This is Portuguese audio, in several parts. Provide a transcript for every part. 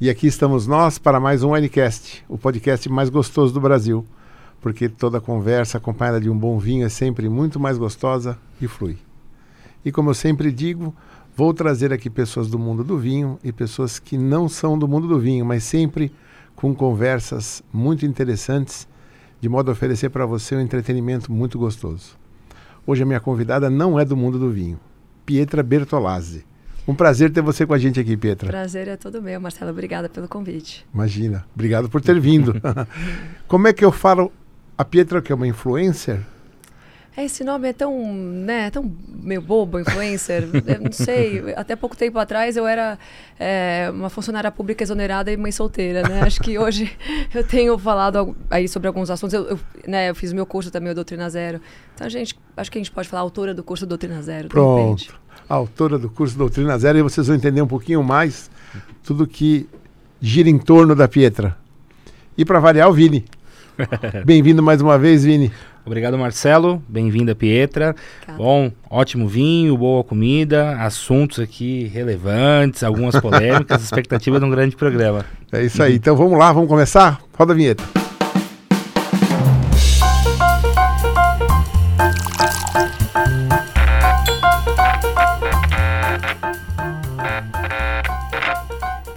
E aqui estamos nós para mais um Winecast, o podcast mais gostoso do Brasil, porque toda conversa acompanhada de um bom vinho é sempre muito mais gostosa e flui. E como eu sempre digo, vou trazer aqui pessoas do mundo do vinho e pessoas que não são do mundo do vinho, mas sempre com conversas muito interessantes, de modo a oferecer para você um entretenimento muito gostoso. Hoje a minha convidada não é do mundo do vinho, Pietra Bertolazzi. Um prazer ter você com a gente aqui, Pietra. Prazer é todo meu, Marcelo. Obrigada pelo convite. Imagina. Obrigado por ter vindo. Como é que eu falo a Pietra, que é uma influencer? Esse nome é tão, né, tão meio bobo, influencer. eu não sei, até pouco tempo atrás eu era é, uma funcionária pública exonerada e mãe solteira, né? Acho que hoje eu tenho falado aí sobre alguns assuntos. Eu, eu, né, eu fiz meu curso também, o Doutrina Zero. Então, gente, acho que a gente pode falar autora do curso Doutrina Zero. Pronto. Autora do curso Doutrina Zero e vocês vão entender um pouquinho mais tudo que gira em torno da Pietra. E para variar, o Vini. Bem-vindo mais uma vez, Vini. Obrigado, Marcelo. Bem-vinda, Pietra. Bom, ótimo vinho, boa comida, assuntos aqui relevantes, algumas polêmicas, expectativa de um grande programa. É isso aí. Então vamos lá, vamos começar? Roda a vinheta.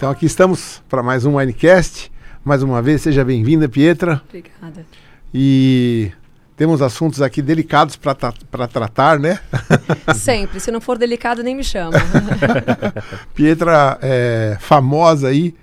Então aqui estamos para mais um Winecast. Mais uma vez, seja bem-vinda, Pietra. Obrigada. E temos assuntos aqui delicados para tratar, né? Sempre. Se não for delicado, nem me chama. Pietra é famosa aí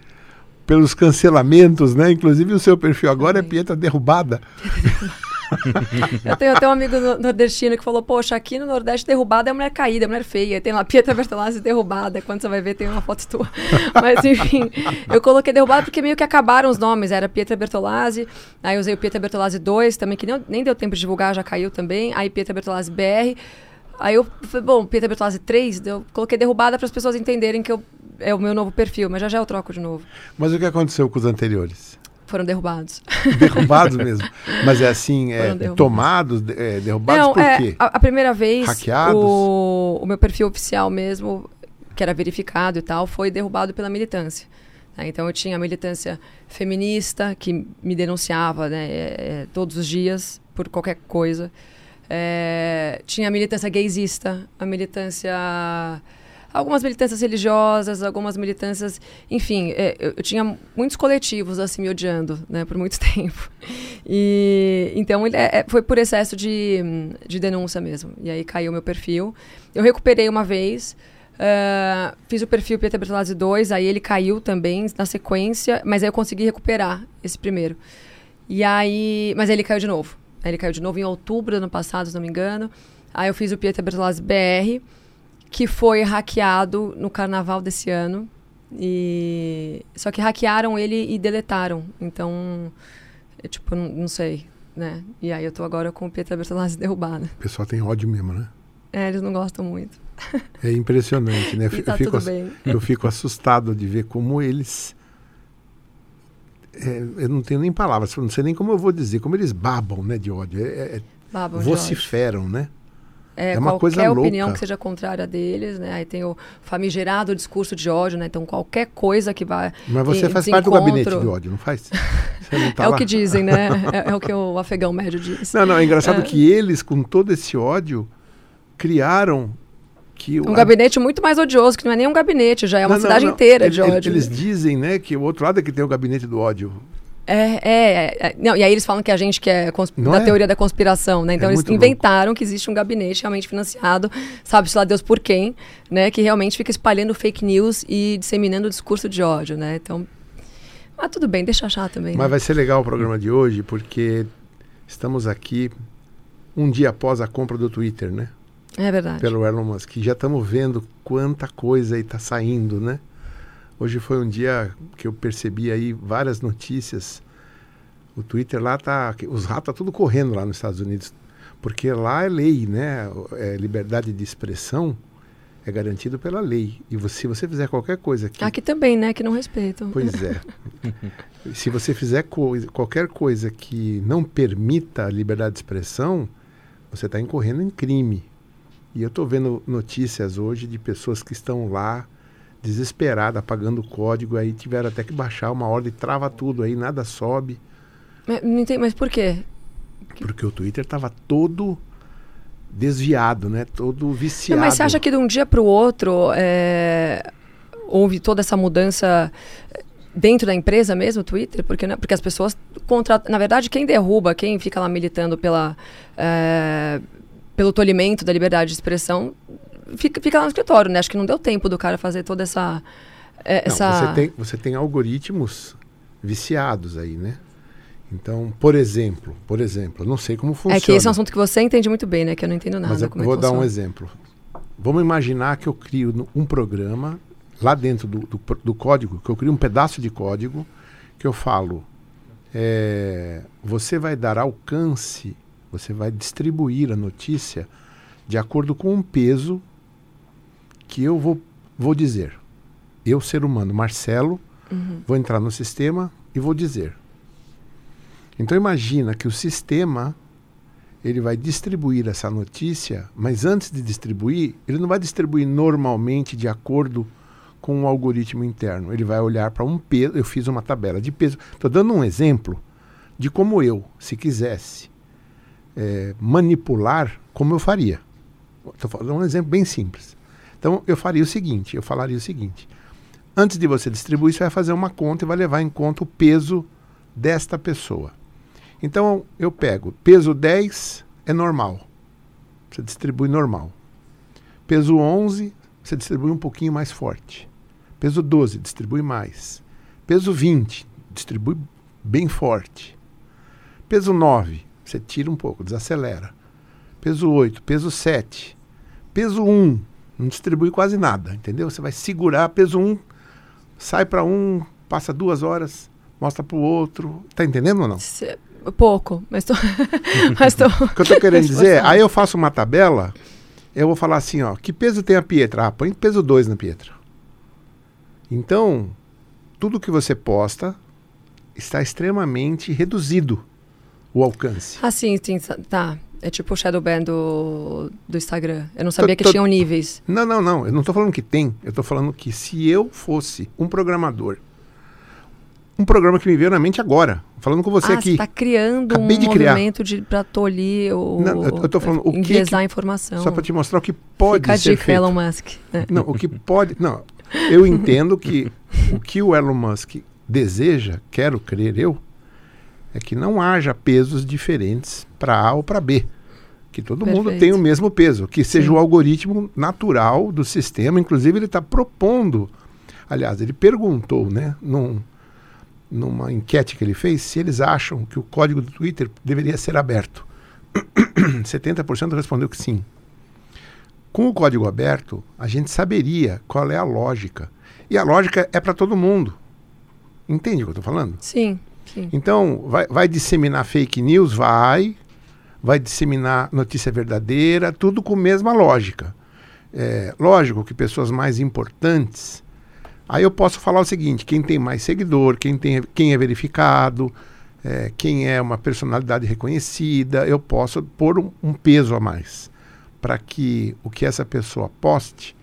pelos cancelamentos, né? Inclusive o seu perfil agora é Pietra Derrubada. eu tenho até um amigo nordestino que falou: Poxa, aqui no Nordeste derrubada é mulher caída, é mulher feia. Tem lá Pietra Bertolazzi derrubada. Quando você vai ver, tem uma foto tua. Mas enfim, eu coloquei derrubada porque meio que acabaram os nomes. Era Pietra Bertolazzi, aí usei o Pietra Bertolazzi 2 também, que nem, nem deu tempo de divulgar, já caiu também. Aí Pietra Bertolazzi BR. Aí eu falei, bom, Pietra Bertolazzi 3, eu coloquei derrubada para as pessoas entenderem que eu, é o meu novo perfil, mas já já eu troco de novo. Mas o que aconteceu com os anteriores? Foram derrubados. Derrubados mesmo. Mas é assim, é, tomados, é, derrubados Não, por é, quê? A, a, primeira vez, Hackeados? O, o meu perfil oficial mesmo, que era verificado e tal, foi derrubado pela militância. Né? Então eu tinha a militância feminista, que me denunciava né, é, é, todos os dias por qualquer coisa. É, tinha a militância gaysista, a militância algumas militâncias religiosas, algumas militâncias, enfim, é, eu, eu, tinha muitos coletivos assim me odiando, né, por muito tempo. E então é, é, foi por excesso de, de denúncia mesmo. E aí caiu meu perfil. Eu recuperei uma vez. Uh, fiz o perfil Pietra Bertolazzi 2, aí ele caiu também na sequência, mas aí eu consegui recuperar esse primeiro. E aí, mas aí ele caiu de novo. Ele caiu de novo em outubro do ano passado, se não me engano. Aí eu fiz o Pietra Bertolazzi BR que foi hackeado no carnaval desse ano. E só que hackearam ele e deletaram. Então, é, tipo, não, não, sei, né? E aí eu tô agora com o Pietra Bertolazzi derrubada. O pessoal tem ódio mesmo, né? É, eles não gostam muito. É impressionante, né? tá eu, fico, eu fico assustado de ver como eles é, eu não tenho nem palavras, não sei nem como eu vou dizer, como eles babam, né, de ódio. É, é, babam vociferam, de ódio. né? É, é uma qualquer coisa opinião louca. que seja contrária deles, né? Aí tem o famigerado discurso de ódio, né? Então qualquer coisa que vai. Mas você faz parte do gabinete de ódio, não faz? Não tá é lá. o que dizem, né? É, é, o que o afegão médio diz. Não, não, é engraçado é. que eles, com todo esse ódio, criaram que um gabinete muito mais odioso, que não é nem um gabinete, já é uma não, cidade não, não. inteira eles, de ódio. Eles dizem, né, que o outro lado é que tem o gabinete do ódio. É, é, é, Não, e aí eles falam que a gente que é da é? teoria da conspiração, né? Então é eles inventaram louco. que existe um gabinete realmente financiado, sabe-se lá Deus por quem, né? Que realmente fica espalhando fake news e disseminando o discurso de ódio, né? Então. Mas tudo bem, deixa achar também. Mas né? vai ser legal o programa de hoje, porque estamos aqui um dia após a compra do Twitter, né? É verdade. Pelo Elon Musk. Já estamos vendo quanta coisa aí está saindo, né? Hoje foi um dia que eu percebi aí várias notícias. O Twitter lá tá, os ratos tá tudo correndo lá nos Estados Unidos, porque lá é lei, né? É liberdade de expressão é garantido pela lei. E você, se você fizer qualquer coisa aqui, aqui também, né, que não respeitam. Pois é. se você fizer co qualquer coisa que não permita a liberdade de expressão, você está incorrendo em crime. E eu estou vendo notícias hoje de pessoas que estão lá desesperada, apagando o código, aí tiveram até que baixar uma ordem, trava tudo aí, nada sobe. Mas, não entendi, mas por quê? Porque o Twitter estava todo desviado, né? Todo viciado. Não, mas você acha que de um dia para o outro é, houve toda essa mudança dentro da empresa mesmo, o Twitter? Porque, né, porque as pessoas contratam. Na verdade, quem derruba, quem fica lá militando pela, é, pelo tolimento da liberdade de expressão, fica, fica lá no escritório, né? Acho que não deu tempo do cara fazer toda essa. É, não, essa... Você, tem, você tem algoritmos viciados aí, né? Então, por exemplo, por exemplo, não sei como funciona. É que esse é um assunto que você entende muito bem, né? Que eu não entendo nada. Mas eu vou é que dar um exemplo. Vamos imaginar que eu crio um programa lá dentro do, do, do código, que eu crio um pedaço de código que eu falo, é, você vai dar alcance, você vai distribuir a notícia de acordo com um peso que eu vou, vou dizer. Eu, ser humano, Marcelo, Uhum. vou entrar no sistema e vou dizer. Então imagina que o sistema ele vai distribuir essa notícia, mas antes de distribuir, ele não vai distribuir normalmente de acordo com um algoritmo interno. Ele vai olhar para um peso. Eu fiz uma tabela de peso. Estou dando um exemplo de como eu, se quisesse é, manipular, como eu faria. Estou falando um exemplo bem simples. Então eu faria o seguinte: eu falaria o seguinte. Antes de você distribuir, você vai fazer uma conta e vai levar em conta o peso desta pessoa. Então eu pego peso 10 é normal. Você distribui normal. Peso 11, você distribui um pouquinho mais forte. Peso 12, distribui mais. Peso 20, distribui bem forte. Peso 9, você tira um pouco, desacelera. Peso 8, peso 7. Peso 1, não distribui quase nada, entendeu? Você vai segurar peso 1, sai para um, passa duas horas, mostra para o outro. Tá entendendo ou não? Se- Pouco, mas tô. mas tô... O que eu tô querendo dizer, aí eu faço uma tabela, eu vou falar assim, ó, que peso tem a Pietra? Ah, põe peso 2 na Pietra. Então, tudo que você posta está extremamente reduzido o alcance. Ah, sim, sim, tá. É tipo o Shadowban do, do Instagram. Eu não sabia que tô- tinham níveis. Não, não, não, eu não estou falando que tem, eu estou falando que se eu fosse um programador, um programa que me veio na mente agora, falando com você ah, aqui, você tá criando Acabei um de criar. movimento de, pra tolir o... Não, eu- eu tô falando, o que informação. só para te mostrar o que pode Fica ser dica, feito. Elon Musk. né? Não, o que pode. Não, eu entendo que o que o Elon Musk deseja, quero crer eu, é que não haja pesos diferentes para A ou para B. Que todo mundo Perfeito. tenha o mesmo peso. Que seja Sim. o algoritmo natural do sistema. Inclusive, ele está propondo. Aliás, ele perguntou, né, num, numa enquete que ele fez, se eles acham que o código do Twitter deveria ser aberto. 70% respondeu que sim. Com o código aberto, a gente saberia qual é a lógica. E a lógica é para todo mundo. Entende o que eu estou falando? Sim, Então, vai, vai disseminar fake news? Vai. Vai disseminar notícia verdadeira, tudo com a mesma lógica. É, lógico que pessoas mais importantes. Aí eu posso falar o seguinte: quem tem mais seguidor, quem, tem, quem é verificado, é, quem é uma personalidade reconhecida, eu posso pôr um, um peso a mais para que o que essa pessoa poste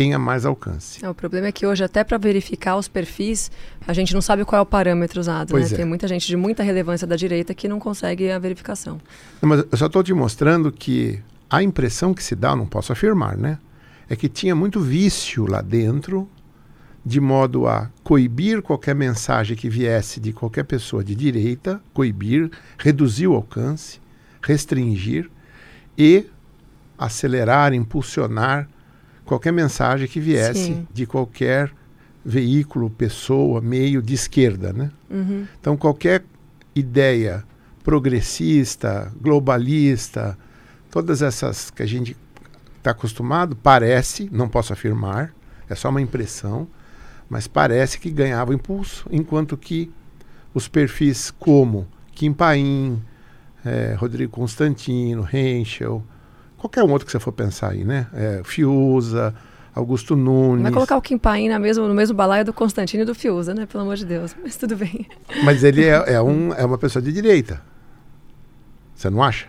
tenha mais alcance. É, o problema é que hoje, até para verificar os perfis, a gente não sabe qual é o parâmetro usado. Né? é. Tem muita gente de muita relevância da direita que não consegue a verificação. Não, mas eu só estou te mostrando que a impressão que se dá, não posso afirmar, né? É que tinha muito vício lá dentro, de modo a coibir qualquer mensagem que viesse de qualquer pessoa de direita, coibir, reduzir o alcance, restringir e acelerar, impulsionar qualquer mensagem que viesse Sim. de qualquer veículo, pessoa, meio de esquerda, né? Uhum. Então, qualquer ideia progressista, globalista, todas essas que a gente está acostumado, parece, não posso afirmar, é só uma impressão, mas parece que ganhava impulso, enquanto que os perfis como Kim Paim, eh, Rodrigo Constantino, Henschel, qualquer um outro que você for pensar aí, né? Eh, Fiuza, Augusto Nunes. Vai colocar o Kim Paim mesmo, no mesmo balaio do Constantino e do Fiuza, né? Pelo amor de Deus. Mas tudo bem. Mas ele é, é, um, é uma pessoa de direita. Você não acha?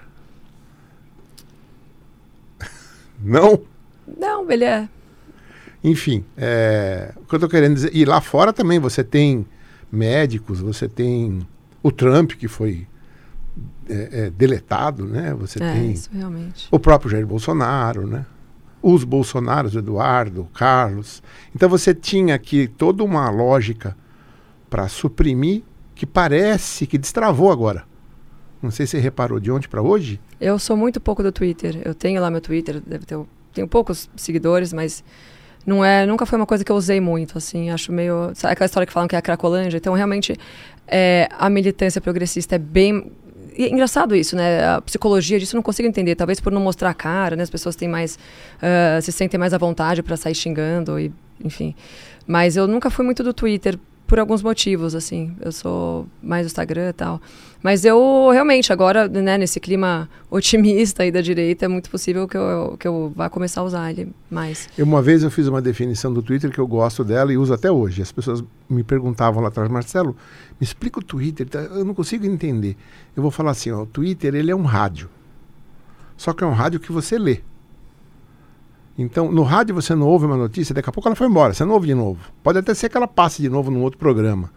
Não? Não, ele é. Enfim, é, o que eu estou querendo dizer. E lá fora também você tem médicos, você tem o Trump, que foi é, é, deletado, né? Você É, tem isso realmente. o próprio Jair Bolsonaro, né? Os Bolsonaros, o Eduardo, Carlos. Então você tinha aqui toda uma lógica para suprimir que parece que destravou agora. Não sei se você reparou de ontem para hoje. Eu sou muito pouco do Twitter. Eu tenho lá meu Twitter, deve ter, tenho poucos seguidores, mas não é, nunca foi uma coisa que eu usei muito, assim, acho meio, sabe aquela história que falam que é a cracolândia, então realmente é, a militância progressista é bem é engraçado isso, né? A psicologia disso eu não consigo entender. Talvez por não mostrar a cara, né? As pessoas têm mais, ah, se sentem mais à vontade para sair xingando e, enfim. Mas eu nunca fui muito do Twitter por alguns motivos, assim. Eu sou mais Instagram e tal. Mas eu realmente agora, né? Nesse clima otimista aí da direita, é muito possível que eu, que eu vá começar a usar ele mais. Eu, uma vez eu fiz uma definição do Twitter que eu gosto dela e uso até hoje. As pessoas me perguntavam lá atrás, Marcelo, me explica o Twitter, tá? eu não consigo entender. Eu vou falar assim, ó, o Twitter ele é um rádio. Só que é um rádio que você lê. Então, no rádio você não ouve uma notícia, daqui a pouco ela foi embora, você não ouve de novo. Pode até ser que ela passe de novo num outro programa.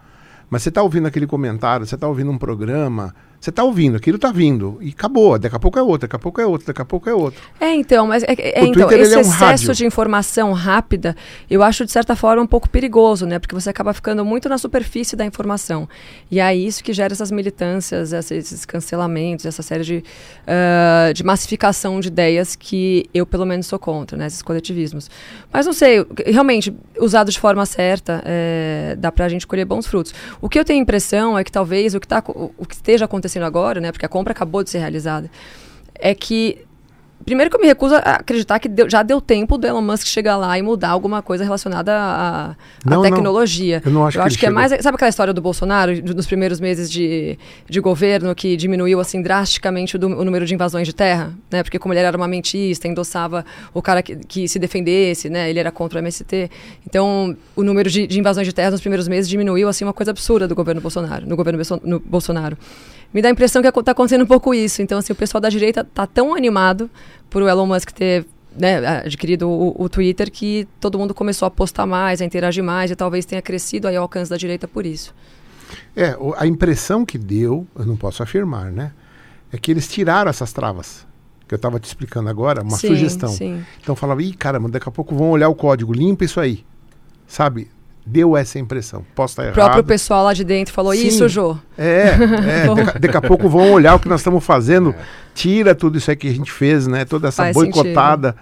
Mas você está ouvindo aquele comentário, você está ouvindo um programa, você está ouvindo, aquilo está vindo. E acabou. Daqui a pouco é outro, daqui a pouco é outro, daqui a pouco é outro. É, então, mas é, é, O então, Twitter, esse é um excesso rádio. de informação rápida, eu acho de certa forma um pouco perigoso, né? Porque você acaba ficando muito na superfície da informação. E é isso que gera essas militâncias, esses cancelamentos, essa série de, ah, de massificação de ideias que eu, pelo menos, sou contra, né? Esses coletivismos. Mas não sei, realmente, usado de forma certa, é, dá pra gente colher bons frutos. O que eu tenho a impressão é que talvez o que, tá, o o que esteja acontecendo agora, né? Porque a compra acabou de ser realizada, é que Primeiro que eu me recuso a acreditar que deu- já deu tempo do Elon Musk chegar lá e mudar alguma coisa relacionada à, à Não, tecnologia. Eu não acho eu que acho que é chegou. mais. Sabe aquela história do Bolsonaro, de- nos primeiros meses de, de governo, que diminuiu assim drasticamente o, du- o número de invasões de terra? Né? Porque como ele era armamentista, endossava o cara que, que se defendesse, né? ele era contra o MST. Então, o número de, de invasões de terra nos primeiros meses diminuiu assim uma coisa absurda do governo Bolsonaro, no governo Bolso- no Bolsonaro. Me dá a impressão que está acontecendo um pouco isso. Então, assim, o pessoal da direita tá tão animado por o Elon Musk ter né, adquirido o, o Twitter que todo mundo começou a postar mais, a interagir mais e talvez tenha crescido aí o alcance da direita por isso. É, a impressão que deu, eu não posso afirmar, né? É que eles tiraram essas travas. Que eu estava te explicando agora, uma Sim, sugestão. Sim. Então falava, ih, caramba, daqui a pouco vão olhar o código, limpa isso aí. Sabe? Deu essa impressão. Posso estar O errado. próprio pessoal lá de dentro falou, Sim. isso, Jô. É, é daqui, a- daqui a pouco vão olhar o que nós estamos fazendo. Tira tudo isso aí que a gente fez, né? Toda essa Faz boicotada.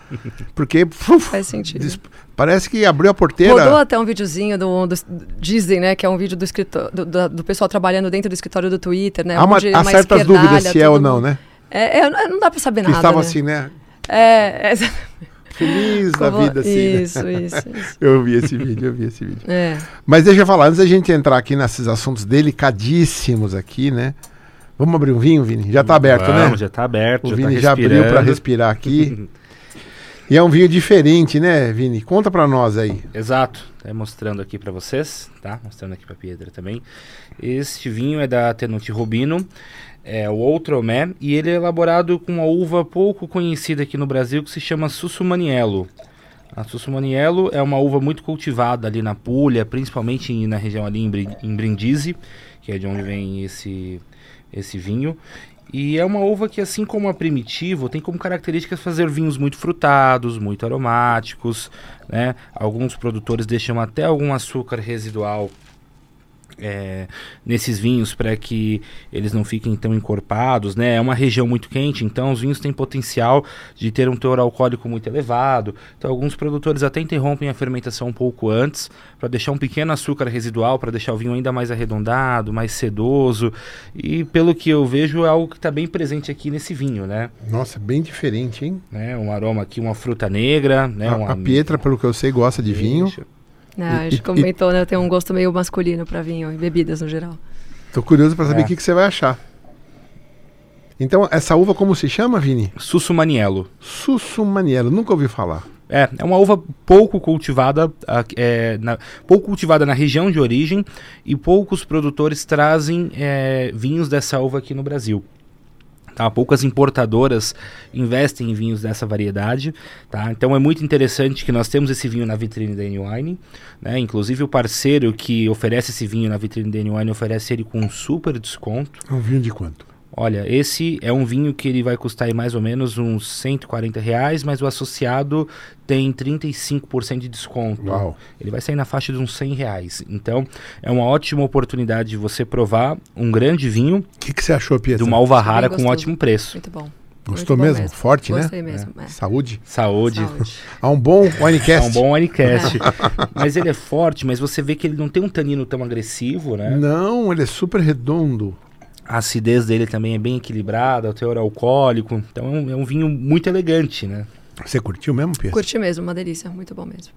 Porque uf, Faz sentido. des- parece que abriu a porteira. Rodou até um videozinho do, do- Dizem, né, que é um vídeo do, escritor, do, do- do pessoal trabalhando dentro do escritório do Twitter, né? Há, uma, onde há certas dúvidas se é ou não, né? É, é, não dá pra saber Que nada, estava né? assim, né? É, é, Feliz da como- vida, assim. né? Isso, isso, isso. Eu vi esse vídeo, eu vi esse vídeo. É. Mas deixa eu falar, antes da gente entrar aqui nesses assuntos delicadíssimos aqui, né? Vamos abrir um vinho, Vini? Já tá aberto, Vamos, né? já tá aberto. O já Vini tá já abriu para respirar aqui. e é um vinho diferente, né, Vini? Conta pra nós aí. Exato. É mostrando aqui pra vocês, tá? Mostrando aqui pra Piedra também. Este vinho é da Tenuti Rubino, é o Outromé, e ele é elaborado com uma uva pouco conhecida aqui no Brasil que se chama Sussumaniello. A Sussumaniello é uma uva muito cultivada ali na Puglia, principalmente na região ali em Brindisi, que é de onde vem esse, esse vinho. E é uma uva que, assim como a Primitivo, tem como características fazer vinhos muito frutados, muito aromáticos, né? Alguns produtores deixam até algum açúcar residual é, nesses vinhos para que eles não fiquem tão encorpados, né? É uma região muito quente, então os vinhos têm potencial de ter um teor alcoólico muito elevado. Então alguns produtores até interrompem a fermentação um pouco antes para deixar um pequeno açúcar residual para deixar o vinho ainda mais arredondado, mais sedoso. E pelo que eu vejo é algo que está bem presente aqui nesse vinho, né? Nossa, bem diferente, hein? né? Um aroma aqui, uma fruta negra, né? a, uma a Pietra, pelo que eu sei, gosta de vinho. É, a gente comentou, né? Tem um gosto meio masculino pra vinho e bebidas no geral. Tô curioso pra saber É. o que, que você vai achar. Então, essa uva como se chama, Vini? Sussumaniello. Sussumaniello, nunca ouvi falar. É, é uma uva pouco cultivada, é, na, pouco cultivada na região de origem e poucos produtores trazem é, vinhos dessa uva aqui no Brasil. Tá? Poucas importadoras investem em vinhos dessa variedade. Tá? Então é muito interessante que nós temos esse vinho na vitrine da N-Wine. Né? Inclusive o parceiro que oferece esse vinho na vitrine da N-Wine oferece ele com um super desconto. É um vinho de quanto? Olha, esse é um vinho que ele vai custar aí mais ou menos uns 140 reais, mas o associado tem 35% de desconto. Uau. Ele vai sair na faixa de uns 100 reais. Então, é uma ótima oportunidade de você provar um grande vinho O que, que você achou, Pietra? de uma Alvarrara Bem com um ótimo preço. Muito bom. Gostou bom mesmo? Forte, Gostei né? mesmo. é. Saúde. Saúde. Saúde. Há um bom É winecast. um bom Winecast. mas ele é forte, mas você vê que ele não tem um tanino tão agressivo, né? Não, ele é super redondo. A acidez dele também é bem equilibrada, o teor alcoólico. Então é um, é um vinho muito elegante, né? Você curtiu mesmo, Pietra? Curti mesmo, uma delícia. Muito bom mesmo.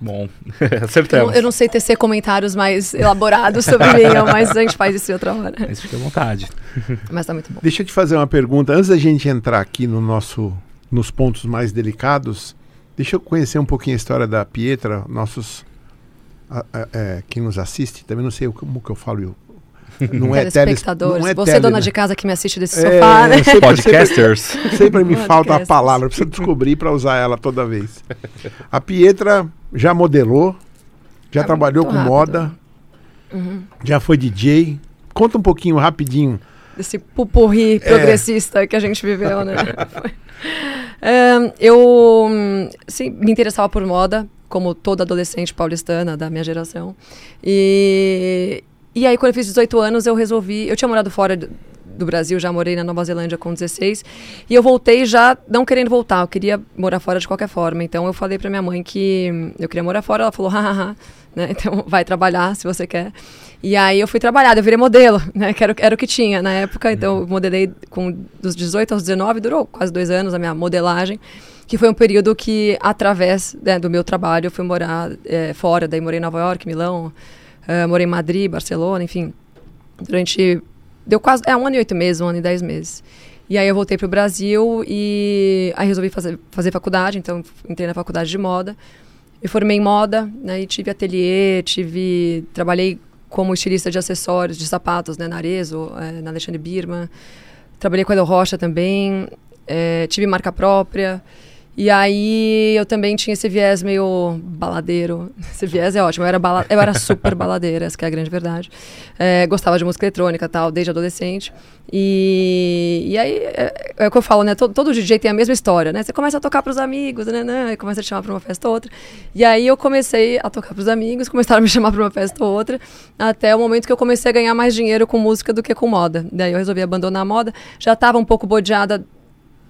Bom, Eu, não- acertamos. eu não sei tecer comentários mais elaborados sobre vinho, mas a gente faz isso em outra hora. Mas fica à vontade. Mas tá muito bom. Deixa eu te fazer uma pergunta. Antes da gente entrar aqui no nosso, nos pontos mais delicados, deixa eu conhecer um pouquinho a história da Pietra, nossos. a- a- é, quem nos assiste, também não sei o- como que eu falo. Não é teles, Telespectadores. não é Você, tele, dona né? de casa que me assiste desse É, sofá, né? sempre- Podcasters. Sempre me falta a palavra, preciso descobrir para usar ela toda vez. A Pietra já modelou, já Ah, trabalhou com rápido. moda, Uhum. já foi DJ. Conta um pouquinho rapidinho. Desse pupurri progressista que a gente viveu, né? Ahn, eu sim, me interessava por moda, como toda adolescente paulistana da minha geração. E, e aí, quando eu fiz 18 anos, eu resolvi. Eu tinha morado fora do, do Brasil, já morei na Nova Zelândia com 16. E eu voltei já não querendo voltar, eu queria morar fora de qualquer forma. Então eu falei pra minha mãe que eu queria morar fora, ela falou, hahaha, né? Então vai trabalhar se você quer. E aí eu fui trabalhar, eu virei modelo, né? Que era, o- era o que tinha na época. Então eu modelei com dos 18 aos 19, durou quase dois anos a minha modelagem. Que foi um período que, através né, do meu trabalho, eu fui morar eh, fora. Daí morei em Nova York, Milão, eh, morei em Madrid, Barcelona, enfim. Durante. Deu quase. É um ano e oito meses, um ano e dez meses. E aí eu voltei para o Brasil e aí resolvi fazer, fazer faculdade, então entrei na faculdade de moda. Me formei em moda, né, e tive ateliê, tive trabalhei como estilista de acessórios, de sapatos, né, na Arezzo, eh, na Alexandre Birman. Trabalhei com a Edel Rocha também, eh, tive marca própria. E aí eu também tinha esse viés meio baladeiro. Esse viés é ótimo. Eu era, bala- eu era super baladeira, essa que é a grande verdade. Eh, gostava de música eletrônica tal, desde adolescente. E, e aí é, é o que eu falo, né? Todo, todo DJ tem a mesma história, né? Você começa a tocar pros amigos, né? né? E começa a te chamar pra uma festa ou outra. E aí eu comecei a tocar pros amigos, começaram a me chamar pra uma festa ou outra, até o momento que eu comecei a ganhar mais dinheiro com música do que com moda. Daí eu resolvi abandonar a moda. Já estava um pouco bodeada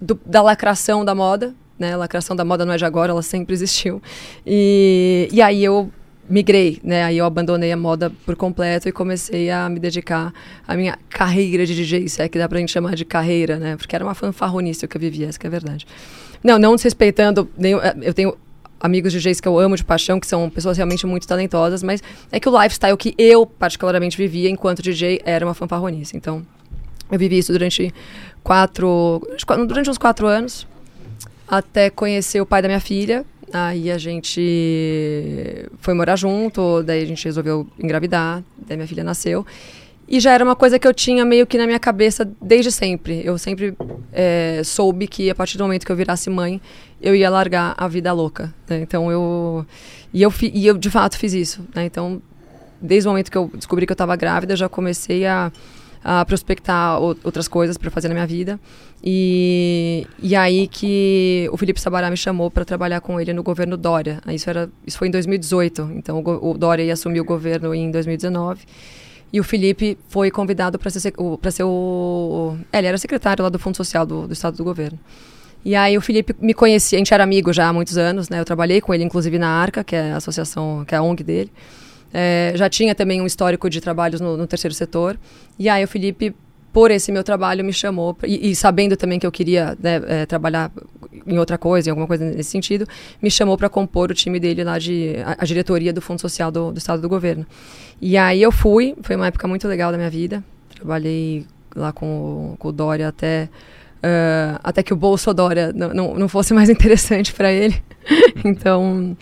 do- da lacração da moda, né? A lacração da moda não é de agora, ela sempre existiu. E, e aí eu migrei, né? Aí eu abandonei a moda por completo e comecei a me dedicar à minha carreira de DJ, se é que dá pra gente chamar de carreira, né? Porque era uma fanfarronice o que eu vivia, essa é a verdade. Não, não desrespeitando, nenhum, eh, eu tenho amigos DJs que eu amo de paixão, que são pessoas realmente muito talentosas, mas é que o lifestyle que eu particularmente vivia enquanto DJ era uma fanfarronice. Então, eu vivi isso durante quatro, durante uns quatro anos, até conhecer o pai da minha filha. Aí a gente foi morar junto, daí a gente resolveu engravidar, daí minha filha nasceu. E já era uma coisa que eu tinha meio que na minha cabeça desde sempre. Eu sempre eh, soube que a partir do momento que eu virasse mãe, eu ia largar a vida louca. né? Então eu e eu fi- e eu de fato fiz isso. né? Então desde o momento que eu descobri que eu estava grávida, eu já comecei a, a prospectar outras coisas para fazer na minha vida. E, e aí que o Felipe Sabará me chamou para trabalhar com ele no governo Dória. Isso, era, isso foi em 2018. Então o, o Dória ia assumir o governo em 2019. E o Felipe foi convidado para ser, pra ser o. É, ele era secretário lá do Fundo Social do, do Estado do Governo. E aí o Felipe me conhecia, a gente era amigo já há muitos anos, né? Eu trabalhei com ele, inclusive, na Arca, que é a associação, que é a ONG dele. É, já tinha também um histórico de trabalhos no, no terceiro setor. E aí o Felipe, por esse meu trabalho, me chamou, e, e sabendo também que eu queria né, é, trabalhar em outra coisa, em alguma coisa nesse sentido, me chamou para compor o time dele lá de a, a diretoria do Fundo Social do, do Estado do Governo. E aí eu fui, foi uma época muito legal da minha vida. Trabalhei lá com o, com o Dória até ah, até que o Bolso Dória não, não, não fosse mais interessante para ele. então,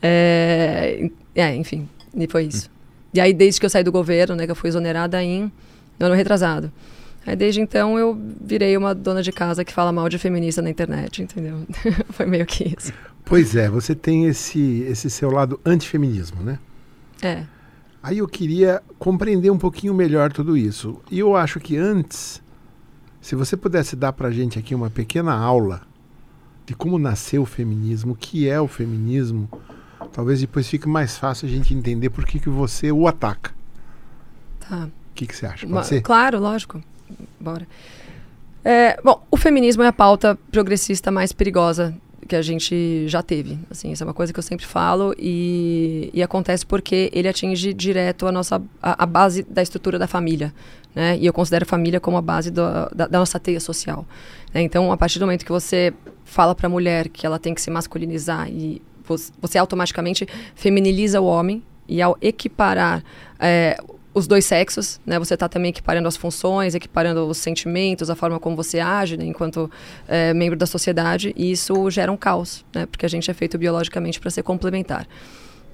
é, é, enfim, e foi isso. E aí, desde que eu saí do governo, né, que eu fui exonerada em no ano retrasado. Aí desde então eu virei uma dona de casa que fala mal de feminista na internet, entendeu? Foi meio que isso. Pois é, você tem esse, esse seu lado antifeminismo, né? É. Aí eu queria compreender um pouquinho melhor tudo isso. E eu acho que antes, se você pudesse dar pra gente aqui uma pequena aula de como nasceu o feminismo, o que é o feminismo, talvez depois fique mais fácil a gente entender por que, que você o ataca. Tá. O que, que você acha? Pode ser? Claro, lógico. Bora. É, bom, o feminismo é a pauta progressista mais perigosa que a gente já teve. Assim, isso é uma coisa que eu sempre falo e, e acontece porque ele atinge direto a nossa a, a base da estrutura da família, né? E eu considero a família como a base do- da, da nossa teia social. né? Então, a partir do momento que você fala para a mulher que ela tem que se masculinizar e você, automaticamente feminiliza o homem e ao equiparar é, os dois sexos, né? Você está também equiparando as funções, equiparando os sentimentos, a forma como você age, né? enquanto é, membro da sociedade, e isso gera um caos, né? Porque a gente é feito biologicamente para ser complementar.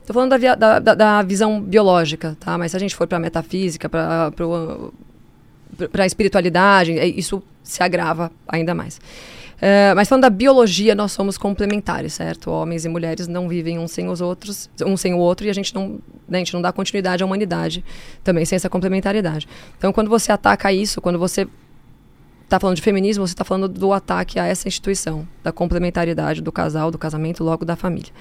Estou falando da, via- da- da- da visão biológica, tá? Mas se a gente for para a metafísica, para para a espiritualidade, é, isso se agrava ainda mais. É, mas falando da biologia, nós somos complementares, certo? Homens e mulheres não vivem um sem os outros, um sem o outro, e a gente não, né, a gente não dá continuidade à humanidade também sem essa complementariedade. Então, quando você ataca isso, quando você está falando de feminismo, você está falando do ataque a essa instituição, da complementariedade do casal, do casamento, logo da família.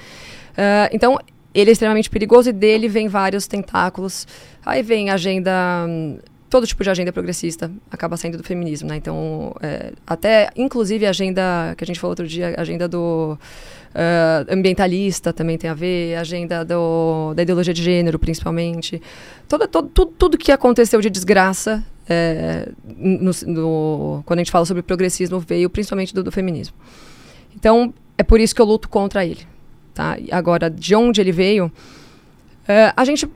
É, então, ele é extremamente perigoso e dele vem vários tentáculos. Aí vem a agenda hum, todo tipo de agenda progressista acaba saindo do feminismo, né? Então, é, até, inclusive, a agenda que a gente falou outro dia, a agenda do uh, ambientalista também tem a ver, a agenda do, da ideologia de gênero, principalmente. Todo, tudo, tudo que aconteceu de desgraça é, no, no, quando a gente fala sobre progressismo veio principalmente do, do feminismo. Então, é por isso que eu luto contra ele. Tá? Agora, de onde ele veio, é, a gente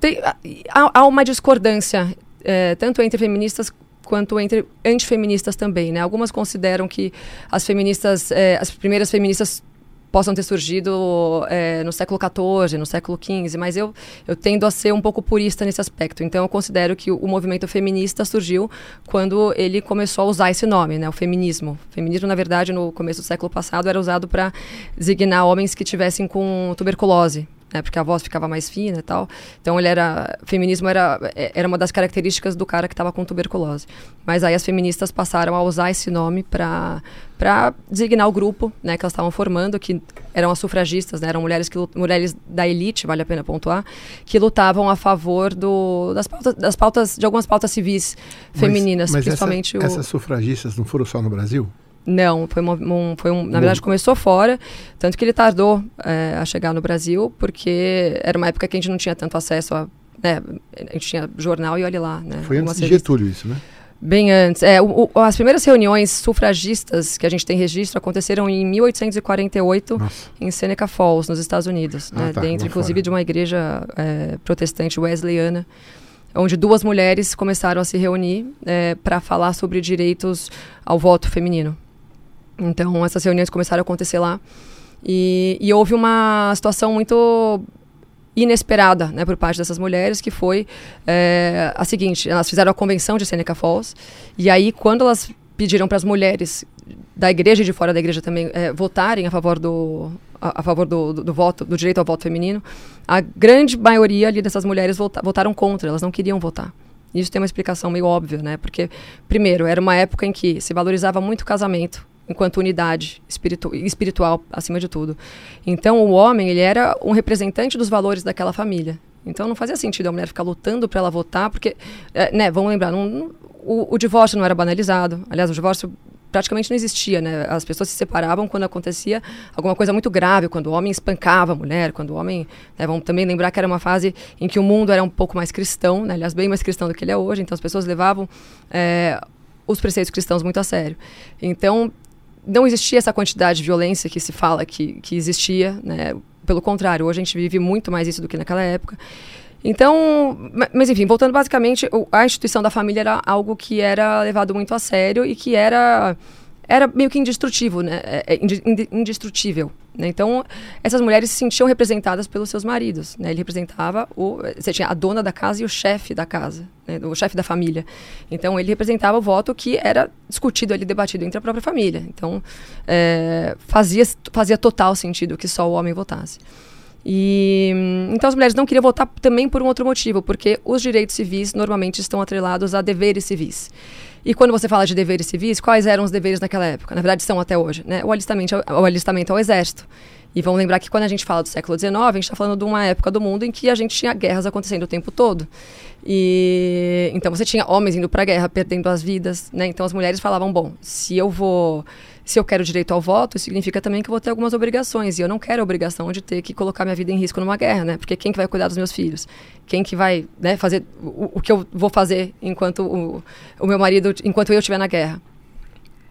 tem, há, há uma discordância é, tanto entre feministas quanto entre antifeministas também, né? Algumas consideram que as feministas, é, as primeiras feministas possam ter surgido é, no século XIV, no século XV, mas eu, eu tendo a ser um pouco purista nesse aspecto. Então, eu considero que o, movimento feminista surgiu quando ele começou a usar esse nome, né, o feminismo. O feminismo, na verdade, no começo do século passado, era usado para designar homens que tivessem com tuberculose, né, porque a voz ficava mais fina e tal. Então ele era, feminismo era era uma das características do cara que estava com tuberculose. Mas aí as feministas passaram a usar esse nome para para designar o grupo, né, que elas estavam formando, que eram as sufragistas, né, eram mulheres que mulheres da elite, vale a pena pontuar, que lutavam a favor do, das pautas, das pautas de algumas pautas civis femininas, mas, mas principalmente essa, o essas sufragistas não foram só no Brasil? Não, foi, um, um, foi um, na verdade começou fora, tanto que ele tardou é, a chegar no Brasil, porque era uma época que a gente não tinha tanto acesso a, né, a gente tinha jornal e olha lá, né? Foi antes de. Getúlio isso, né? Bem antes. É, o, o, as primeiras reuniões sufragistas que a gente tem registro aconteceram em 1848 Nossa. em Seneca Falls, nos Estados Unidos, Ah, né, tá, dentro inclusive fora. de uma igreja é, protestante wesleyana, onde duas mulheres começaram a se reunir para falar sobre direitos ao voto feminino. Então, essas reuniões começaram a acontecer lá. E, e houve uma situação muito inesperada né, por parte dessas mulheres, que foi é, a seguinte: elas fizeram a convenção de Seneca Falls, e aí, quando elas pediram para as mulheres da igreja e de fora da igreja também é, votarem a favor do a, a favor do, do, do voto do direito ao voto feminino a grande maioria ali dessas mulheres vota, votaram contra elas não queriam votar isso tem uma explicação meio óbvia né porque primeiro era uma época em que se valorizava muito o casamento enquanto unidade espiritu espiritual acima de tudo então o homem ele era um representante dos valores daquela família então não fazia sentido a mulher ficar lutando para ela votar porque é, né vamos lembrar não, o, o divórcio não era banalizado aliás o divórcio praticamente não existia, né? As pessoas se separavam quando acontecia alguma coisa muito grave, quando o homem espancava a mulher, quando o homem... Né? Vamos também lembrar que era uma fase em que o mundo era um pouco mais cristão, né? aliás, bem mais cristão do que ele é hoje, então as pessoas levavam é, os preceitos cristãos muito a sério. Então, não existia essa quantidade de violência que se fala que, que existia, né? Pelo contrário, hoje a gente vive muito mais isso do que naquela época. Então, mas enfim, voltando basicamente, a instituição da família era algo que era levado muito a sério e que era era meio que indestrutível, né? É, é indestrutível. Né? Então, essas mulheres se sentiam representadas pelos seus maridos. Né? Ele representava o, você tinha a dona da casa e o chefe da casa, né? o chefe da família. Então, ele representava o voto que era discutido ali, debatido entre a própria família. Então, é, fazia, fazia total sentido que só o homem votasse. E então as mulheres não queriam votar também por um outro motivo, porque os direitos civis normalmente estão atrelados a deveres civis. E quando você fala de deveres civis, quais eram os deveres naquela época? Na verdade, são até hoje. Né? O, alistamento, o alistamento ao exército. E vamos lembrar que quando a gente fala do século XIX, a gente está falando de uma época do mundo em que a gente tinha guerras acontecendo o tempo todo. E então você tinha homens indo para a guerra, perdendo as vidas, né? Então as mulheres falavam, bom, se eu vou se eu quero direito ao voto, significa também que eu vou ter algumas obrigações. E eu não quero a obrigação de ter que colocar minha vida em risco numa guerra, né? Porque quem que vai cuidar dos meus filhos? Quem que vai né, fazer o, o, que eu vou fazer enquanto o, o meu marido, enquanto eu estiver na guerra?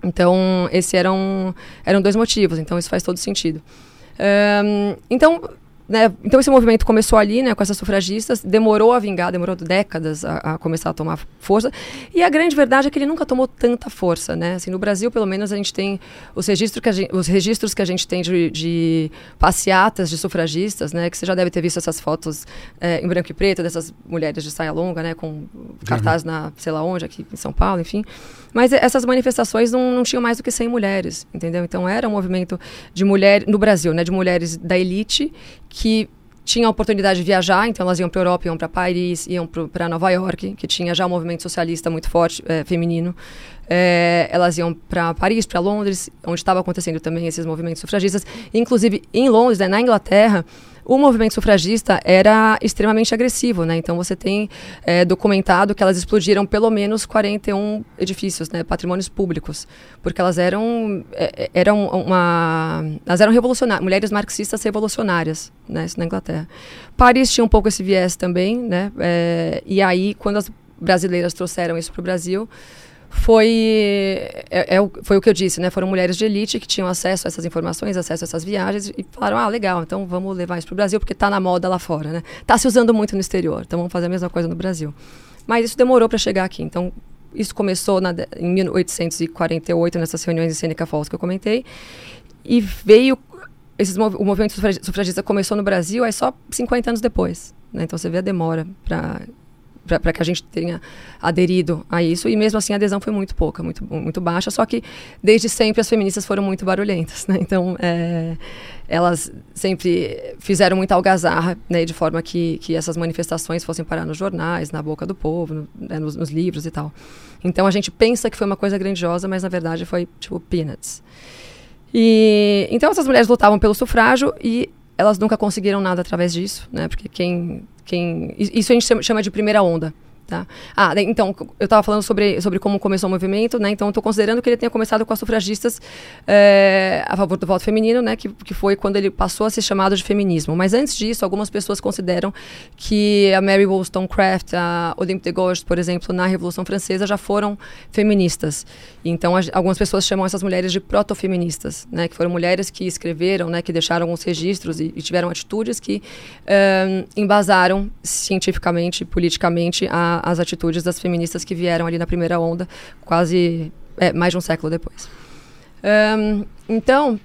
Então, esses eram, eram dois motivos. Então, isso faz todo sentido. Um, então, né, então esse movimento começou ali, né, com essas sufragistas, demorou a vingar, demorou décadas a, a, começar a tomar força. E a grande verdade é que ele nunca tomou tanta força, né? Assim, no Brasil, pelo menos, a gente tem os registros que a gente, os registros que a gente tem de, de passeatas de sufragistas, né? Que você já deve ter visto essas fotos é, em branco e preto dessas mulheres de saia longa, né? Com cartaz na, sei lá onde, aqui em São Paulo, enfim. Mas essas manifestações não, não tinham mais do que 100 mulheres, entendeu? Então era um movimento de mulheres, no Brasil, né? De mulheres da elite que tinham a oportunidade de viajar, então elas iam para a Europa, iam para Paris, iam para Nova York, que tinha já um movimento socialista muito forte, é, feminino. É, elas iam para Paris, para Londres, onde estava acontecendo também esses movimentos sufragistas. Inclusive, em Londres, né, na Inglaterra, o movimento sufragista era extremamente agressivo, né? Então você tem é, documentado que elas explodiram pelo menos 41 edifícios, né? Patrimônios públicos, porque elas eram é, é, eram uma elas eram revolucionárias, mulheres marxistas revolucionárias, né? Isso na Inglaterra. Paris tinha um pouco esse viés também, né? É, e aí quando as brasileiras trouxeram isso para o Brasil foi, é, é, foi o que eu disse, né? Foram mulheres de elite que tinham acesso a essas informações, acesso a essas viagens e falaram, ah, legal, então vamos levar isso para o Brasil porque está na moda lá fora, né? Está se usando muito no exterior, então vamos fazer a mesma coisa no Brasil. Mas isso demorou para chegar aqui, então isso começou na, em 1848 nessas reuniões em Seneca Falls que eu comentei e veio esses, o movimento sufragista começou no Brasil aí só 50 anos depois, né? Então você vê a demora para para que a gente tenha aderido a isso. E mesmo assim a adesão foi muito pouca, muito, muito baixa. Só que desde sempre as feministas foram muito barulhentas. Né? Então é, elas sempre fizeram muita algazarra, né? de forma que, que essas manifestações fossem parar nos jornais, na boca do povo, no, né? nos, nos livros e tal. Então a gente pensa que foi uma coisa grandiosa, mas na verdade foi tipo peanuts. E então essas mulheres lutavam pelo sufrágio e elas nunca conseguiram nada através disso, né? Porque quem quem, isso a gente chama de primeira onda. Tá? Ah, então, eu estava falando sobre, sobre como começou o movimento, né? Então, estou considerando que ele tenha começado com as sufragistas é, a favor do voto feminino, né? Que, que foi quando ele passou a ser chamado de feminismo. Mas antes disso, algumas pessoas consideram que a Mary Wollstonecraft, a Olympe de Gouges, por exemplo, na Revolução Francesa, já foram feministas. Então, a, algumas pessoas chamam essas mulheres de proto-feministas, né? Que foram mulheres que escreveram, né? Que deixaram alguns registros e, e tiveram atitudes que um, embasaram cientificamente, politicamente, a as atitudes das feministas que vieram ali na primeira onda, quase é, mais de um século depois. Um, então,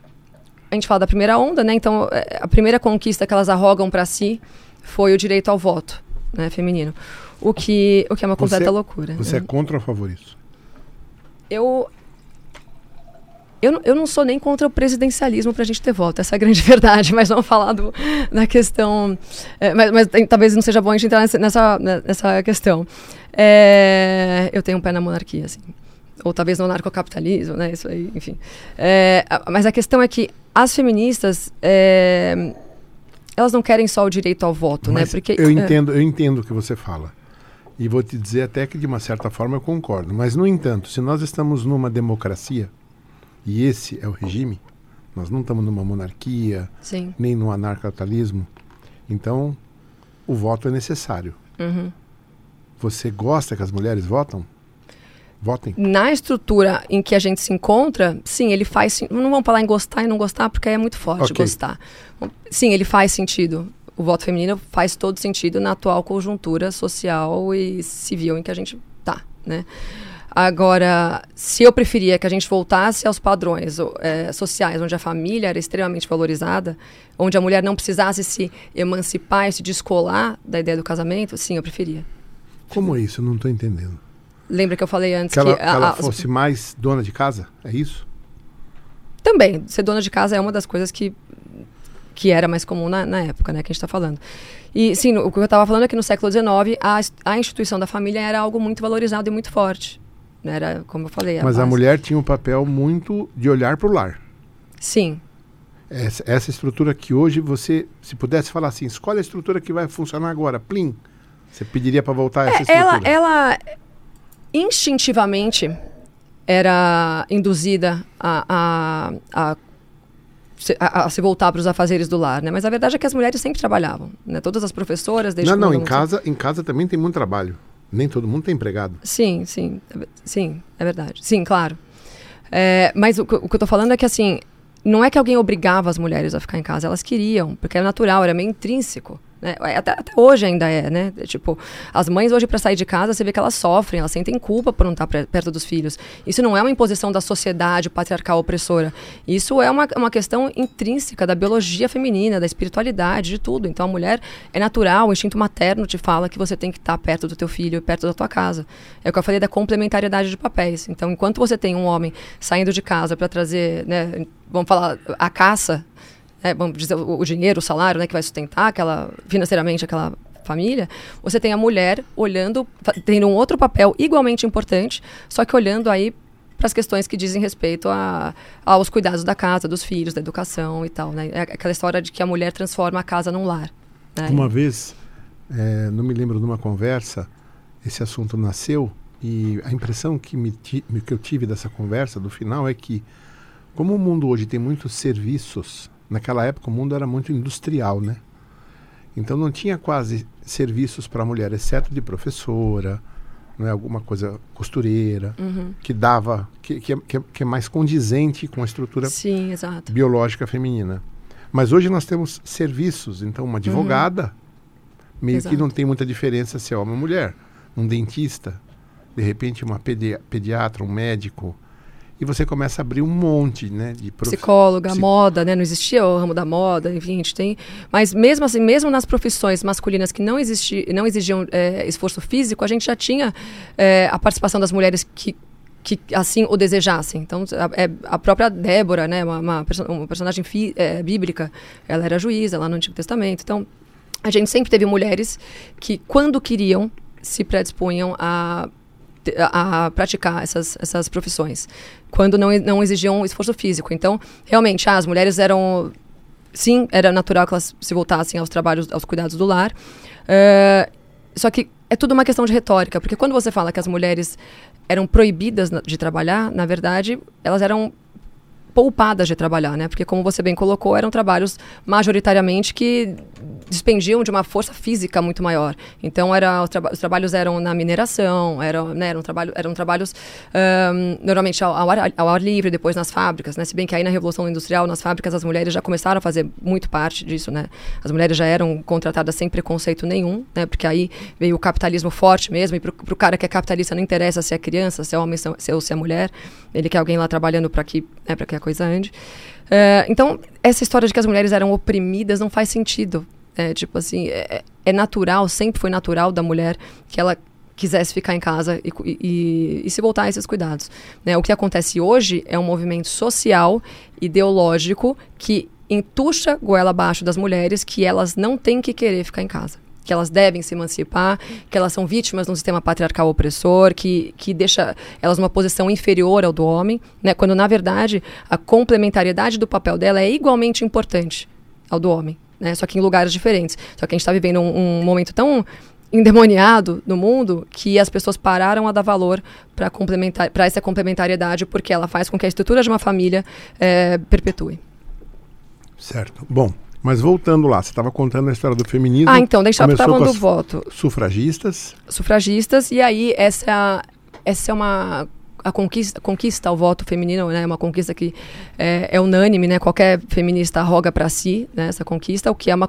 a gente fala da primeira onda, né? Então, é, a primeira conquista que elas arrogam para si foi o direito ao voto né, feminino. O que, o que é uma completa você, loucura. Você é contra ou a favor disso? Eu, eu, eu não sou nem contra o presidencialismo para a gente ter voto, essa é a grande verdade, mas vamos falar do, da questão. É, mas, mas talvez não seja bom a gente entrar nessa, nessa, nessa questão. É, eu tenho um pé na monarquia, assim. Ou talvez no narcocapitalismo, né? Isso aí, enfim. É, mas a questão é que as feministas. É, elas não querem só o direito ao voto, né? mas né? Porque, eu entendo, eu entendo o que você fala. E vou te dizer até que de uma certa forma eu concordo. Mas, no entanto, se nós estamos numa democracia, e esse é o regime. Nós não estamos numa monarquia, Sim. nem num anarcapitalismo. Então, o voto é necessário. Uhum. Você gosta que as mulheres votam? Votem. Na estrutura em que a gente se encontra, sim, ele faz. Não vamos falar em gostar e não gostar, porque é muito forte okay. gostar. Sim, ele faz sentido. O voto feminino faz todo sentido na atual conjuntura social e civil em que a gente está, né? Agora, se eu preferia que a gente voltasse aos padrões é, sociais, onde a família era extremamente valorizada, onde a mulher não precisasse se emancipar e se descolar da ideia do casamento, sim, eu preferia. Como é isso? Eu não estou entendendo. Lembra que eu falei antes que ela, que, a, que ela fosse mais dona de casa? É isso? Também. Ser dona de casa é uma das coisas que, que era mais comum na, na época, né, que a gente está falando. E, sim, o que eu estava falando é que no século XIX a, a instituição da família era algo muito valorizado e muito forte. Era, como eu falei. Mas a, a mulher tinha um papel muito de olhar para o lar. Sim. Essa, essa, estrutura que hoje você, se pudesse falar assim, escolhe a estrutura que vai funcionar agora, plim. Você pediria para voltar a essa é, estrutura? Ela, ela instintivamente era induzida a, a, a a, a, se voltar para os afazeres do lar, né? Mas a verdade é que as mulheres sempre trabalhavam, né? Todas as professoras, desde Não, não, em casa, em casa também tem muito trabalho. Nem todo mundo tem empregado. Sim, sim, sim, é verdade. Sim, claro. É, mas o, o, que eu estou falando é que assim, não é que alguém obrigava as mulheres a ficar em casa, elas queriam, porque era natural, era meio intrínseco. Né? É, até, até, hoje ainda é, né? Tipo, as mães hoje para sair de casa, você vê que elas sofrem, elas sentem culpa por não estar perto dos filhos. Isso não é uma imposição da sociedade patriarcal opressora. Isso é uma, uma questão intrínseca da biologia feminina, da espiritualidade, de tudo. Então a mulher é natural, o instinto materno te fala que você tem que estar perto do teu filho, perto da tua casa. É o que eu falei da complementariedade de papéis. Então, enquanto você tem um homem saindo de casa para trazer, né, vamos falar, a caça é, vamos dizer, o, o, dinheiro, o salário, né, que vai sustentar aquela, financeiramente aquela família, você tem a mulher olhando, tendo um outro papel igualmente importante, só que olhando aí para as questões que dizem respeito a, aos cuidados da casa, dos filhos, da educação e tal, né? É aquela história de que a mulher transforma a casa num lar. Né? Uma vez, é, não me lembro de uma conversa, esse assunto nasceu e a impressão que, me que eu tive dessa conversa, do final, é que como o mundo hoje tem muitos serviços Naquela época o mundo era muito industrial, né? Então não tinha quase serviços para a mulher, exceto de professora, não é alguma coisa costureira, uhum. que dava, que, que, que, que, é mais condizente com a estrutura Sim, biológica feminina. Mas hoje nós temos serviços, então uma advogada, uhum. meio exato. que não tem muita diferença se é homem ou mulher. Um dentista, de repente uma pedi pediatra, um médico, e você começa a abrir um monte, né, de prof... psicóloga, Psic... moda, né, não existia o ramo da moda, enfim, a gente tem, mas mesmo assim, mesmo nas profissões masculinas que não existi, não exigiam é, esforço físico, a gente já tinha é, a participação das mulheres que que assim o desejassem. Então, a, é, a própria Débora, né, uma, uma, uma personagem fi, é, bíblica, ela era juíza lá no Antigo Testamento. Então, a gente sempre teve mulheres que, quando queriam, se predispunham a a, praticar essas, essas profissões, quando não, não exigiam esforço físico. Então, realmente, ah, as mulheres eram. Sim, era natural que elas se voltassem aos trabalhos, aos cuidados do lar. Uh, só que é tudo uma questão de retórica, porque quando você fala que as mulheres eram proibidas de trabalhar, na verdade, elas eram poupadas de trabalhar, né? Porque como você bem colocou, eram trabalhos majoritariamente que dispendiam de uma força física muito maior. Então era traba os trabalhos eram na mineração, eram, né, eram, trabalho, eram trabalhos um, normalmente ao, ao, ar, ao, ar, livre, depois nas fábricas, né? Se bem que aí na revolução industrial, nas fábricas as mulheres já começaram a fazer muito parte disso, né? As mulheres já eram contratadas sem preconceito nenhum, né? Porque aí veio o capitalismo forte mesmo e para o cara que é capitalista não interessa se é criança, se é homem, se é, se é mulher, ele quer alguém lá trabalhando para que, né, que a coisa ande. Uh, então, essa história de que as mulheres eram oprimidas não faz sentido. É, tipo assim, é, é, natural, sempre foi natural da mulher que ela quisesse ficar em casa e, e, e se voltar a esses cuidados. Né? O que acontece hoje é um movimento social, ideológico, que entuxa goela abaixo das mulheres que elas não têm que querer ficar em casa que elas devem se emancipar, que elas são vítimas de um sistema patriarcal opressor, que, que deixa elas numa posição inferior ao do homem, né? quando na verdade a complementariedade do papel dela é igualmente importante ao do homem, né? só que em lugares diferentes. Só que a gente está vivendo um, um momento tão endemoniado no mundo que as pessoas pararam a dar valor para complementar para essa complementariedade porque ela faz com que a estrutura de uma família é, perpetue. Certo. Bom, mas voltando lá, você estava contando a história do feminismo. Ah, então, deixa eu falando do voto. Sufragistas. Sufragistas, e aí essa, essa é uma a conquista, conquista ao voto feminino, né, uma conquista que é, é unânime, né, qualquer feminista roga para si, né, essa conquista, o que é uma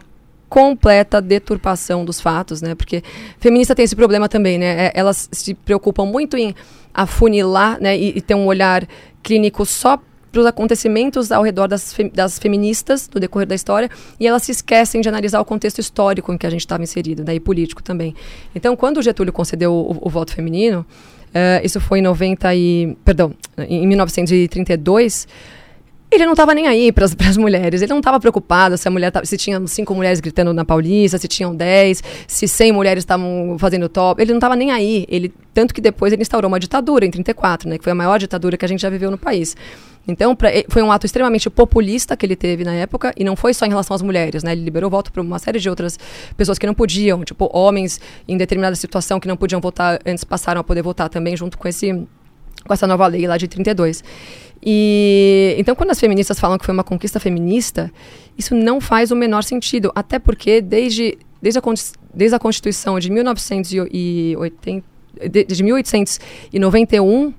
completa deturpação dos fatos, né, porque feminista tem esse problema também, né, é, elas se preocupam muito em afunilar né, e, e ter um olhar clínico só para os acontecimentos ao redor das, das feministas no decorrer da história e elas se esquecem de analisar o contexto histórico em que a gente estava inserido, né, e político também. Então, quando o Getúlio concedeu o, o voto feminino, uh, isso foi em 90 e, perdão, em 1932, ele não estava nem aí para as mulheres. Ele não estava preocupado se a mulher tava, se tinha cinco mulheres gritando na Paulista, se tinham dez, se cem mulheres estavam fazendo top. Ele não estava nem aí. Ele tanto que depois ele instaurou uma ditadura em 34, né, que foi a maior ditadura que a gente já viveu no país. Então, pra, foi um ato extremamente populista que ele teve na época, e não foi só em relação às mulheres, né? Ele liberou voto para uma série de outras pessoas que não podiam, tipo, homens em determinada situação que não podiam votar, antes passaram a poder votar também, junto com, esse, com essa nova lei lá de 32. E então, quando as feministas falam que foi uma conquista feminista, isso não faz o menor sentido, até porque desde, desde, a, desde a Constituição de 1980, de, de 1891,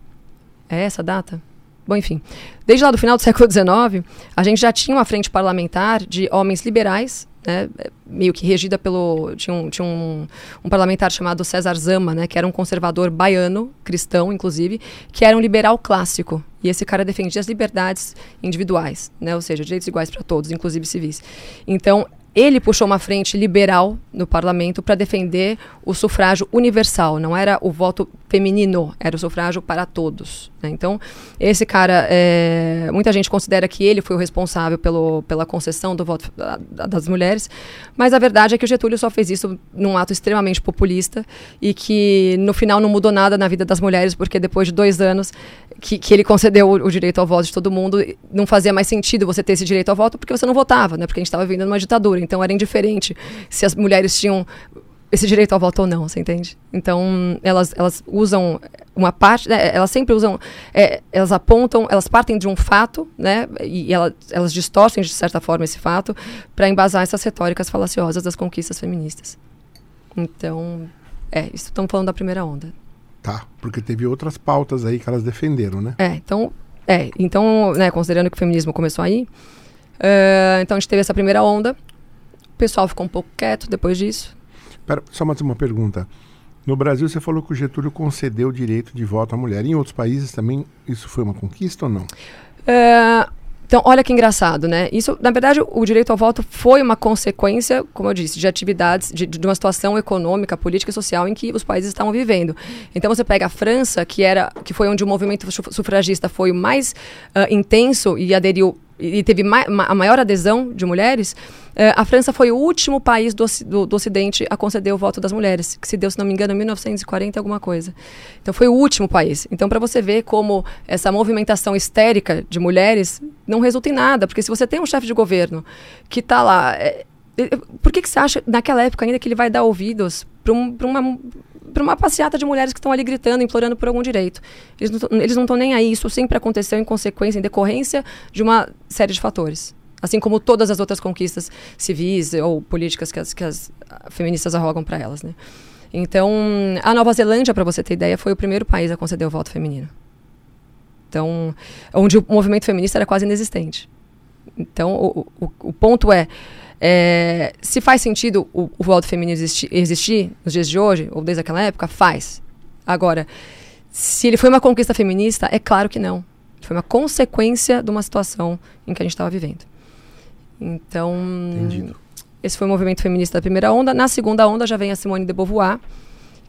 é essa data? Bom, enfim, desde lá do final do século XIX, a gente já tinha uma frente parlamentar de homens liberais, né, meio que regida pelo. Tinha, um, tinha um, um, parlamentar chamado César Zama, né, que era um conservador baiano, cristão, inclusive, que era um liberal clássico. E esse cara defendia as liberdades individuais, né, ou seja, direitos iguais para todos, inclusive civis. Então, ele puxou uma frente liberal no parlamento para defender o sufrágio universal. Não era o voto feminino, era o sufrágio para todos. Né? Então, esse cara, é, muita gente considera que ele foi o responsável pelo, pela concessão do voto das mulheres, mas a verdade é que o Getúlio só fez isso num ato extremamente populista e que no final não mudou nada na vida das mulheres, porque depois de dois anos que, que ele concedeu o, o, direito ao voto de todo mundo, não fazia mais sentido você ter esse direito ao voto porque você não votava, né? Porque a gente estava vivendo numa ditadura, então era indiferente se as mulheres tinham esse direito ao voto ou não, você entende? Então elas, elas usam uma parte, né, elas sempre usam, é, elas apontam, elas partem de um fato, né? E, e elas, elas distorcem de certa forma esse fato para embasar essas retóricas falaciosas das conquistas feministas. Então, é, isso estamos falando da primeira onda. Tá, porque teve outras pautas aí que elas defenderam, né? É, então, é, então né, considerando que o feminismo começou aí, uh, então a gente teve essa primeira onda, o pessoal ficou um pouco quieto depois disso. Pera, só mais uma pergunta. No Brasil, você falou que o Getúlio concedeu o direito de voto à mulher. Em outros países também isso foi uma conquista ou não? Uh, então, olha que engraçado, né? Isso, na verdade, o direito ao voto foi uma consequência, como eu disse, de atividades, de, de, uma situação econômica, política e social em que os países estavam vivendo. Então, você pega a França, que era, que foi onde o movimento sufragista foi o mais uh, intenso e aderiu e teve ma a maior adesão de mulheres, a França foi o último país do, do, do, Ocidente a conceder o voto das mulheres, que se deu, se não me engano, em 1940 alguma coisa. Então foi o último país. Então para você ver como essa movimentação histérica de mulheres não resulta em nada, porque se você tem um chefe de governo que está lá, é, é, por que, que você acha naquela época ainda que ele vai dar ouvidos para um, uma para uma passeata de mulheres que estão ali gritando, implorando por algum direito. Eles não estão nem aí. Isso sempre aconteceu em consequência, em decorrência de uma série de fatores. Assim como todas as outras conquistas civis ou políticas que as, que as feministas arrogam para elas. Né? Então, a Nova Zelândia, para você ter ideia, foi o primeiro país a conceder o voto feminino. Então, onde o movimento feminista era quase inexistente. Então, o, o, o ponto é é, se faz sentido o, o voto feminino existir nos dias de hoje, ou desde aquela época, faz. Agora, se ele foi uma conquista feminista, é claro que não. Foi uma consequência de uma situação em que a gente estava vivendo. Então, Entendido. esse foi o movimento feminista da primeira onda. Na segunda onda já vem a Simone de Beauvoir,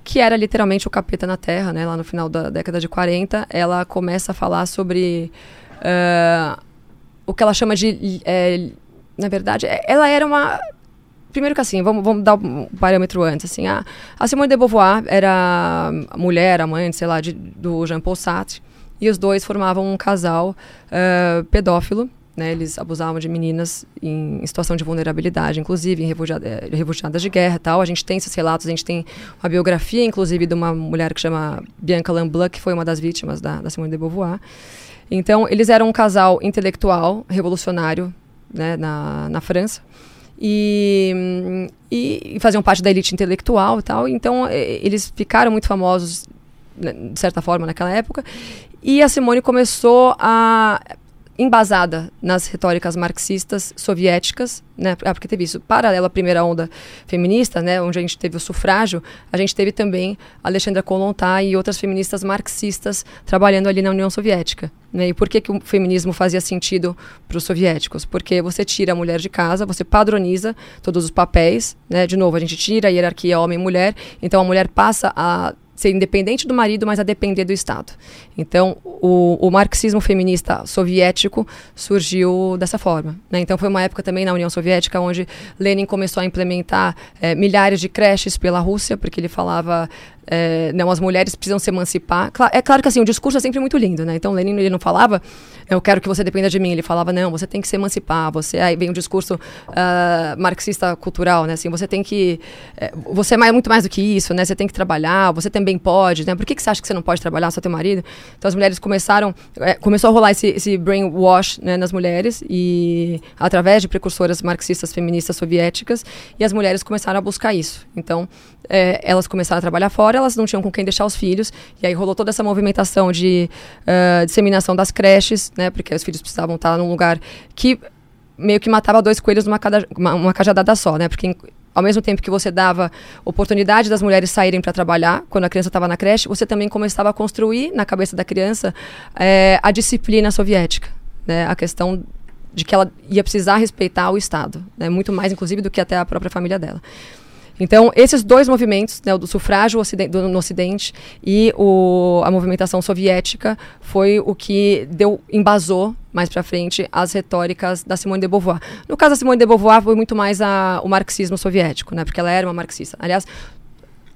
que era literalmente o capeta na Terra, né? Lá no final da década de 40, ela começa a falar sobre uh, o que ela chama de é, na verdade, é, ela era uma primeiro que assim, vamos, vamos dar um parâmetro antes, assim, a, a Simone de Beauvoir era a mulher, amante, sei lá, de, do Jean-Paul Sartre, e os dois formavam um casal uh, pedófilo, né, eles abusavam de meninas em, situação de vulnerabilidade, inclusive em eh, refugiadas de guerra tal. A gente tem esses relatos, a gente tem uma biografia, inclusive, de uma mulher que chama Bianca Lamblin, que foi uma das vítimas da, da Simone de Beauvoir. Então, eles eram um casal intelectual, revolucionário, né, na, na França. E, e, faziam parte da elite intelectual e tal. Então, eles ficaram muito famosos, né, de certa forma, naquela época. E a Simone começou a embasada nas retóricas marxistas soviéticas, né? Ah, porque teve isso paralelo à primeira onda feminista, né? Onde a gente teve o sufrágio, a gente teve também Alexandra Kollontai e outras feministas marxistas trabalhando ali na União Soviética. Né? E por que, que o feminismo fazia sentido para os soviéticos? Porque você tira a mulher de casa, você padroniza todos os papéis, né? De novo, a gente tira a hierarquia homem-mulher, então a mulher passa a ser independente do marido, mas a depender do Estado. Então, o, o marxismo feminista soviético surgiu dessa forma. Né? Então, foi uma época também na União Soviética onde Lenin começou a implementar é, milhares de creches pela Rússia, porque ele falava é, não, as mulheres precisam se emancipar. É claro que assim, o discurso é sempre muito lindo, né? Então, Lenin ele não falava, eu quero que você dependa de mim. Ele falava, não, você tem que se emancipar. Você aí vem um discurso uh, marxista cultural, né? Assim, você tem que, é, você é mais, muito mais do que isso, né? Você tem que trabalhar. Você também pode, né? Por que, que você acha que você não pode trabalhar só teu marido? Então, as mulheres começaram, é, começou a rolar esse, esse brainwash né, nas mulheres e através de precursoras marxistas feministas soviéticas e as mulheres começaram a buscar isso. Então, é, elas começaram a trabalhar fora, elas não tinham com quem deixar os filhos, e aí rolou toda essa movimentação de uh, disseminação das creches, né, porque os filhos precisavam estar num lugar que meio que matava dois coelhos numa cada, uma, uma cajadada só, né, porque ao mesmo tempo que você dava oportunidade das mulheres saírem para trabalhar, quando a criança estava na creche, você também começava a construir na cabeça da criança é, a disciplina soviética, né, a questão de que ela ia precisar respeitar o Estado, né, muito mais, inclusive, do que até a própria família dela. Então, esses dois movimentos, né, o do sufrágio no Ocidente e o, a movimentação soviética, foi o que deu, embasou mais para frente as retóricas da Simone de Beauvoir. No caso da Simone de Beauvoir, foi muito mais a, o marxismo soviético, né, porque ela era uma marxista. Aliás,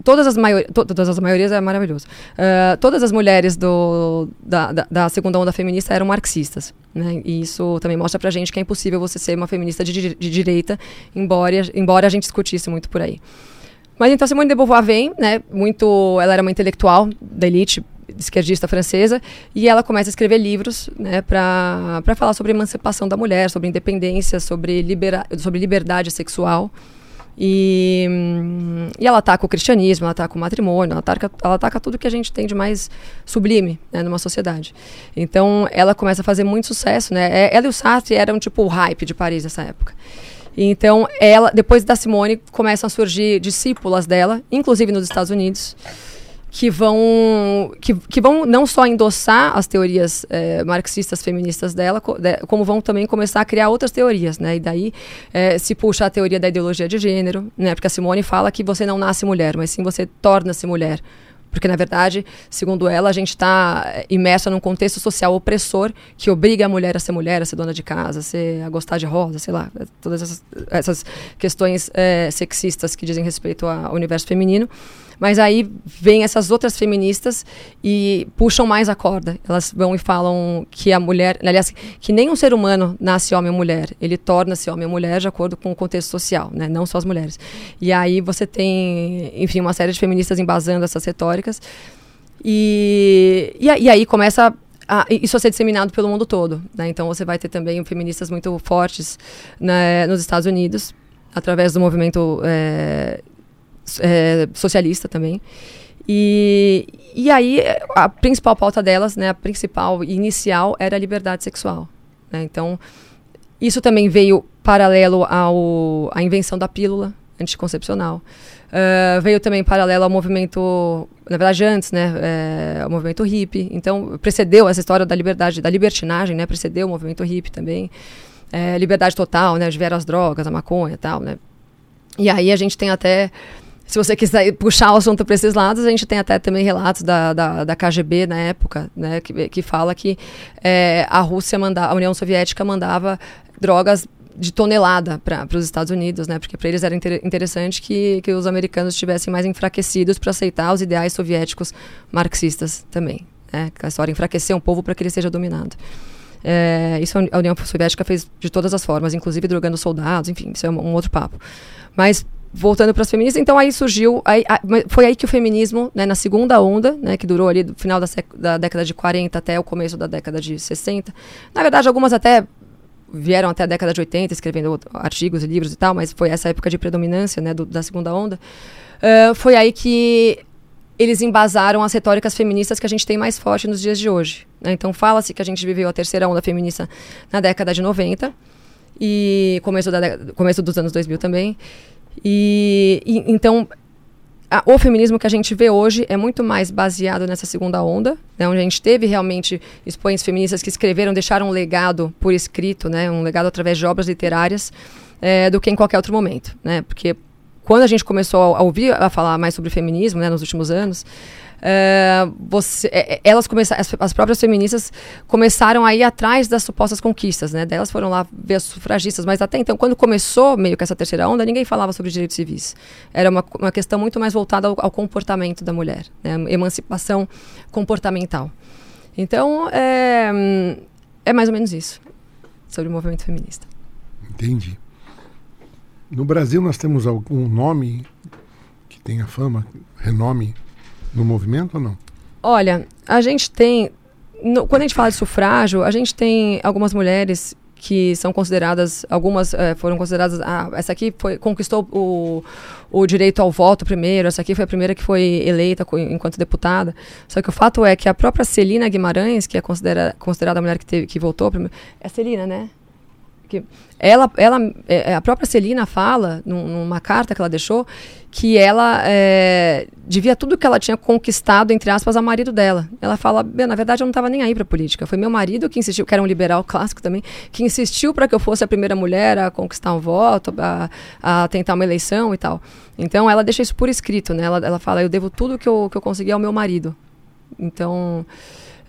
todas as, maior, to, todas as maiorias é maravilhoso. Uh, todas as mulheres do, da, da, da, segunda onda feminista eram marxistas. Né? E isso também mostra pra gente que é impossível você ser uma feminista de, de direita, embora, embora a gente discutisse muito por aí. Mas então Simone de Beauvoir vem, né, muito, ela era uma intelectual da elite esquerdista francesa, e ela começa a escrever livros né, para falar sobre emancipação da mulher, sobre independência, sobre, libera sobre liberdade sexual. E, e ela ataca o cristianismo, ela ataca o matrimônio, ela ataca, ela ataca tudo que a gente tem de mais sublime né, numa sociedade. Então ela começa a fazer muito sucesso, né? É, ela e o Sartre eram tipo o hype de Paris nessa época. Então ela, depois da Simone, começam a surgir discípulas dela, inclusive nos Estados Unidos que vão, que, que vão não só endossar as teorias é, marxistas feministas dela, co, de, como vão também começar a criar outras teorias, né? E daí é, se puxa a teoria da ideologia de gênero, né? Porque a Simone fala que você não nasce mulher, mas sim você torna-se mulher. Porque, na verdade, segundo ela, a gente está é, imersa num contexto social opressor que obriga a mulher a ser mulher, a ser dona de casa, a, ser, a gostar de rosa, sei lá, todas essas, essas questões é, sexistas que dizem respeito ao universo feminino. Mas aí vem essas outras feministas e puxam mais a corda. Elas vão e falam que a mulher, aliás, que nem um ser humano nasce homem ou mulher, ele torna-se homem ou mulher de acordo com o contexto social, né? não só as mulheres. E aí você tem, enfim, uma série de feministas embasando essas retóricas. E, e, e aí começa a, isso a ser disseminado pelo mundo todo. Né? Então você vai ter também feministas muito fortes né, nos Estados Unidos, através do movimento é, é, socialista também. E, e aí, a principal pauta delas, né, a principal inicial, era a liberdade sexual. Né? Então, isso também veio paralelo ao, à invenção da pílula anticoncepcional. Uh, veio também paralelo ao movimento, na verdade antes, né, é, ao movimento hippie. Então, precedeu essa história da liberdade, da libertinagem, né, precedeu o movimento hippie também. É, liberdade total, né, vieram as drogas, a maconha e tal, né. E aí a gente tem até se você quiser puxar o assunto para esses lados, a gente tem até também relatos da, da, da KGB na época, né, que, que fala que é, a Rússia mandava, a União Soviética mandava drogas de tonelada para os Estados Unidos, né? Porque para eles era inter interessante que, que os americanos estivessem mais enfraquecidos para aceitar os ideais soviéticos marxistas também. Né? A história enfraquecer um povo para que ele seja dominado. É, isso a União Soviética fez de todas as formas, inclusive drogando soldados, enfim, isso é um, um outro papo. Mas voltando para as feministas, então aí surgiu, aí, foi aí que o feminismo, né, na segunda onda, né, que durou ali do final da, da, década de 40 até o começo da década de 60, na verdade algumas até vieram até a década de 80 escrevendo artigos e livros e tal, mas foi essa época de predominância, né, do, da segunda onda, uh, foi aí que eles embasaram as retóricas feministas que a gente tem mais forte nos dias de hoje. Né? Então, fala-se que a gente viveu a terceira onda feminista na década de 90 e começo, da, começo dos anos 2000 também. E, e então, a, o feminismo que a gente vê hoje é muito mais baseado nessa segunda onda, né, onde a gente teve realmente expoentes feministas que escreveram, deixaram um legado por escrito, né, um legado através de obras literárias, é, do que em qualquer outro momento. Né, porque quando a gente começou a, a ouvir a falar mais sobre feminismo né, nos últimos anos, Uh, você, é, é, elas começaram, as, as, próprias feministas começaram a ir atrás das supostas conquistas, né? Delas foram lá ver as sufragistas, mas até então, quando começou meio que essa terceira onda, ninguém falava sobre direitos civis. Era uma, uma questão muito mais voltada ao, ao comportamento da mulher, né? emancipação comportamental. Então, é, é mais ou menos isso sobre o movimento feminista. Entendi. No Brasil, nós temos algum nome que tenha fama, renome no movimento ou não? Olha, a gente tem. No, quando a gente fala de sufrágio, a gente tem algumas mulheres que são consideradas, algumas é, foram consideradas, ah, essa aqui foi, conquistou o, o direito ao voto primeiro, essa aqui foi a primeira que foi eleita enquanto deputada. Só que o fato é que a própria Celina Guimarães, que é considera, considerada a mulher que, teve, que votou primeiro, é Celina, né? que ela, ela, é, a própria Celina fala, num, numa carta que ela deixou, que ela é, devia tudo que ela tinha conquistado, entre aspas, ao marido dela. Ela fala, na verdade, eu não estava nem aí para política. Foi meu marido que insistiu, que era um liberal clássico também, que insistiu para que eu fosse a primeira mulher a conquistar um voto, a, a, tentar uma eleição e tal. Então, ela deixa isso por escrito, né? Ela, ela fala, eu devo tudo que eu, que eu consegui ao meu marido. Então,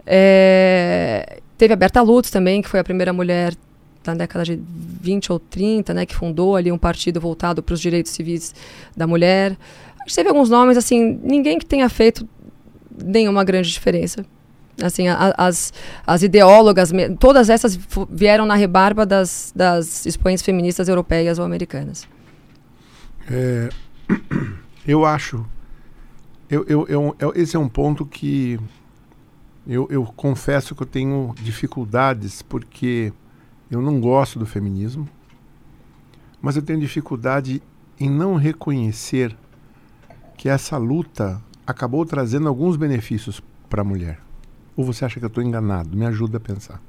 é, teve a Berta Lutz também, que foi a primeira mulher na década de 20 ou 30, né, que fundou ali um partido voltado para os direitos civis da mulher. A gente teve alguns nomes, assim, ninguém que tenha feito nenhuma grande diferença. Assim, a, as, as ideólogas, todas essas vieram na rebarba das, das expoentes feministas europeias ou americanas. É, eu acho. Eu, eu, eu, esse é um ponto que eu, eu confesso que eu tenho dificuldades, porque eu não gosto do feminismo, mas eu tenho dificuldade em não reconhecer que essa luta acabou trazendo alguns benefícios para a mulher. Ou você acha que eu estou enganado? Me ajuda a pensar.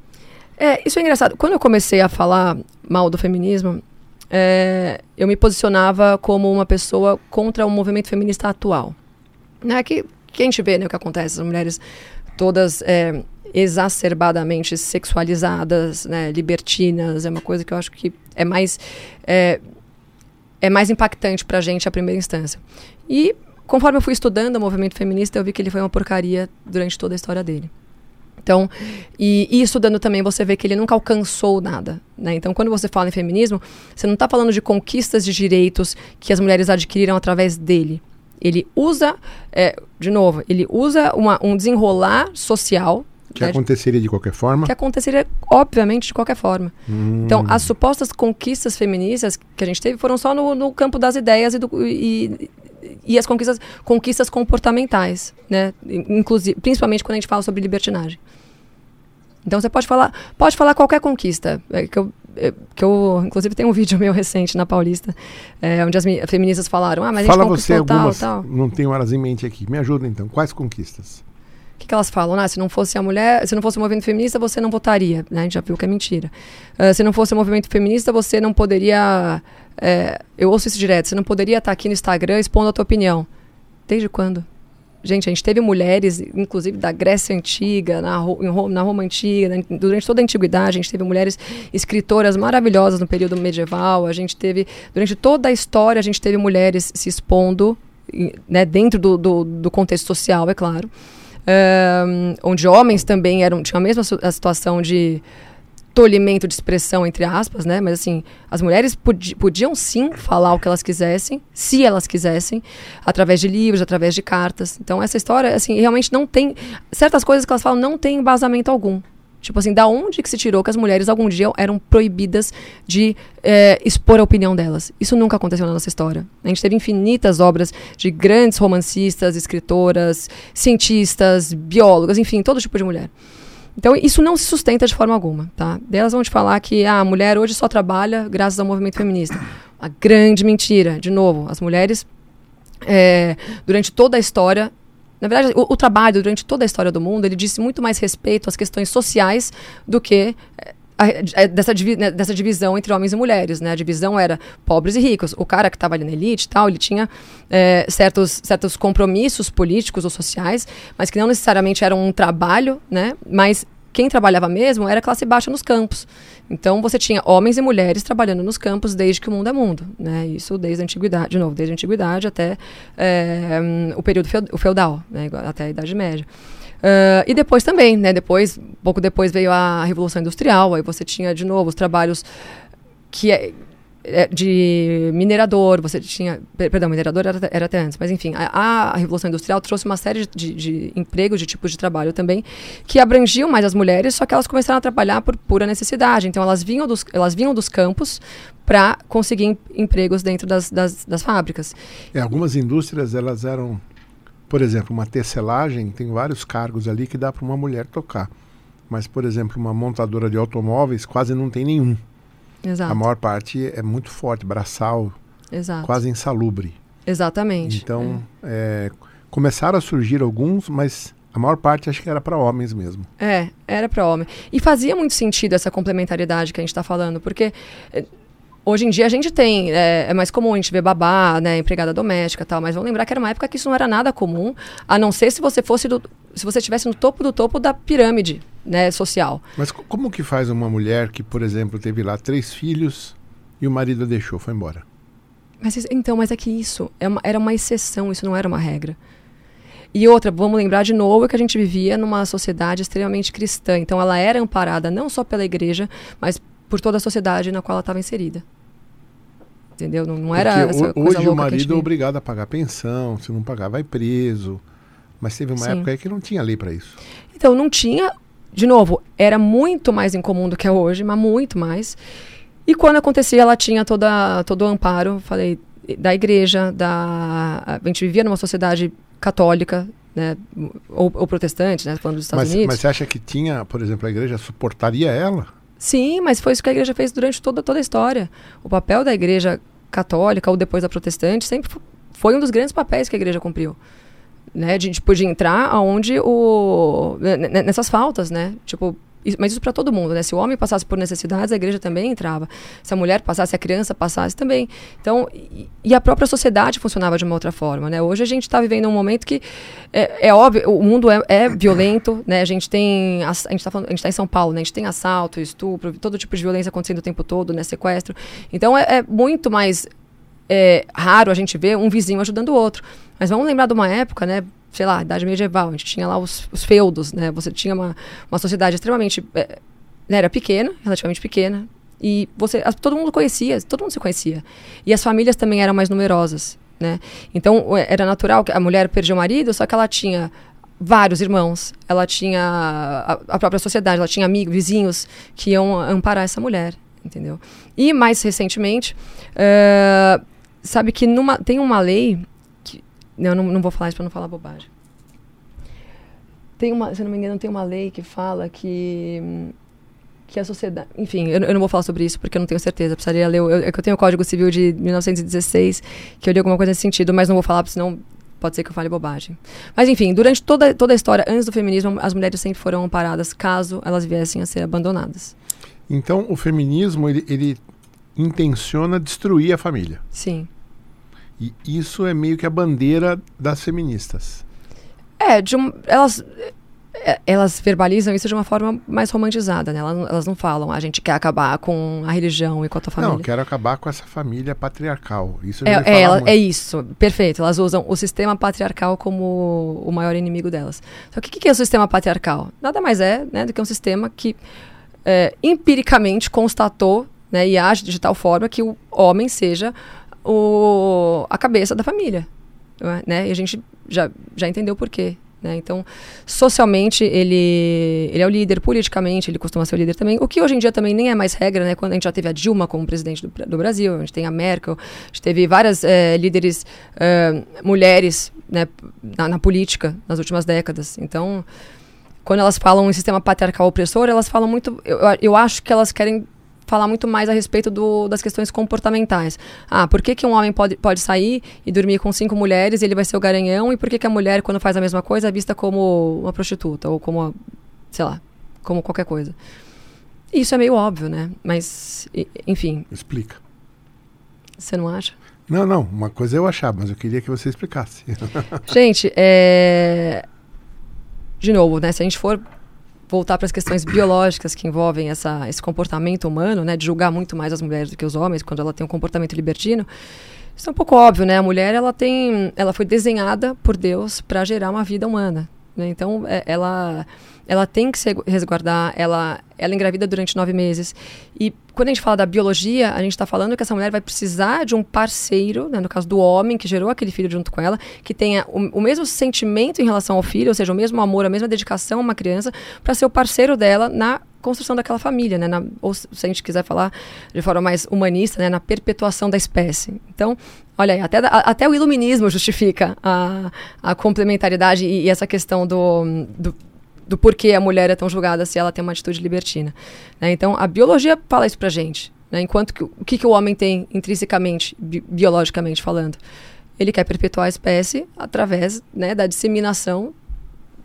É, isso é engraçado. Quando eu comecei a falar mal do feminismo, é, eu me posicionava como uma pessoa contra o movimento feminista atual. Né, que, que a gente vê né, o que acontece, as mulheres todas é, exacerbadamente sexualizadas, né, libertinas, é uma coisa que eu acho que é mais é, é mais impactante para a gente a primeira instância. E conforme eu fui estudando o movimento feminista, eu vi que ele foi uma porcaria durante toda a história dele. Então, e, e, estudando também, você vê que ele nunca alcançou nada. Né? Então, quando você fala em feminismo, você não está falando de conquistas de direitos que as mulheres adquiriram através dele. Ele usa, é, de novo, ele usa uma, um desenrolar social que né, aconteceria de qualquer forma? Que aconteceria, obviamente, de qualquer forma. Hum. Então, as supostas conquistas feministas que a gente teve foram só no, no campo das ideias e, do, e, e, as conquistas, conquistas comportamentais, né? Inclusive, principalmente quando a gente fala sobre libertinagem. Então, você pode falar, pode falar qualquer conquista. É, que, eu, que eu, inclusive, tem um vídeo meu recente na Paulista, é, onde as feministas falaram, ah, mas Fala a gente você algumas, tal, tal. não tenho elas em mente aqui. Me ajuda, então. Quais conquistas? O que, que, elas falam? Ah, se não fosse a mulher, se não fosse o movimento feminista, você não votaria. Né? A gente já viu que é mentira. Uh, se não fosse o movimento feminista, você não poderia. É, eu ouço isso direto. Você não poderia estar aqui no Instagram expondo a tua opinião. Desde quando? Gente, a gente teve mulheres, inclusive da Grécia Antiga, na, na Roma Antiga, durante toda a Antiguidade, a gente teve mulheres escritoras maravilhosas no período medieval, a gente teve, durante toda a história, a gente teve mulheres se expondo, né, dentro do, do, do contexto social, é claro, um, onde homens também eram tinham a mesma a situação de tolimento de expressão, entre aspas, né? Mas assim, as mulheres podi podiam sim falar o que elas quisessem, se elas quisessem, através de livros, através de cartas. Então, essa história, assim, realmente não tem. Certas coisas que elas falam não tem embasamento algum. Tipo assim, da onde que se tirou que as mulheres algum dia eram proibidas de é, expor a opinião delas? Isso nunca aconteceu na nossa história. A gente teve infinitas obras de grandes romancistas, escritoras, cientistas, biólogas, enfim, todo tipo de mulher. Então, isso não se sustenta de forma alguma, tá? Delas vão te falar que ah, a mulher hoje só trabalha graças ao movimento feminista. Uma grande mentira. De novo, as mulheres, é, durante toda a história, Na verdade, o, o, trabalho, durante toda a história do mundo, ele disse muito mais respeito às questões sociais do que eh, a, a, dessa, né, dessa divisão entre homens e mulheres, né? A divisão era pobres e ricos. O cara que estava ali na elite tal, ele tinha é, certos, certos compromissos políticos ou sociais, mas que não necessariamente eram um trabalho, né? Mas quem trabalhava mesmo era classe baixa nos campos. Então você tinha homens e mulheres trabalhando nos campos desde que o mundo é mundo, né? Isso desde a antiguidade, de novo, desde a antiguidade até é, o período feudal, né? até a Idade Média. Uh, e depois também, né? Depois, pouco depois veio a Revolução Industrial, aí você tinha de novo os trabalhos que é, é, de minerador, você tinha. Perdão, minerador era, era até antes, mas enfim, a, a, Revolução Industrial trouxe uma série de, de, empregos, de tipos de trabalho também, que abrangiam mais as mulheres, só que elas começaram a trabalhar por pura necessidade. Então elas vinham dos, elas vinham dos campos para conseguir empregos dentro das, das, das fábricas. É, algumas indústrias elas eram por exemplo, uma tecelagem tem vários cargos ali que dá para uma mulher tocar. Mas, por exemplo, uma montadora de automóveis quase não tem nenhum. Exato. A maior parte é muito forte, braçal, Exato. quase insalubre. Exatamente. Então, é. É, começaram a surgir alguns, mas a maior parte acho que era para homens mesmo. É, era para homem. E fazia muito sentido essa complementaridade que a gente está falando, porque eh, Hoje em dia a gente tem, é, é, mais comum a gente ver babá, né, empregada doméstica tal, mas vamos lembrar que era uma época que isso não era nada comum, a não ser se você fosse do, se você estivesse no topo do topo da pirâmide, né, social. Mas como que faz uma mulher que, por exemplo, teve lá três filhos e o marido deixou, foi embora? Mas, então, mas é que isso é uma, era uma exceção, isso não era uma regra. E outra, vamos lembrar de novo que a gente vivia numa sociedade extremamente cristã. Então ela era amparada não só pela igreja, mas por toda a sociedade na qual ela estava inserida. Entendeu? Não, não era essa coisa Hoje o marido é obrigado a pagar pensão, se não pagar vai preso. Mas teve uma Sim. época aí que não tinha lei para isso. Então não tinha, de novo, era muito mais incomum do que é hoje, mas muito mais. E quando acontecia, ela tinha toda, todo o amparo, falei, da igreja, da a gente vivia numa sociedade católica, né, ou, ou protestante, né, falando dos Estados mas, Unidos. Mas você acha que tinha, por exemplo, a igreja suportaria ela? Sim, mas foi isso que a igreja fez durante toda, toda a história. O papel da igreja católica ou depois da protestante sempre foi um dos grandes papéis que a igreja cumpriu. Né, de, tipo, de entrar aonde o... nessas faltas, né? Tipo, mas isso para todo mundo, né? Se o homem passasse por necessidades, a igreja também entrava. Se a mulher passasse, se a criança passasse também. Então, e, e a própria sociedade funcionava de uma outra forma, né? Hoje a gente está vivendo um momento que é, é óbvio, o mundo é, é, violento, né? A gente tem, a, a gente está tá em São Paulo, né? A gente tem assalto, estupro, todo tipo de violência acontecendo o tempo todo, né? Sequestro. Então é, é muito mais é, raro a gente ver um vizinho ajudando o outro. Mas vamos lembrar de uma época, né? Sei lá, idade medieval, a gente tinha lá os, os feudos, né? Você tinha uma, uma sociedade extremamente, é, né, era pequena, relativamente pequena, e você, as, todo mundo conhecia, todo mundo se conhecia. E as famílias também eram mais numerosas, né? Então, era natural que a mulher perdia o marido, só que ela tinha vários irmãos, ela tinha a, a própria sociedade, ela tinha amigos, vizinhos que iam amparar essa mulher, entendeu? E mais recentemente, uh, sabe que numa, tem uma lei eu não, não vou falar isso para não falar bobagem. Tem uma, se não me engano, tem uma lei que fala que que a sociedade. Enfim, eu, eu, não vou falar sobre isso porque eu não tenho certeza. Precisaria ler. Eu, eu, eu tenho o Código Civil de 1916, que eu li alguma coisa nesse sentido, mas não vou falar, porque senão pode ser que eu fale bobagem. Mas enfim, durante toda, toda a história, antes do feminismo, as mulheres sempre foram amparadas caso elas viessem a ser abandonadas. Então, o feminismo, ele, ele intenciona destruir a família. Sim. E isso é meio que a bandeira das feministas. É, de um, elas é, elas verbalizam isso de uma forma mais romantizada, né? Elas, elas, não falam, a gente quer acabar com a religião e com a tua família. Não, quero acabar com essa família patriarcal. Isso é, é, ela, é, isso, perfeito. Elas usam o sistema patriarcal como o maior inimigo delas. Só que o que é o sistema patriarcal? Nada mais é né, do que um sistema que é, empiricamente constatou né, e age de tal forma que o homem seja o, a cabeça da família. Né? E a gente já, já entendeu por quê. Né? Então, socialmente, ele, ele é o líder, politicamente, ele costuma ser o líder também, o que hoje em dia também nem é mais regra, né? quando a gente já teve a Dilma como presidente do, do Brasil, a gente tem a Merkel, a gente teve várias é, líderes é, mulheres né, na, na, política nas últimas décadas. Então, quando elas falam em sistema patriarcal opressor, elas falam muito. Eu, eu acho que elas querem falar muito mais a respeito do, das questões comportamentais. Ah, por que, que um homem pode, pode sair e dormir com cinco mulheres e ele vai ser o garanhão? E por que, que a mulher, quando faz a mesma coisa, é vista como uma prostituta ou como, uma, sei lá, como qualquer coisa? Isso é meio óbvio, né? Mas, enfim. Explica. Você não acha? Não, não. Uma coisa é eu achar, mas eu queria que você explicasse. Gente, é... de novo, né? Se a gente for voltar para as questões biológicas que envolvem essa, esse comportamento humano, né, de julgar muito mais as mulheres do que os homens quando ela tem um comportamento libertino, isso é um pouco óbvio, né? A mulher ela tem, ela foi desenhada por Deus para gerar uma vida humana, né? Então é, ela ela tem que se resguardar, ela, ela engravida durante nove meses. E quando a gente fala da biologia, a gente está falando que essa mulher vai precisar de um parceiro, né, no caso do homem que gerou aquele filho junto com ela, que tenha o, o mesmo sentimento em relação ao filho, ou seja, o mesmo amor, a mesma dedicação a uma criança, para ser o parceiro dela na construção daquela família, né? Na, ou se a gente quiser falar de forma mais humanista, né? na perpetuação da espécie. Então, olha aí, até, até o iluminismo justifica a, a complementariedade e, e essa questão do, do do porquê a mulher é tão julgada se ela tem uma atitude libertina. Né? Então, a biologia fala isso pra gente. Né? Enquanto que o que, que o homem tem intrinsecamente, bi biologicamente falando? Ele quer perpetuar a espécie através né, da disseminação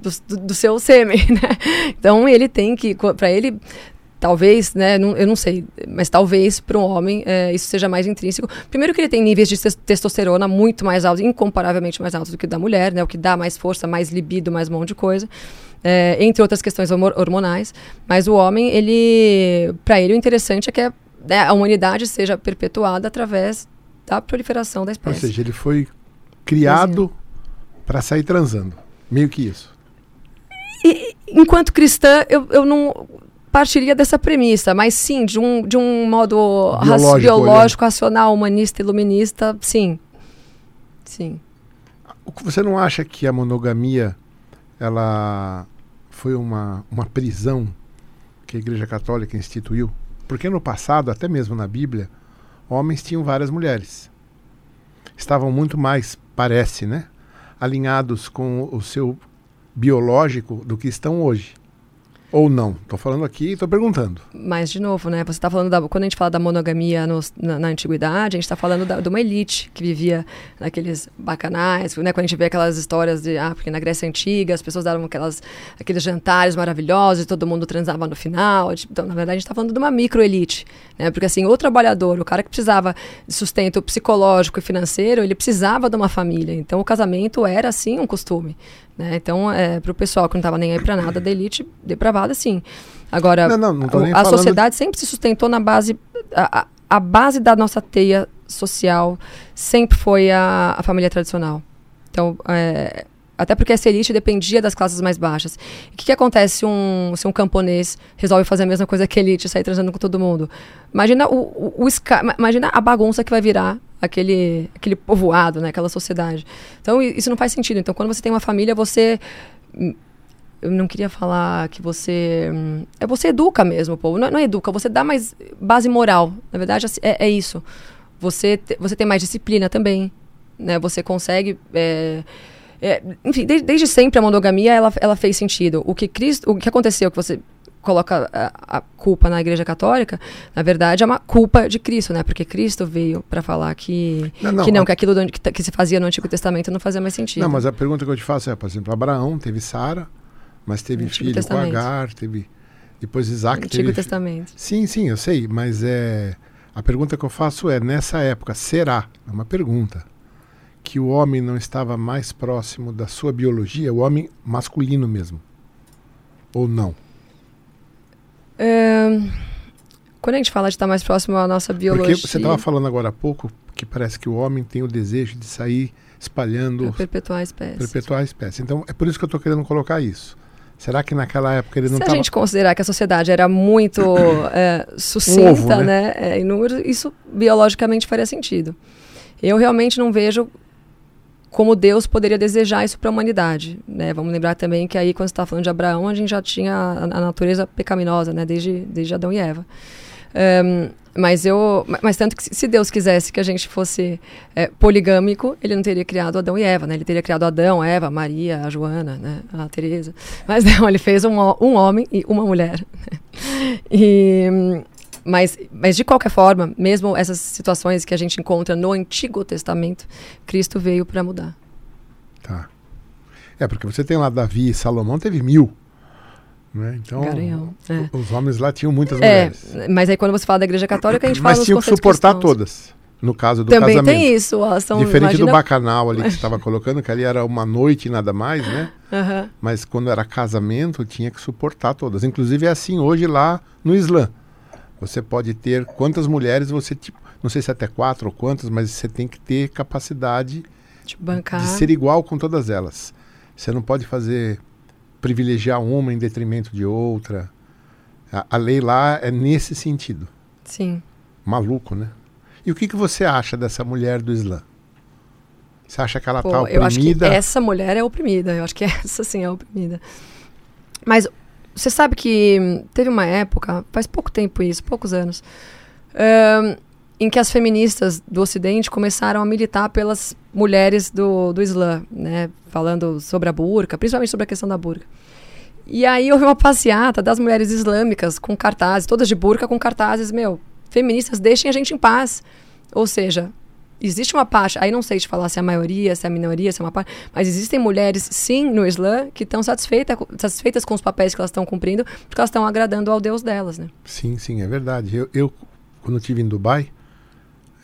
do, do, seu sêmen, né? Então ele tem que, para ele talvez, né, não, eu não sei, mas talvez para um homem é, isso seja mais intrínseco. Primeiro que ele tem níveis de testosterona muito mais altos, incomparavelmente mais altos do que o da mulher, né, o que dá mais força, mais libido, mais mão de coisa, é, entre outras questões hormonais. Mas o homem, ele, para ele o interessante é que né, a humanidade seja perpetuada através da proliferação da espécie. Ou seja, ele foi criado para sair transando, meio que isso. E, enquanto cristã, eu, eu não partiria dessa premissa, mas sim, de um, de um modo biológico, biológico racional, humanista, iluminista, sim. Sim. Você não acha que a monogamia ela foi uma, uma prisão que a Igreja Católica instituiu? Porque no passado, até mesmo na Bíblia, homens tinham várias mulheres. Estavam muito mais, parece, né, alinhados com o seu biológico do que estão hoje. Ou não? Estou falando aqui e estou perguntando. Mas, de novo, né? Você está falando da. Quando a gente fala da monogamia no, na, na, antiguidade, a gente está falando da, de uma elite que vivia naqueles bacanais, né? Quando a gente vê aquelas histórias de. Ah, porque na Grécia Antiga as pessoas davam aquelas, aqueles jantares maravilhosos e todo mundo transava no final. Então, na verdade, a gente está falando de uma microelite. Né? Porque, assim, o trabalhador, o cara que precisava de sustento psicológico e financeiro, ele precisava de uma família. Então, o casamento era, assim, um costume. Né? Então, é, para o pessoal que não estava nem aí para nada da elite, depravada, sim. Agora, não, não, não a, a sociedade sempre se sustentou na base. A, a, base da nossa teia social sempre foi a, a família tradicional. Então, é, até porque essa elite dependia das classes mais baixas. O que, que acontece um, se um camponês resolve fazer a mesma coisa que a elite, sair transando com todo mundo? Imagina, o, o, o imagina a bagunça que vai virar aquele, aquele povoado, né, aquela sociedade. Então, isso não faz sentido. Então, quando você tem uma família, você hum, eu não queria falar que você. Hum, é você educa mesmo o povo. Não, não é educa, você dá mais base moral. Na verdade, assim, é, é isso. Você, te, você tem mais disciplina também. Né? Você consegue. É, é, enfim, desde, desde, sempre a monogamia ela, ela fez sentido. O que Cristo, o que aconteceu que você coloca a, a, culpa na Igreja Católica, na verdade é uma culpa de Cristo, né? Porque Cristo veio para falar que não, não, que não, a... que aquilo do, que, que, se fazia no Antigo Testamento não fazia mais sentido. Não, mas a pergunta que eu te faço é, por exemplo, Abraão teve Sara, mas teve Antigo filho com Agar, teve depois Isaac Antigo teve Testamento. Sim, sim, eu sei, mas é a pergunta que eu faço é nessa época será? É uma pergunta que o homem não estava mais próximo da sua biologia, o homem masculino mesmo? Ou não? Quando a gente fala de estar mais próximo à nossa biologia. Porque você estava falando agora há pouco que parece que o homem tem o desejo de sair espalhando. Pra perpetuar a espécie. Perpetuar a espécie. Então é por isso que eu estou querendo colocar isso. Será que naquela época ele não estava... Se a gente considerar que a sociedade era muito é, sucinta, um ovo, né? né? É, em números, isso biologicamente faria sentido. Eu realmente não vejo como Deus poderia desejar isso para a humanidade. Né? Vamos lembrar também que aí, quando está falando de Abraão, a gente já tinha a, a natureza pecaminosa, né? desde, desde Adão e Eva. Um, mas eu, mas tanto que se Deus quisesse que a gente fosse é, poligâmico, ele não teria criado Adão e Eva, né? Ele teria criado Adão, Eva, Maria, a Joana, né? A Teresa. Mas não, ele fez um, um homem e uma mulher. Né? E Mas, mas de qualquer forma, mesmo essas situações que a gente encontra no Antigo Testamento, Cristo veio para mudar. Tá. É, porque você tem lá Davi e Salomão, teve mil. Né? Então, Garanhão, é. os homens lá tinham muitas É, mulheres. mas aí quando você fala da Igreja Católica, a gente fala Mas tinham que suportar cristãos. todas. No caso do Também casamento. tem isso, ó, são, Diferente do imagina- bacanal ali que você estava colocando, que ali era uma noite e nada mais, né? Aham. Mas quando era casamento, tinha que suportar todas. Inclusive é assim hoje lá no Islã. Você pode ter quantas mulheres você, tipo, não sei se até quatro ou quantas, mas você tem que ter capacidade de bancar. de ser igual com todas elas. Você não pode fazer privilegiar uma em detrimento de outra. A, a lei lá é nesse sentido. Sim. Maluco, né? E o que, que você acha dessa mulher do Islã? Você acha que ela está eu acho que oprimida? essa mulher é oprimida. Eu acho que essa sim é oprimida. Mas você sabe que teve uma época, faz pouco tempo isso, poucos anos, ahn, em que as feministas do Ocidente começaram a militar pelas mulheres do, do Islã, né? Falando sobre a burca, principalmente sobre a questão da burca. E aí houve uma passeata das mulheres islâmicas com cartazes, todas de burca com cartazes, meu, feministas, deixem a gente em paz. Ou seja, existe uma parte, aí não sei te falar se é a maioria, se é a minoria, se é uma parte, mas existem mulheres, sim, no Islã, que estão satisfeita, satisfeitas com os papéis que elas estão cumprindo, porque elas estão agradando ao Deus delas, né? Sim, sim, é verdade. Eu, eu quando estive em Dubai,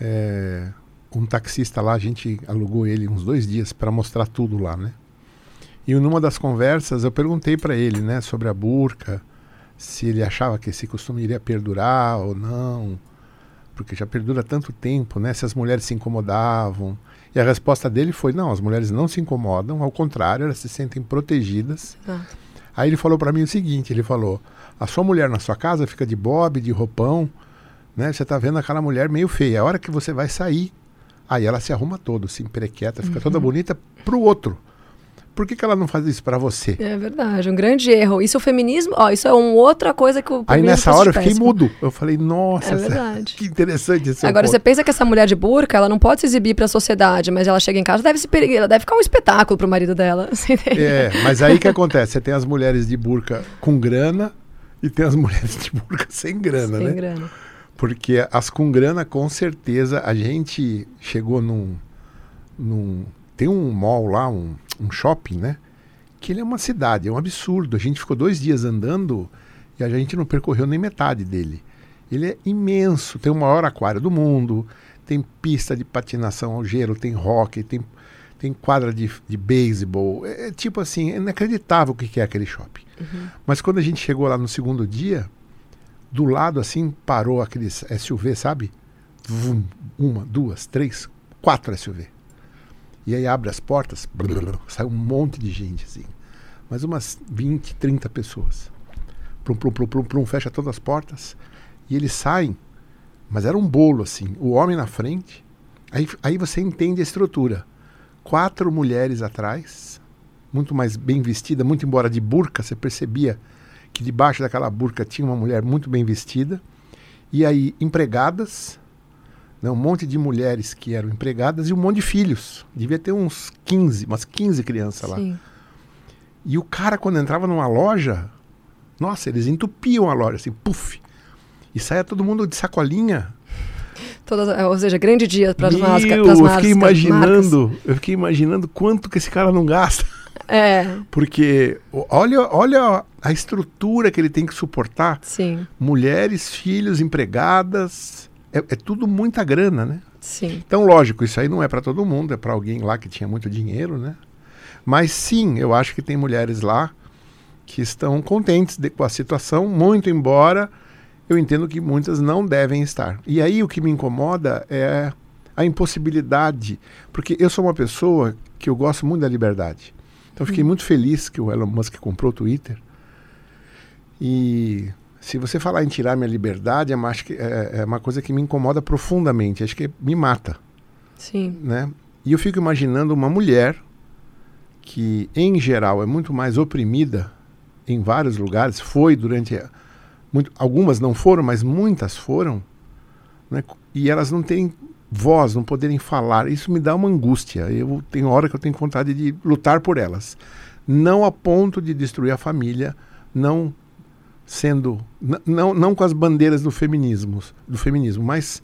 é, um taxista lá, a gente alugou ele uns dois dias para mostrar tudo lá, né? E numa das conversas eu perguntei para ele, né, sobre a burca, se ele achava que esse costume iria perdurar ou não, porque já perdura tanto tempo, né? Se as mulheres se incomodavam. E a resposta dele foi: não, as mulheres não se incomodam, ao contrário, elas se sentem protegidas. Exato. Aí ele falou para mim o seguinte, ele falou: "A sua mulher na sua casa fica de bob, de roupão, né? Você tá vendo aquela mulher meio feia. A hora que você vai sair, aí ela se arruma toda, se emprequeta, fica toda bonita pro outro. Por que, que ela não faz isso para você?" É verdade, um grande erro. Isso é o feminismo, ó, isso é uma outra coisa que o Aí nessa hora eu fiquei péssimo. mudo. Eu falei: "Nossa, É verdade. que interessante seu Agora, você ponto." pensa que essa mulher de burca, ela não pode se exibir para a sociedade, mas ela chega em casa, deve se ela deve ficar um espetáculo pro marido dela. você? É, mas aí que acontece? Você tem as mulheres de burca com grana e tem as mulheres de burca sem grana, Sem né? grana. Porque as com grana, com certeza, a gente chegou num. num tem um mall lá, um, um shopping, né? Que ele é uma cidade, é um absurdo. A gente ficou dois dias andando e a gente não percorreu nem metade dele. Ele é imenso, tem o maior aquário do mundo, tem pista de patinação ao gelo, tem hockey, tem, tem quadra de, de beisebol. É, é tipo assim, é inacreditável o que que é aquele shopping. Mas quando a gente chegou lá no segundo dia, do lado assim parou aqueles SUV, sabe? Vum, uma, duas, três, quatro SUV. E aí abre as portas, sai um monte de gente assim. Mais umas 20, 30 pessoas. Plum, plum, plum, plum, plum, fecha todas as portas. E eles saem, mas era um bolo assim. O homem na frente. Aí, aí você entende a estrutura. Quatro mulheres atrás, muito mais bem vestida, muito embora de burca, você percebia que debaixo daquela burca tinha uma mulher muito bem vestida. E aí, empregadas, né, um monte de mulheres que eram empregadas e um monte de filhos. Devia ter uns 15, umas 15 crianças lá. Sim. E o cara, quando entrava numa loja, nossa, eles entupiam a loja, assim, puf. E saia todo mundo de sacolinha. Todas, ou seja, grande dia para as marcas. eu fiquei marcas, imaginando, eu fiquei imaginando quanto que esse cara não gasta. É, Porque olha, olha a estrutura que ele tem que suportar. sim, Mulheres, filhos, empregadas. É, é tudo muita grana, né? sim. Então, lógico, isso aí não é para todo mundo, é para alguém lá que tinha muito dinheiro, né? Mas sim, eu acho que tem mulheres lá que estão contentes de- com a situação, muito embora eu entendo que muitas não devem estar. E aí o que me incomoda é a impossibilidade, porque eu sou uma pessoa que eu gosto muito da liberdade. Então fiquei muito feliz que o Elon Musk comprou o Twitter. E se você falar em tirar minha liberdade, é que é, é uma coisa que me incomoda profundamente, acho que me mata Sim, né? E eu fico imaginando uma mulher que, em geral, é muito mais oprimida em vários lugares, foi durante. Muito, algumas não foram, mas muitas foram, né? e elas não têm voz, não poderem falar. Isso me dá uma angústia. Eu tenho hora que eu tenho vontade de lutar por elas. Não a ponto de destruir a família, não sendo não, não com as bandeiras do feminismo, do feminismo, mas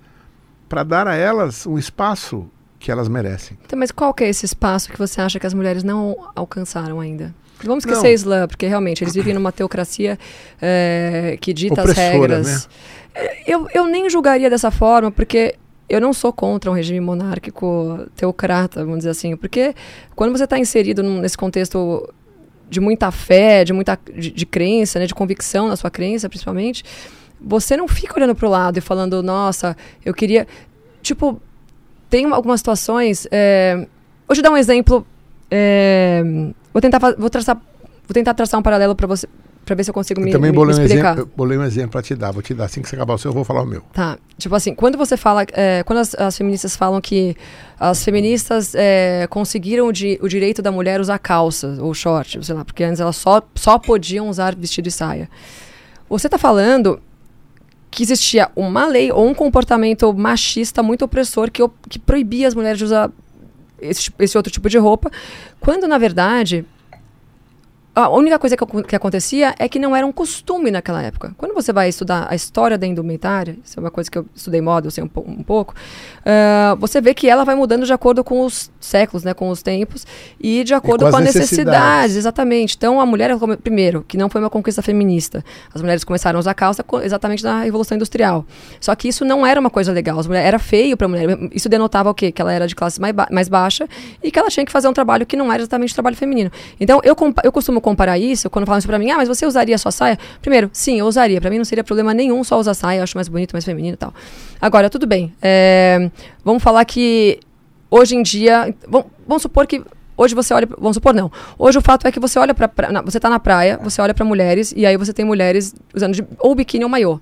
para dar a elas um espaço que elas merecem. Então, mas qual que é esse espaço que você acha que as mulheres não alcançaram ainda? Vamos esquecer não. Islã, porque realmente eles vivem numa teocracia é, que dita Opressora, as regras. Né? Eu, eu nem julgaria dessa forma, porque eu não sou contra um regime monárquico teocrata, vamos dizer assim, porque quando você está inserido num, nesse contexto de muita fé, de muita de, de, crença, né, de convicção na sua crença, principalmente, você não fica olhando para o lado e falando, nossa, eu queria, tipo, tem algumas situações. É, vou te dar um exemplo. É, vou tentar vou traçar, vou tentar traçar um paralelo para você para ver se eu consigo eu me, também me, me explicar. Exemplo, bolei um exemplo para te dar, vou te dar. Assim que você acabar o seu, eu vou falar o meu. Tá. Tipo assim, quando você fala, é, quando as, as, feministas falam que as feministas é, conseguiram o, di, o, direito da mulher usar calça ou short, sei lá, porque antes elas só, só podiam usar vestido e saia. Você está falando que existia uma lei ou um comportamento machista muito opressor que, que proibia as mulheres de usar esse, esse outro tipo de roupa, quando na verdade a única coisa que, que, acontecia é que não era um costume naquela época. Quando você vai estudar a história da indumentária, isso é uma coisa que eu estudei moda, eu sei um, um pouco, uh, você vê que ela vai mudando de acordo com os séculos, né, com os tempos, e de acordo e com, com, as necessidades. necessidades. Exatamente. Então, a mulher, primeiro, que não foi uma conquista feminista, as mulheres começaram a usar calça exatamente na Revolução Industrial. Só que isso não era uma coisa legal. As mulheres, era feio para a mulher. Isso denotava o quê? Que ela era de classe mais, ba mais baixa e que ela tinha que fazer um trabalho que não era exatamente trabalho feminino. Então, eu, eu costumo comparar isso, quando falam isso pra mim, ah, mas você usaria sua saia? Primeiro, sim, eu usaria. Pra mim não seria problema nenhum só usar saia, eu acho mais bonito, mais feminino e tal. Agora, tudo bem. É, vamos falar que hoje em dia. Vamos, vamos supor que Hoje você olha, vamos supor não. Hoje o fato é que você olha para você está na praia, você olha para mulheres e aí você tem mulheres usando de, ou biquíni ou maiô.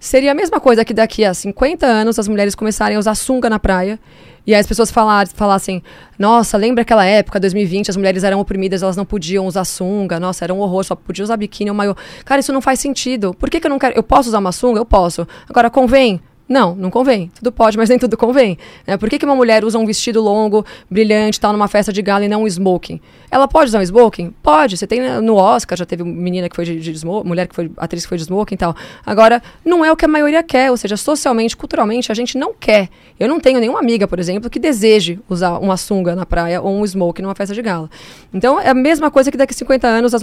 Seria a mesma coisa que daqui a 50 anos as mulheres começarem a usar sunga na praia e aí as pessoas falar, falassem, nossa, lembra aquela época, 2020, as mulheres eram oprimidas, elas não podiam usar sunga, nossa, era um horror, só podia usar biquíni ou maiô. Cara, isso não faz sentido. Por que, que eu não quero? Eu posso usar uma sunga? Eu posso. Agora, convém? Não, não convém. Tudo pode, mas nem tudo convém. Né? Por que, que uma mulher usa um vestido longo, brilhante, tal, numa festa de gala e não um smoking? Ela pode usar um smoking? Pode. Você tem né, no Oscar, já teve menina que foi de, de smoking, mulher que foi, atriz que foi de smoking e tal. Agora, não é o que a maioria quer, ou seja, socialmente, culturalmente, a gente não quer. Eu não tenho nenhuma amiga, por exemplo, que deseje usar uma sunga na praia ou um smoking numa festa de gala. Então, é a mesma coisa que daqui a 50 anos as,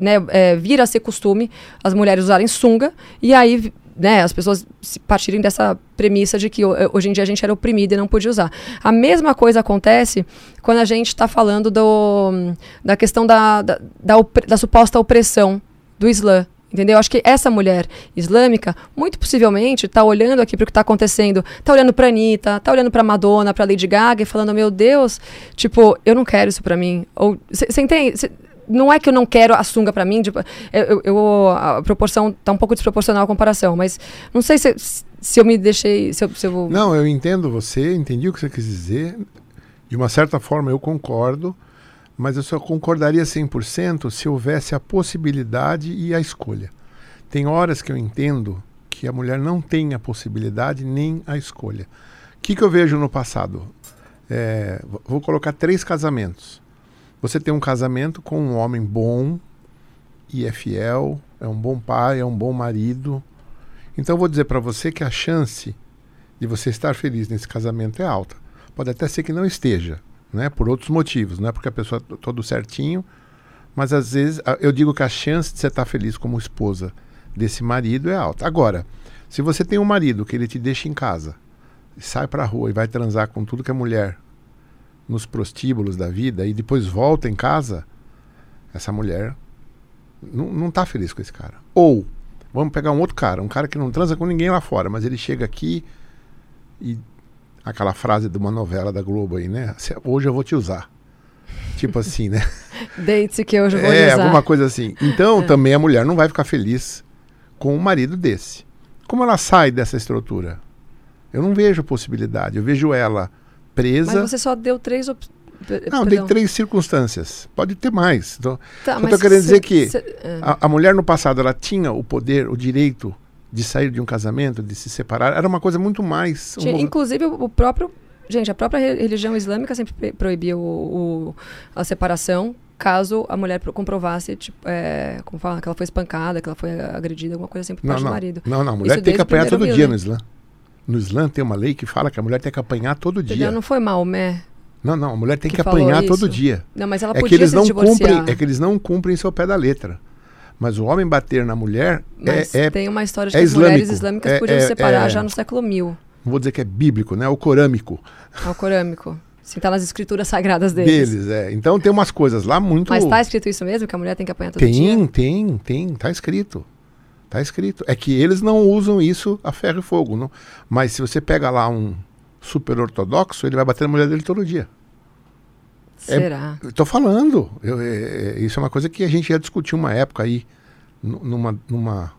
né, é, vira a ser costume as mulheres usarem sunga, e aí né, as pessoas partirem dessa premissa de que hoje em dia a gente era oprimida e não podia usar. A mesma coisa acontece quando a gente está falando do, da questão da, da, da, da suposta opressão do Islã. Entendeu? Acho que essa mulher islâmica, muito possivelmente, está olhando aqui para o que está acontecendo, está olhando para Anitta, está olhando para Madonna, para Lady Gaga e falando: Meu Deus, tipo, eu não quero isso para mim. Ou Você entende? Cê, não é que eu não quero a sunga para mim, tipo, eu, eu, a proporção tá um pouco desproporcional a comparação, mas não sei se, se eu me deixei. Se eu, se eu... Não, eu entendo você, entendi o que você quis dizer. De uma certa forma eu concordo, mas eu só concordaria 100% se houvesse a possibilidade e a escolha. Tem horas que eu entendo que a mulher não tem a possibilidade nem a escolha. O que, que eu vejo no passado? É, vou colocar três casamentos. Você tem um casamento com um homem bom e é fiel, é um bom pai, é um bom marido. Então eu vou dizer para você que a chance de você estar feliz nesse casamento é alta. Pode até ser que não esteja, né? Por outros motivos, não é porque a pessoa tá todo certinho, mas às vezes eu digo que a chance de você estar feliz como esposa desse marido é alta. Agora, se você tem um marido que ele te deixa em casa, sai para a rua e vai transar com tudo que é mulher nos prostíbulos da vida e depois volta em casa, essa mulher não está feliz com esse cara. Ou, vamos pegar um outro cara, um cara que não transa com ninguém lá fora, mas ele chega aqui e. Aquela frase de uma novela da Globo aí, né? Hoje eu vou te usar. Tipo assim, né? Deite-se que hoje eu vou é, usar. É, alguma coisa assim. Então, é. também a mulher não vai ficar feliz com um marido desse. Como ela sai dessa estrutura? Eu não vejo possibilidade. Eu vejo ela presa. Mas você só deu três opções. Não, tem três circunstâncias. Pode ter mais. Então, tá, eu estou querendo cê, dizer que cê, é. a, a, mulher no passado ela tinha o poder, o direito de sair de um casamento, de se separar. Era uma coisa muito mais. Tinha, um... Inclusive o próprio, gente, a própria religião islâmica sempre proibia o, o, a separação caso a mulher pro- comprovasse, tipo, é, como fala, que ela foi espancada, que ela foi agredida, alguma coisa assim por Não, parte não. do marido. Não, não. A mulher Isso tem que o apanhar todo dia no Islã. No Islã tem uma lei que fala que a mulher tem que apanhar todo Entendeu? dia. Não foi Maomé. Não, não. A mulher tem que que, apanhar todo dia. Não, mas ela É que podia eles não divorciar. cumprem, é que eles não cumprem seu pé da letra. Mas o homem bater na mulher Mas é, é tem uma história de é que as mulheres islâmico. islâmicas É- podiam é- se separar é- já no século mil, não vou dizer que é bíblico, né? É o corâmico ao corâmico. Sim, tá nas escrituras sagradas deles. deles, é. Então tem umas coisas lá muito Mas tá escrito isso mesmo, que a mulher tem que apanhar todo Tem, dia? tem, tem, tá escrito. Tá escrito. É que eles não usam isso a ferro e fogo, não. Mas se você pega lá um super ortodoxo, ele vai bater na mulher dele todo dia. É- Será? Eu tô falando. Eu- é- é- isso é uma coisa que a gente já discutiu uma época aí, nu- numa, numa,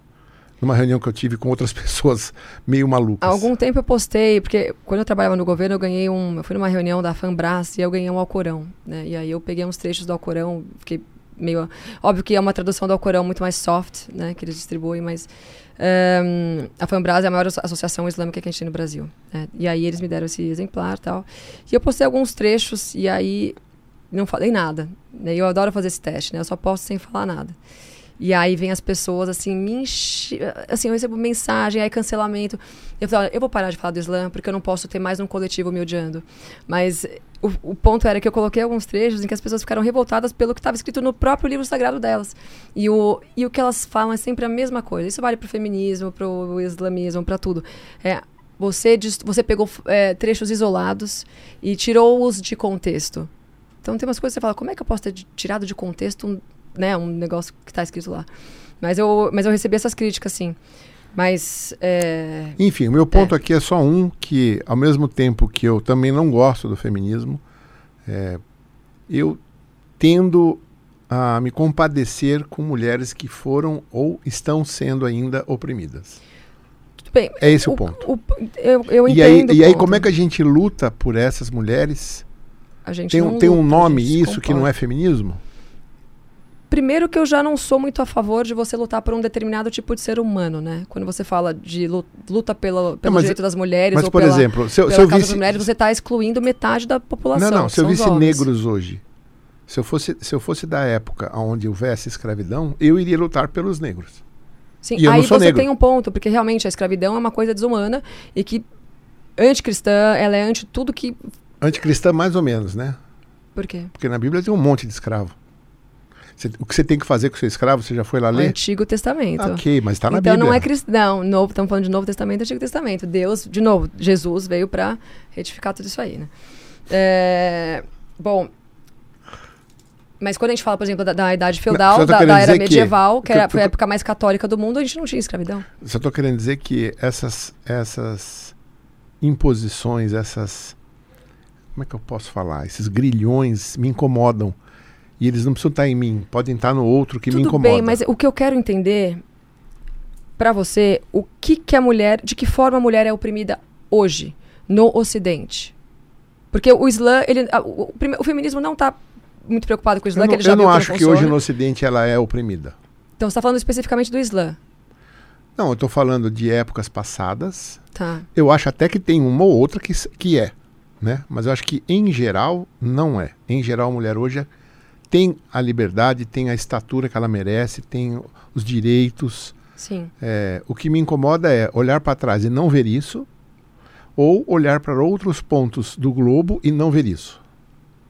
numa reunião que eu tive com outras pessoas meio malucas. Há algum tempo eu postei, porque quando eu trabalhava no governo, eu ganhei um. Eu fui numa reunião da Fanbras e eu ganhei um Alcorão. Né? E aí eu peguei uns trechos do Alcorão, fiquei meio. Óbvio que é uma tradução do Alcorão muito mais soft, né? Que eles distribuem, mas. ehm, a Fanbras é a maior asso- associação islâmica que a gente tem no Brasil. né? E aí eles me deram esse exemplar tal. E eu postei alguns trechos e aí não falei nada. Né? Eu adoro fazer esse teste, né? Eu só posto sem falar nada. E aí vem as pessoas assim, me enche... assim, eu recebo mensagem, aí cancelamento. Eu falo, eu vou parar de falar do Islã, porque eu não posso ter mais um coletivo me odiando. Mas o, o ponto era que eu coloquei alguns trechos em que as pessoas ficaram revoltadas pelo que estava escrito no próprio livro sagrado delas. E o, e o que elas falam é sempre a mesma coisa. Isso vale pro feminismo, pro islamismo, para tudo. É, você, você pegou é, trechos isolados e tirou-os de contexto. Então tem umas coisas que você fala, como é que eu posso ter tirado de contexto um, né, um negócio que está escrito lá? Mas eu, mas eu recebi essas críticas, sim. Mas. É, Enfim, o meu ponto aqui é só um que, ao mesmo tempo que eu também não gosto do feminismo, é, eu tendo a me compadecer com mulheres que foram ou estão sendo ainda oprimidas. tudo bem. É esse o, ponto. o- eu, eu E aí, e aí, o como é que a gente luta por essas mulheres? A gente Tem, não um- tem um luta, a nome isso que não é feminismo? Primeiro que eu já não sou muito a favor de você lutar por um determinado tipo de ser humano, né? Quando você fala de lu- luta pela, pelo mas- direito das mulheres Mas, ou por pela, exemplo, se eu, se pela eu causa visse... das mulheres, você está excluindo metade da população. Não, não, se eu visse negros hoje, se eu, fosse, se eu fosse da época onde houvesse escravidão, eu iria lutar pelos negros. Sim, eu não aí você negro. tem um ponto, porque realmente a escravidão é uma coisa desumana e que anticristã, ela é anti tudo que. Anticristã, mais ou menos, né? Por quê? Porque na Bíblia tem um monte de escravo. Você- o que você tem que fazer com o seu escravo, você já foi lá ler? Antigo Testamento. Ok, mas está na então Bíblia. não é cristão, novo, estamos falando de Novo Testamento e Antigo Testamento. Deus, de novo, Jesus veio para retificar tudo isso aí, né? É, bom, mas quando a gente fala, por exemplo, da, da idade Não, feudal, tô da, da era medieval, que, que era, foi a época mais católica do mundo, a gente não tinha escravidão. Só estou querendo dizer que essas, essas imposições, essas. Como é que eu posso falar? Esses grilhões me incomodam. E eles não precisam estar em mim, podem estar no outro que me Tudo incomoda. bem, mas o que eu quero entender para você, o que que a mulher, de que forma a mulher é oprimida hoje no Ocidente? Porque o Islã, ele, a- o, o feminismo não está muito preocupado com o eu Islã, não, que ele já eu não acho que hoje no Ocidente ela é oprimida. Então você está falando especificamente do Islã, Não, eu estou falando de épocas passadas. tá? Eu acho até que tem uma ou outra que, que é, né? Mas eu acho que em geral não é. Em geral a mulher hoje é- tem a liberdade, tem a estatura que ela merece, tem os direitos. Sim. É, o que me incomoda é olhar para trás e não ver isso, ou olhar para outros pontos do globo e não ver isso.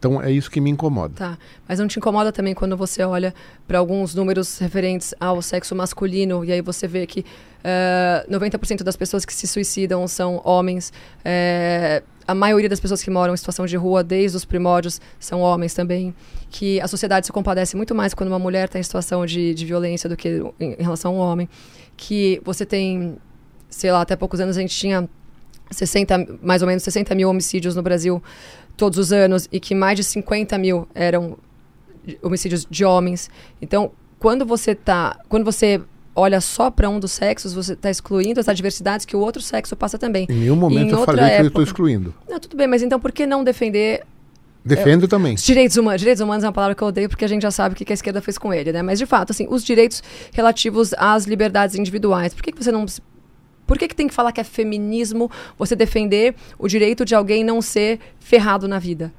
Então é isso que me incomoda. Tá. Mas não te incomoda também quando você olha para alguns números referentes ao sexo masculino e aí você vê que eh, 90% das pessoas que se suicidam são homens. eh, a maioria das pessoas que moram em situação de rua desde os primórdios são homens também. Que a sociedade se compadece muito mais quando uma mulher está em situação de, de violência do que em relação a um homem. Que você tem, sei lá, até poucos anos a gente tinha 60, mais ou menos 60 mil homicídios no Brasil todos os anos e que mais de 50 mil eram homicídios de homens. Então, quando você tá, quando você olha só para um dos sexos, você está excluindo as adversidades que o outro sexo passa também. Em nenhum momento Em eu falei que eu época- estou excluindo. Não, tudo bem, mas então por que não defender Defendo também. os direitos humanos? Direitos humanos é uma palavra que eu odeio porque a gente já sabe o que a esquerda fez com ele, né? Mas de fato, assim, os direitos relativos às liberdades individuais. Por que, que você não por que, que tem que falar que é feminismo você defender o direito de alguém não ser ferrado na vida?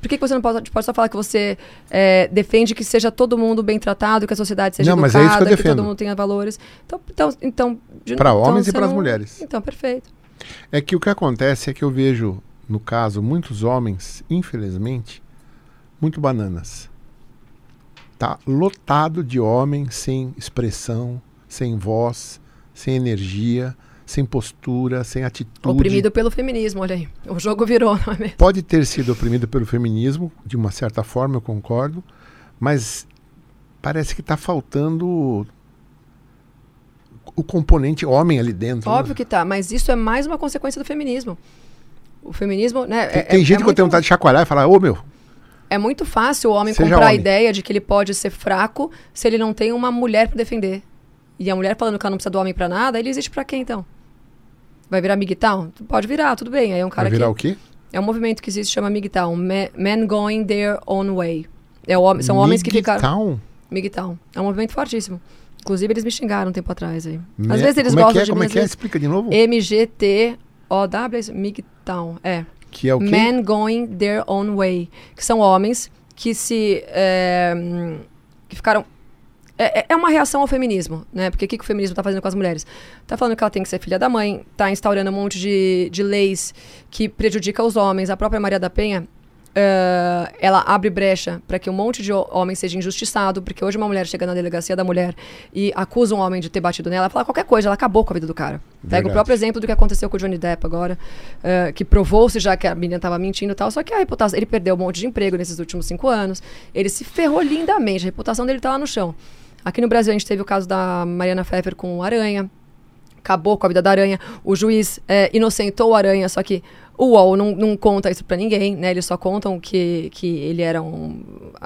Por que, que você não pode, pode só falar que você é, defende que seja todo mundo bem tratado, que a sociedade seja Não, mas é educada, isso que eu defendo. todo mundo tenha valores? Então, então, então Para então homens e para as não- mulheres. Então, perfeito. É que o que acontece é que eu vejo, no caso, muitos homens, infelizmente, muito bananas. Tá lotado de homens sem expressão, sem voz, sem energia, sem postura, sem atitude. Oprimido pelo feminismo, olha aí. O jogo virou, não é mesmo? Pode ter sido oprimido pelo feminismo, de uma certa forma, eu concordo, mas parece que está faltando o componente homem ali dentro. né? Óbvio que tá, mas isso é mais uma consequência do feminismo. O feminismo, né? Tem, é- tem é- gente é que eu tenho muito- vontade de chacoalhar e falar, ô meu, É muito fácil o homem Seja comprar a homem. ideia de que ele pode ser fraco se ele não tem uma mulher pra defender. E a mulher falando que ela não precisa do homem pra nada, ele existe pra quem então? Vai virar MGTOW? Pode virar, tudo bem. Aí é um cara vai virar que o quê? é um movimento que existe chama MGTOW, Me- Men Going Their Own Way. É o são homens que ficaram Migtown? MGTOW. É um movimento fortíssimo. Inclusive eles me xingaram um tempo atrás aí. Me- Às vezes eles como é que gostam é? de Como é que é? Explica de novo. MGT-OW, MGTOW. É. Que é o quê? Men going their own way. Que são homens que se. é, que ficaram. É, é- é uma reação ao feminismo, né? Porque o que, que o feminismo está fazendo com as mulheres? Tá falando que ela tem que ser filha da mãe, tá instaurando um monte de, de leis que prejudica os homens. A própria Maria da Penha, eh, ela abre brecha para que um monte de ho- homem seja injustiçado, porque hoje uma mulher chega na delegacia da mulher e acusa um homem de ter batido nela, ela fala qualquer coisa, ela acabou com a vida do cara. Pega Verdade. o próprio exemplo do que aconteceu com o Johnny Depp agora, eh, que provou-se já que a menina estava mentindo e tal, só que a reputação, ele perdeu um monte de emprego nesses últimos cinco anos, ele se ferrou lindamente, a reputação dele tá lá no chão. Aqui no Brasil a gente teve o caso da Mariana Pfeffer com o Aranha, acabou com a vida da Aranha. O juiz é, inocentou o Aranha, só que o UOL não, não conta isso pra ninguém, né? Eles só contam que, que ele era um,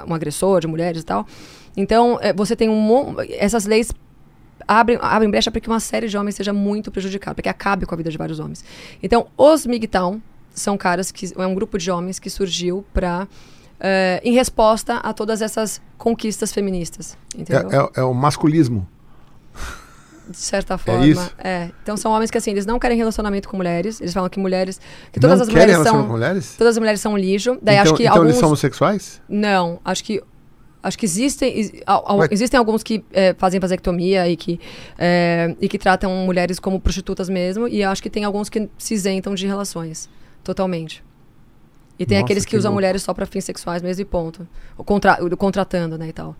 um agressor de mulheres e tal. Então, é, você tem um Essas leis abrem, abrem brecha para que uma série de homens seja muito prejudicada, para que acabe com a vida de vários homens. Então, os MGTOW são caras que... É um grupo de homens que surgiu pra... é, em resposta a todas essas conquistas feministas? É, é- é o masculismo. de certa forma. isso? É. Então são homens que assim, eles não querem relacionamento com mulheres. Eles falam que mulheres, que Não todas as querem mulheres são com mulheres? todas as mulheres são lixo. Daí então acho que então alguns eles são homossexuais? não, acho que acho que existem al- existem alguns que é, fazem vasectomia e que é, e que tratam mulheres como prostitutas mesmo e acho que tem alguns que se isentam de relações totalmente. E tem Nossa, aqueles que, que usam louco. mulheres só para fins sexuais mesmo e ponto. O contra, o contratando, né, e tal.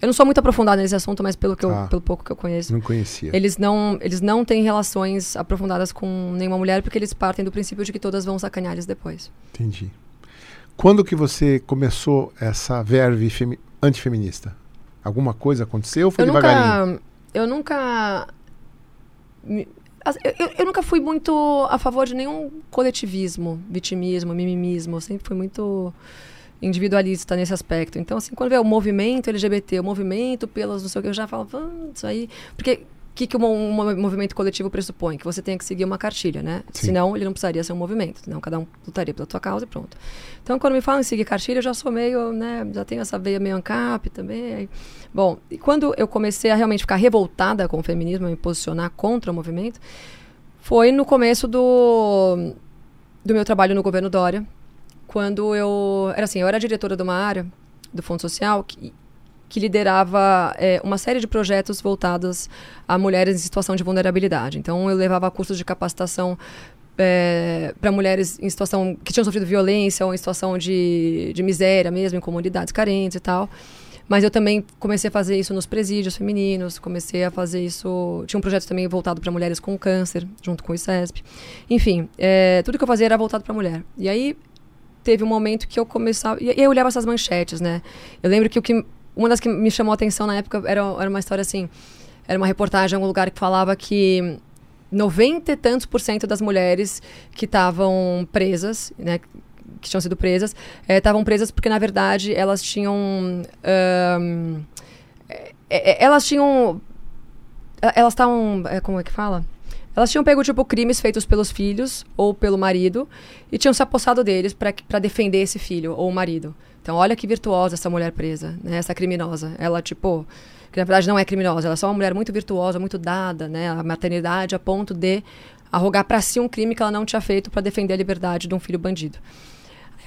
Eu não sou muito aprofundada nesse assunto, mas pelo que eu, Tá. pelo pouco que eu conheço, Não conhecia. eles não, eles não têm relações aprofundadas com nenhuma mulher porque eles partem do princípio de que todas vão sacanear eles depois. Entendi. Quando que você começou essa verve femi- antifeminista? Alguma coisa aconteceu ou foi eu devagarinho? nunca, eu nunca, eu, eu- nunca fui muito a favor de nenhum coletivismo, vitimismo, mimimismo. Eu sempre fui muito individualista nesse aspecto. Então, assim, quando vê o movimento LGBT, o movimento pelas não sei o que, eu já falo, "Ah, isso aí. Porque que, que um, um mo- movimento coletivo pressupõe? Que você tenha que seguir uma cartilha, né? Sim. Senão, ele não precisaria ser um movimento. Senão, cada um lutaria pela sua causa e pronto. Então, quando me falam em seguir cartilha, eu já sou meio, né? Já tenho essa veia meio ANCAP também. aí- Bom, e quando eu comecei a realmente ficar revoltada com o feminismo, a me posicionar contra o movimento, foi no começo do, do meu trabalho no governo Dória, quando eu era assim, eu era diretora de uma área do Fundo Social que, que liderava eh, uma série de projetos voltados a mulheres em situação de vulnerabilidade. Então, eu levava cursos de capacitação para mulheres em situação que tinham sofrido violência ou em situação de, de miséria mesmo, em comunidades carentes e tal. Mas eu também comecei a fazer isso nos presídios femininos, comecei a fazer isso. Tinha um projeto também voltado para mulheres com câncer, junto com o ICESP. Enfim, eh, tudo que eu fazia era voltado para mulher. E aí teve um momento que eu começava. E aí eu olhava essas manchetes, né? Eu lembro que o que. Uma das que me chamou a atenção na época era, era uma história assim. Era uma reportagem em algum lugar que falava que 90 e tantos por cento das mulheres que estavam presas, né? Que tinham sido presas, eh, estavam presas porque, na verdade, elas tinham. ahn, eh, eh, elas tinham. Elas estavam. eh, Como é que fala? Elas tinham pego, tipo, crimes feitos pelos filhos ou pelo marido e tinham se apossado deles para defender esse filho ou o marido. Então, olha que virtuosa essa mulher presa, né? Essa criminosa. Ela, tipo, que na verdade não é criminosa, ela é só uma mulher muito virtuosa, muito dada, né? A maternidade a ponto de arrogar para si um crime que ela não tinha feito para defender a liberdade de um filho bandido.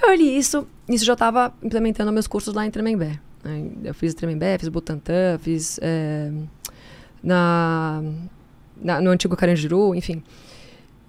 Eu li isso, isso já estava implementando meus cursos lá em Tremembé. né? Eu fiz Tremembé, fiz Butantã, fiz é, na, na- no antigo Carandiru, enfim.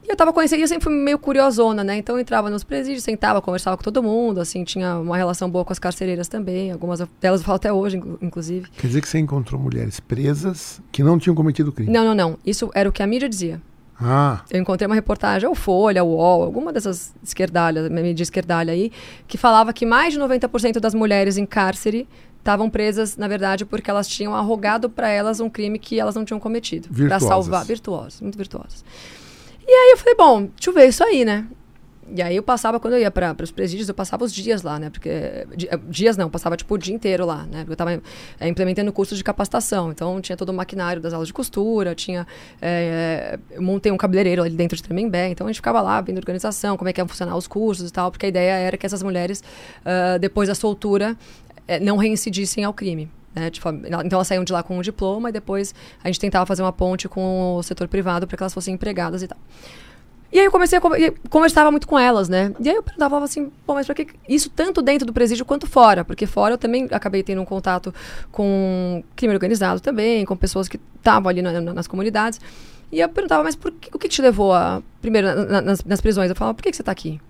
E eu tava conhecendo, eu sempre fui meio curiosona, né? Então eu entrava nos presídios, sentava, conversava com todo mundo, assim, tinha uma relação boa com as carcereiras também. Algumas delas eu falo até hoje, inclu- inclusive. Quer dizer que você encontrou mulheres presas que não tinham cometido crime. Não, não, não. Isso era o que a mídia dizia. Ah, Eu encontrei uma reportagem, ou Folha, ou UOL, alguma dessas esquerdalhas, mídia esquerdalha aí, que falava que mais de 90% das mulheres em cárcere estavam presas, na verdade, porque elas tinham arrogado para elas um crime que elas não tinham cometido. Para salvar. Virtuosas, muito virtuosas. E aí eu falei, bom, deixa eu ver isso aí, né? E aí eu passava, quando eu ia para os presídios, eu passava os dias lá, né? Porque. eh, Dias não, passava tipo o dia inteiro lá, né? Porque eu estava implementando curso de capacitação. Então tinha todo o maquinário das aulas de costura, tinha. eh, eu montei um cabeleireiro ali dentro de Tremembé. Então a gente ficava lá vendo organização, como é que ia funcionar os cursos e tal, porque a ideia era que essas mulheres, ah, depois da soltura, eh, não reincidissem ao crime. Né, forma- então elas saíam de lá com um diploma e depois a gente tentava fazer uma ponte com o setor privado para que elas fossem empregadas e tal. E aí eu comecei a conver- conversava muito com elas, né? E aí eu perguntava assim, pô, mas pra que isso tanto dentro do presídio quanto fora? Porque fora eu também acabei tendo um contato com crime organizado também, com pessoas que estavam ali na- na- nas comunidades. E eu perguntava, mas por que, o que, te levou a. Primeiro, na- na- nas, nas prisões, eu falava, por que, que você tá aqui?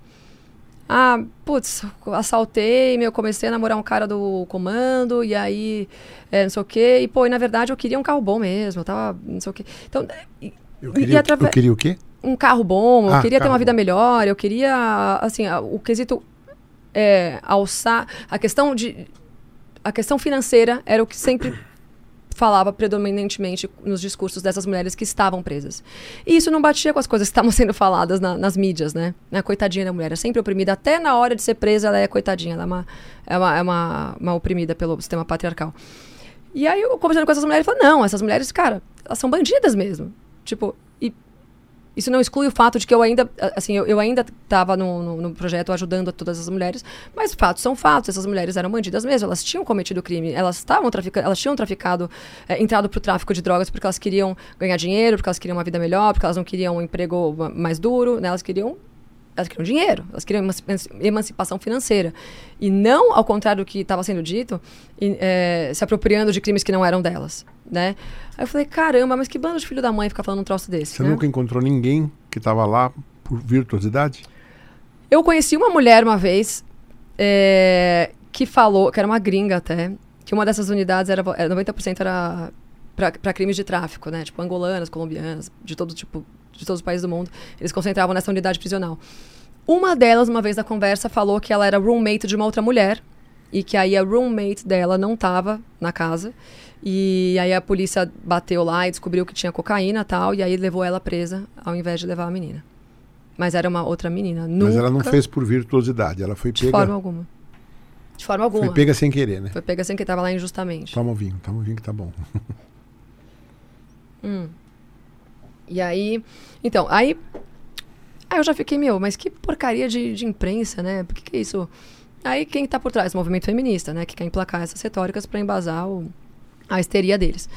Ah, putz, assaltei, meu, comecei a namorar um cara do comando, e aí, é, não sei o quê. E, pô, e na verdade eu queria um carro bom mesmo, eu tava, não sei o quê. Então, eu queria, atrave- eu queria o quê? um carro bom, eu Ah, queria ter uma vida bom. melhor, eu queria, assim, o quesito é, alçar, a questão de, a questão financeira era o que sempre falava predominantemente nos discursos dessas mulheres que estavam presas. E isso não batia com as coisas que estavam sendo faladas na- nas mídias, né? A coitadinha da mulher é sempre oprimida, até na hora de ser presa ela é coitadinha, ela é uma, é uma, é uma, uma oprimida pelo sistema patriarcal. E aí eu conversando com essas mulheres, eu não, essas mulheres, cara, elas são bandidas mesmo. Tipo, isso não exclui o fato de que eu ainda, assim, eu, eu ainda estava no, no, no projeto ajudando todas as mulheres, mas fatos são fatos. Essas mulheres eram bandidas mesmo, elas tinham cometido crime, elas estavam traficando, elas tinham traficado, eh, entrado para o tráfico de drogas porque elas queriam ganhar dinheiro, porque elas queriam uma vida melhor, porque elas não queriam um emprego ma- mais duro, né? Elas queriam elas queriam dinheiro, elas queriam emanci- emancipação financeira. E não, ao contrário do que estava sendo dito, e, eh, se apropriando de crimes que não eram delas. Né? Aí eu falei, caramba, mas que bando de filho da mãe ficar falando um troço desse. Você né? nunca encontrou ninguém que estava lá por virtuosidade? Eu conheci uma mulher uma vez é, que falou, que era uma gringa até, que uma dessas unidades era é, 90% era para crimes de tráfico, né? Tipo angolanas, colombianas, de todo tipo, de todos os países do mundo. Eles concentravam nessa unidade prisional. Uma delas, uma vez na conversa, falou que ela era roommate de uma outra mulher e que aí a roommate dela não estava na casa. E aí a polícia bateu lá e descobriu que tinha cocaína e tal, e aí levou ela presa ao invés de levar a menina. Mas era uma outra menina. Nunca, Mas ela não fez por virtuosidade, ela foi de pega, forma alguma. De forma alguma. foi pega sem querer, né? Foi pega sem que estava lá injustamente. Toma o vinho, toma o vinho que tá bom. Hum. E aí. Então, aí. Aí eu já fiquei, meu, mas que porcaria de, de imprensa, né? Por que, que é isso? Aí quem tá por trás? O movimento feminista, né? Que quer emplacar essas retóricas para embasar o, a histeria deles.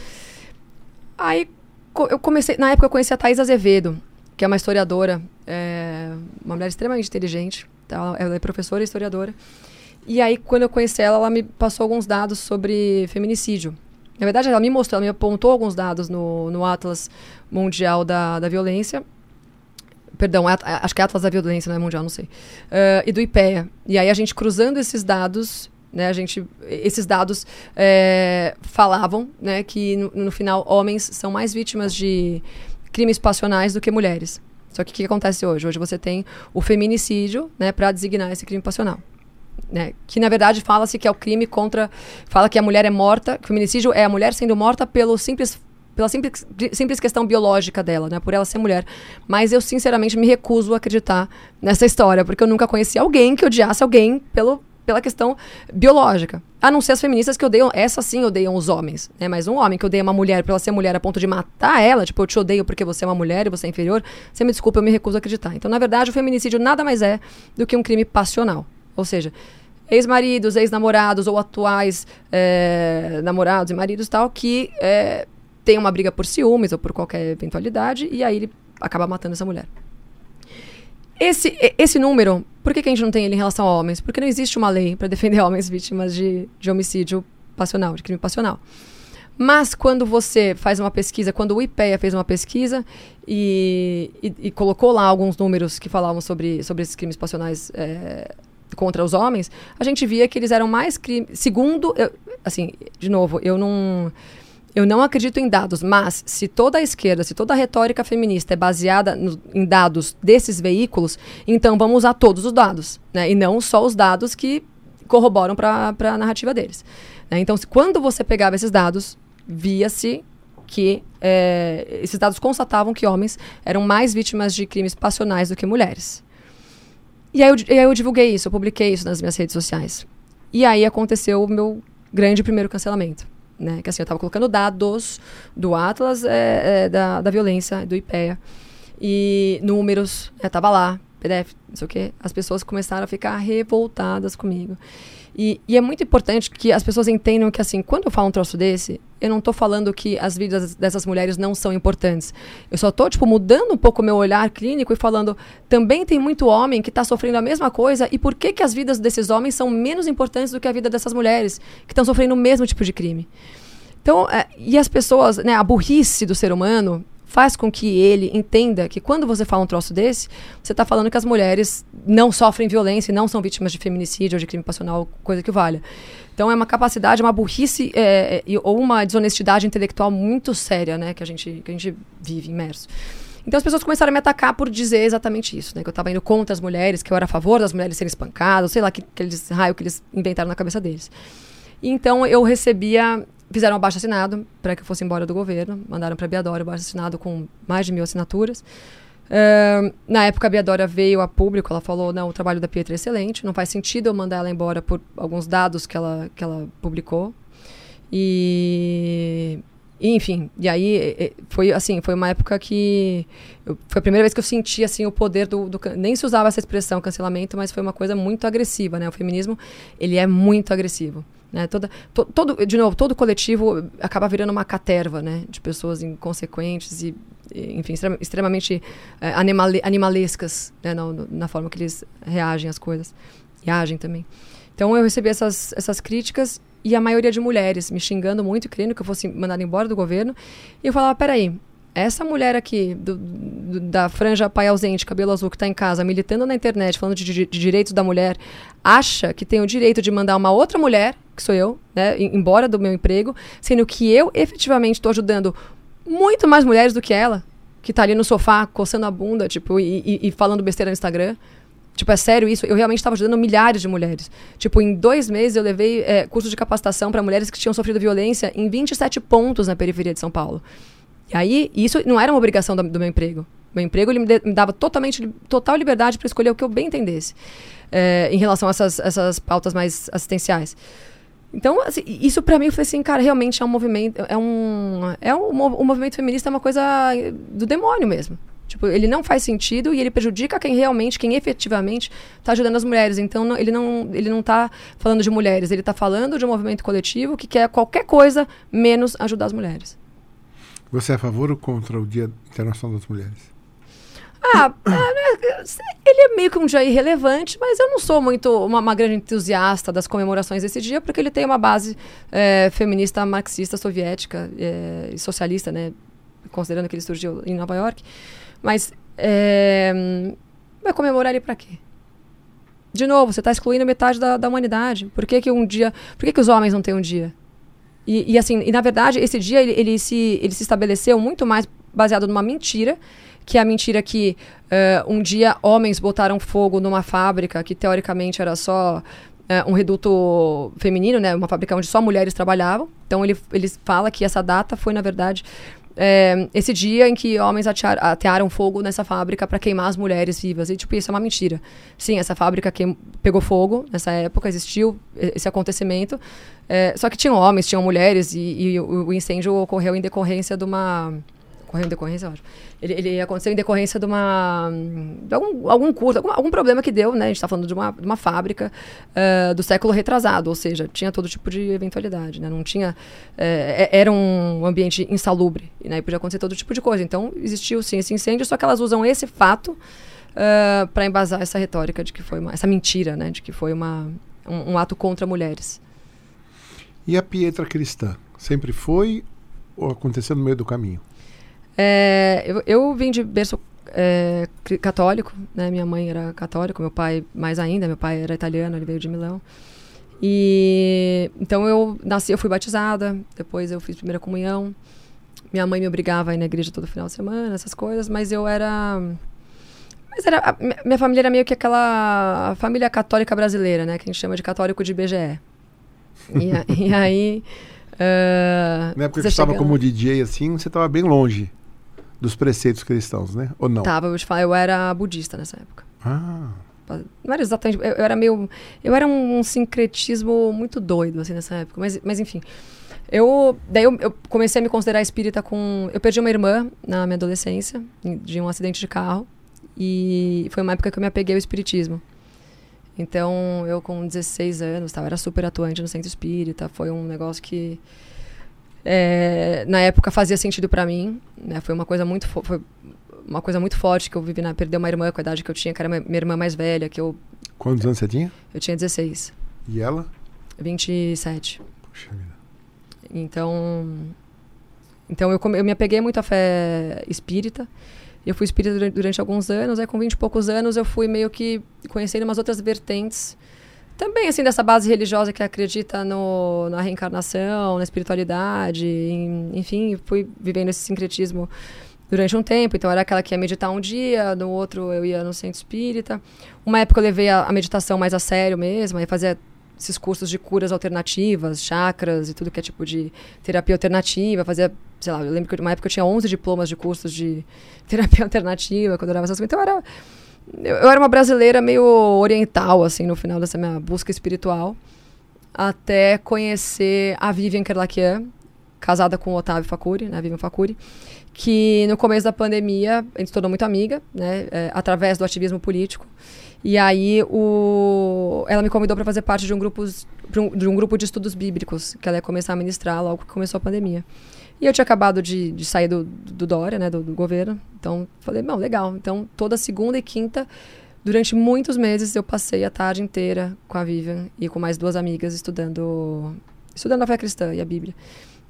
Aí co- eu comecei. Na época eu conheci a Thais Azevedo, que é uma historiadora, é, uma mulher extremamente inteligente. Tá? Ela é professora e historiadora. E aí, quando eu conheci ela, ela me passou alguns dados sobre feminicídio. Na verdade, ela me mostrou, ela me apontou alguns dados no, no Atlas Mundial da, da Violência. Perdão, at- acho que é Atlas da Violência, não é mundial, não sei. Eh, e do IPEA. E aí a gente cruzando esses dados, né, a gente, esses dados eh, falavam né, que no, no final homens são mais vítimas de crimes passionais do que mulheres. Só que o que acontece hoje? Hoje você tem o feminicídio né, para designar esse crime passional né, que na verdade fala-se que é o crime contra. Fala que a mulher é morta, que o feminicídio é a mulher sendo morta pelo simples. Pela simples, simples questão biológica dela, né? Por ela ser mulher. Mas eu, sinceramente, me recuso a acreditar nessa história, porque eu nunca conheci alguém que odiasse alguém pelo, pela questão biológica. A não ser as feministas que odeiam, essas sim odeiam os homens, né? Mas um homem que odeia uma mulher por ela ser mulher a ponto de matar ela, tipo, eu te odeio porque você é uma mulher e você é inferior, você me desculpa, eu me recuso a acreditar. Então, na verdade, o feminicídio nada mais é do que um crime passional. Ou seja, ex-maridos, ex-namorados ou atuais é, namorados e maridos tal, que é, tem uma briga por ciúmes ou por qualquer eventualidade, e aí ele acaba matando essa mulher. esse, esse número, por que, que a gente não tem ele em relação a homens? Porque não existe uma lei para defender homens vítimas de, de homicídio passional, de crime passional. Mas quando você faz uma pesquisa, quando o IPEA fez uma pesquisa e, e, e colocou lá alguns números que falavam sobre, sobre esses crimes passionais é, contra os homens, a gente via que eles eram mais crimes. Segundo, eu, assim, de novo, eu não. Eu não acredito em dados, mas se toda a esquerda, se toda a retórica feminista é baseada no, em dados desses veículos, então vamos usar todos os dados, né? E não só os dados que corroboram para a narrativa deles. Né? Então, se, quando você pegava esses dados, via-se que é, esses dados constatavam que homens eram mais vítimas de crimes passionais do que mulheres. E aí, eu, e aí eu divulguei isso, eu publiquei isso nas minhas redes sociais. E aí aconteceu o meu grande primeiro cancelamento. Né? Que assim, eu estava colocando dados do Atlas é, é, da, da violência, do IPEA. E números, estava lá, PDF, não sei o quê. As pessoas começaram a ficar revoltadas comigo. E, e, é muito importante que as pessoas entendam que, assim, quando eu falo um troço desse, eu não estou falando que as vidas dessas mulheres não são importantes. Eu só estou, tipo, mudando um pouco o meu olhar clínico e falando, também tem muito homem que está sofrendo a mesma coisa e por que, que as vidas desses homens são menos importantes do que a vida dessas mulheres que estão sofrendo o mesmo tipo de crime. Então, é, e as pessoas, né, a burrice do ser humano, faz com que ele entenda que quando você fala um troço desse, você está falando que as mulheres não sofrem violência e não são vítimas de feminicídio ou de crime passional, coisa que valha. Então é uma capacidade, uma burrice é, é, ou uma desonestidade intelectual muito séria, né, que a gente, que a gente vive imerso. Então as pessoas começaram a me atacar por dizer exatamente isso, né? Que eu estava indo contra as mulheres, que eu era a favor das mulheres serem espancadas, sei lá que, que eles, raio que eles inventaram na cabeça deles. Então eu recebia fizeram um abaixo assinado para que eu fosse embora do governo. Mandaram para a Biadora abaixo assinado com mais de mil assinaturas. Uh, na época, a Biadora veio a público, ela falou, não, o trabalho da Pietra é excelente, não faz sentido eu mandar ela embora por alguns dados que ela, que ela publicou. E, e enfim, e aí foi assim, foi uma época que eu, foi a primeira vez que eu senti assim o poder do, do, nem se usava essa expressão cancelamento, mas foi uma coisa muito agressiva, né? O feminismo, ele é muito agressivo. Né? Toda, to, todo, de novo, todo coletivo acaba virando uma caterva né? de pessoas inconsequentes e, e enfim, extremamente é, animale, animalescas né? na, na, forma que eles reagem às coisas e agem também. Então eu recebi essas, essas críticas e a maioria de mulheres me xingando muito, querendo que eu fosse mandada embora do governo. E eu falava: peraí, essa mulher aqui, do, do, da franja pai ausente, cabelo azul, que está em casa, militando na internet, falando de, de, de, direitos da mulher, acha que tem o direito de mandar uma outra mulher, que sou eu, né, embora do meu emprego, sendo que eu efetivamente estou ajudando muito mais mulheres do que ela, que está ali no sofá, coçando a bunda, tipo, e, e, e falando besteira no Instagram. Tipo, é sério isso? Eu realmente estava ajudando milhares de mulheres. Tipo, em dois meses eu levei é, curso de capacitação para mulheres que tinham sofrido violência em 27 pontos na periferia de São Paulo. E aí, isso não era uma obrigação do, do meu emprego. Meu emprego ele me, me dava totalmente, total liberdade para escolher o que eu bem entendesse é, em relação a essas, essas pautas mais assistenciais. Então, assim, isso para mim, eu falei assim, cara, realmente é um movimento, é um, é um, o movimento feminista é uma coisa do demônio mesmo. Tipo, ele não faz sentido e ele prejudica quem realmente, quem efetivamente está ajudando as mulheres. Então, não, ele, não, ele não está falando de mulheres, ele está falando de um movimento coletivo que quer qualquer coisa menos ajudar as mulheres. Você é a favor ou contra o Dia Internacional das Mulheres? Ah, é, ele é meio que um dia irrelevante, mas eu não sou muito uma, uma grande entusiasta das comemorações desse dia, porque ele tem uma base é, feminista, marxista, soviética é, e socialista, né? Considerando que ele surgiu em Nova York. Mas é, vai comemorar ele para quê? De novo, você está excluindo metade da, da humanidade. Por que, que um dia. Por que, que os homens não têm um dia? E, e, assim, e na verdade, esse dia ele, ele, se, ele se estabeleceu muito mais baseado numa mentira, que é a mentira que uh, um dia homens botaram fogo numa fábrica que teoricamente era só uh, um reduto feminino, né? Uma fábrica onde só mulheres trabalhavam. Então ele, ele fala que essa data foi, na verdade, é, esse dia em que homens atearam, atearam fogo nessa fábrica para queimar as mulheres vivas. E, tipo, isso é uma mentira. Sim, essa fábrica pegou fogo nessa época, existiu esse acontecimento. É, só que tinham homens, tinham mulheres, e, e o, o incêndio ocorreu em decorrência de uma Ocorreu em decorrência, eu acho. Ele, ele aconteceu em decorrência de uma. de algum, algum curso, algum, algum problema que deu, né? A gente está falando de uma, de uma fábrica uh, do século retrasado, ou seja, tinha todo tipo de eventualidade, né? Não tinha. Uh, era um ambiente insalubre, né? E podia acontecer todo tipo de coisa. Então, existiu sim esse incêndio, só que elas usam esse fato. uh, para embasar essa retórica de que foi uma, essa mentira, né, de que foi uma, um, um ato contra mulheres. E a Pietra cristã? Sempre foi ou aconteceu no meio do caminho? É, eu, eu vim de berço é, católico, né? Minha mãe era católica, meu pai mais ainda. Meu pai era italiano, ele veio de Milão. E então eu nasci, eu fui batizada. Depois eu fiz primeira comunhão. Minha mãe me obrigava a ir na igreja todo final de semana, essas coisas. Mas eu era mas era, a, minha família era meio que aquela família católica brasileira, né? Que a gente chama de católico de BGE. E, e aí. Uh, Na época que você estava como DJ, assim, você estava bem longe dos preceitos cristãos, né? Ou não? Tava, eu te falo, eu era budista nessa época. Ah. Não era exatamente. Eu, eu era meio. Eu era um, um, sincretismo muito doido, assim, nessa época. Mas, mas enfim. Eu, daí eu, eu, comecei a me considerar espírita com. Eu perdi uma irmã na minha adolescência, de um acidente de carro. E foi uma época que eu me apeguei ao espiritismo. Então, eu com 16 anos, tava, era super atuante no centro espírita. Foi um negócio que, é, na época, fazia sentido para mim. Né? Foi uma coisa muito foi uma coisa muito forte que eu vivi na perder uma irmã com a idade que eu tinha, que era minha irmã mais velha, que eu Quantos anos você tinha? Eu tinha 16. E ela? 27. Puxa vida. Então, então eu, eu me apeguei muito à fé espírita. Eu fui espírita durante, durante, alguns anos, aí com 20 e poucos anos eu fui meio que conhecendo umas outras vertentes. Também, assim, dessa base religiosa que acredita no, na reencarnação, na espiritualidade, em, enfim, fui vivendo esse sincretismo durante um tempo. Então, era aquela que ia meditar um dia, no outro eu ia no centro espírita. Uma época eu levei a, a meditação mais a sério mesmo, aí fazia esses cursos de curas alternativas, chakras e tudo que é tipo de terapia alternativa, fazia, sei lá, eu lembro que uma época eu tinha 11 diplomas de cursos de terapia alternativa, quando eu dava essas coisas. Então era, eu era uma brasileira meio oriental, assim, no final dessa minha busca espiritual, até conhecer a Vivian Kerlakian, casada com o Otávio Facuri, né, Vivian Facuri, que no começo da pandemia a gente se tornou muito amiga, né, é, através do ativismo político. E aí o... ela me convidou para fazer parte de um, grupo, de um grupo de estudos bíblicos que ela ia começar a ministrar logo que começou a pandemia. E eu tinha acabado de, de sair do, do Dória, né, do, do governo. Então falei, não, legal. Então toda segunda e quinta, durante muitos meses, eu passei a tarde inteira com a Vivian e com mais duas amigas estudando, estudando a fé cristã e a Bíblia.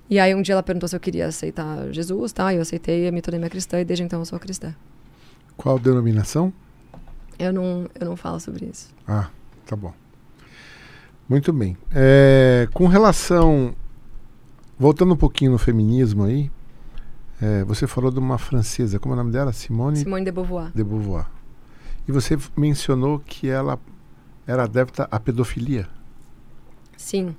E aí um dia ela perguntou se eu queria aceitar Jesus, tá? Eu aceitei, me tornei minha cristã e desde então eu sou cristã. Qual denominação? Eu não, eu não falo sobre isso. Ah, tá bom. Muito bem. É, com relação. Voltando um pouquinho no feminismo aí, é, você falou de uma francesa, como é o nome dela? Simone? Simone de Beauvoir. De Beauvoir. E você mencionou que ela era adepta à pedofilia. Sim.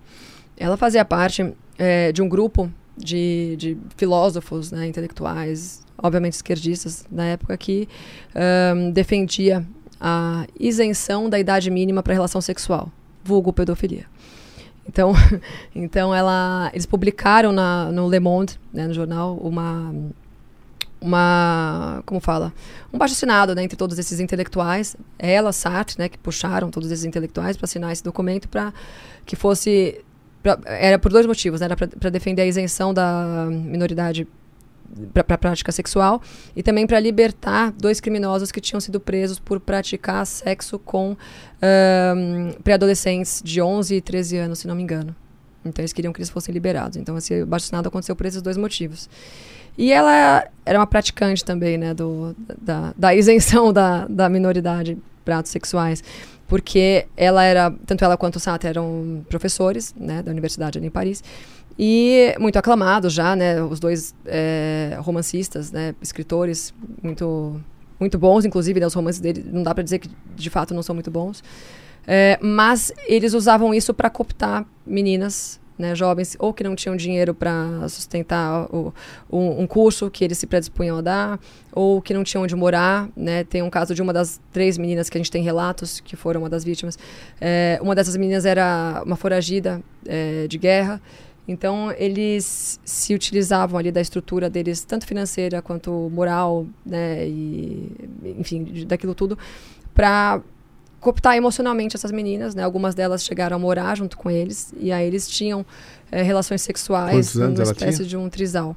Ela fazia parte é, de um grupo de, de filósofos, né, intelectuais, obviamente esquerdistas, na época, que um, defendia a isenção da idade mínima para relação sexual, vulgo pedofilia. Então, então ela, eles publicaram na, no Le Monde, né, no jornal, uma uma como fala? Um baixo assinado né, entre todos esses intelectuais. Ela Sartre né que puxaram todos esses intelectuais para assinar esse documento para que fosse pra, era por dois motivos né, era para defender a isenção da minoridade para pra prática sexual e também para libertar dois criminosos que tinham sido presos por praticar sexo com pré-adolescentes de 11 e 13 anos, se não me engano. Então eles queriam que eles fossem liberados. Então esse baixo-assinado aconteceu por esses dois motivos. E ela era uma praticante também, né, do, da, da isenção da, da minoridade para atos sexuais porque ela era, tanto ela quanto o Sartre eram professores, né, da universidade ali em Paris, e muito aclamados já, né? Os dois é, romancistas, né? Escritores muito, muito bons, inclusive, né, os romances dele, não dá para dizer que de fato não são muito bons. É, mas eles usavam isso para cooptar meninas, né, jovens, ou que não tinham dinheiro para sustentar o, um, um, curso que eles se predispunham a dar, ou que não tinham onde morar. Né? Tem um caso de uma das três meninas que a gente tem relatos que foram uma das vítimas. É, uma dessas meninas era uma foragida é, de guerra então, eles se utilizavam ali da estrutura deles, tanto financeira quanto moral, né, e, enfim, daquilo tudo, para cooptar emocionalmente essas meninas, né? Algumas delas chegaram a morar junto com eles, e aí eles tinham é, relações sexuais, uma espécie de um trisal.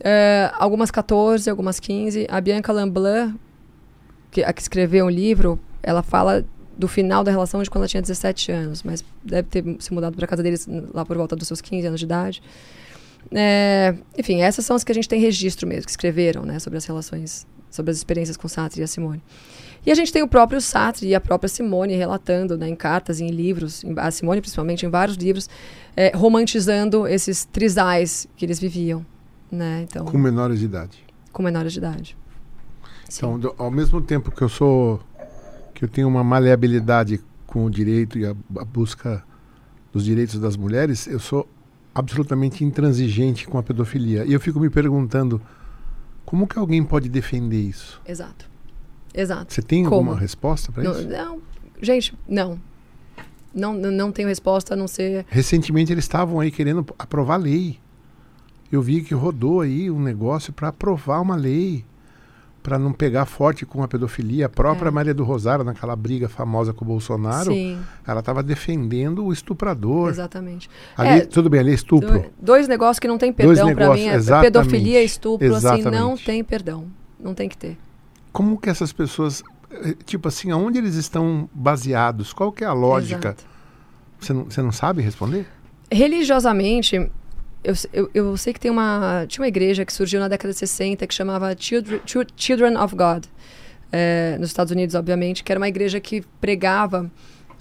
É, algumas 14, algumas 15. A Bianca Lamblin, que, a que escreveu um livro, ela fala do final da relação de quando ela tinha 17 anos, mas deve ter se mudado para casa deles lá por volta dos seus 15 anos de idade. É, enfim, essas são as que a gente tem registro mesmo, que escreveram né, sobre as relações, sobre as experiências com Sartre e a Simone. E a gente tem o próprio Sartre e a própria Simone relatando né, em cartas, em livros, em, a Simone principalmente, em vários livros, é, romantizando esses trisais que eles viviam. Né? Então, Com menores de idade. com menores de idade. Então, do- ao mesmo tempo que eu sou. Que eu tenho uma maleabilidade com o direito e a, a busca dos direitos das mulheres, eu sou absolutamente intransigente com a pedofilia. E eu fico me perguntando como que alguém pode defender isso? Exato. Exato. Você tem Como? alguma resposta para isso? não, gente, não. não. Não não tenho resposta a não ser. Recentemente eles estavam aí querendo aprovar lei. Eu vi que rodou aí um negócio para aprovar uma lei para não pegar forte com a pedofilia. A própria É. Maria do Rosário, naquela briga famosa com o Bolsonaro, Sim, ela estava defendendo o estuprador. exatamente. Ali, É, tudo bem, ali é estupro. Do- Dois negócios que não tem perdão para mim. É exatamente. pedofilia e estupro, assim, não Exatamente. tem perdão. Não tem que ter. Como que essas pessoas, eh, tipo assim, aonde eles estão baseados? Qual que é a lógica? Exato. Você não, você não sabe responder? Religiosamente, eu, eu, sei que tem uma, tinha uma igreja que surgiu na década de 60 que chamava Children, Chil- Children of God, eh, nos Estados Unidos, obviamente, que era uma igreja que pregava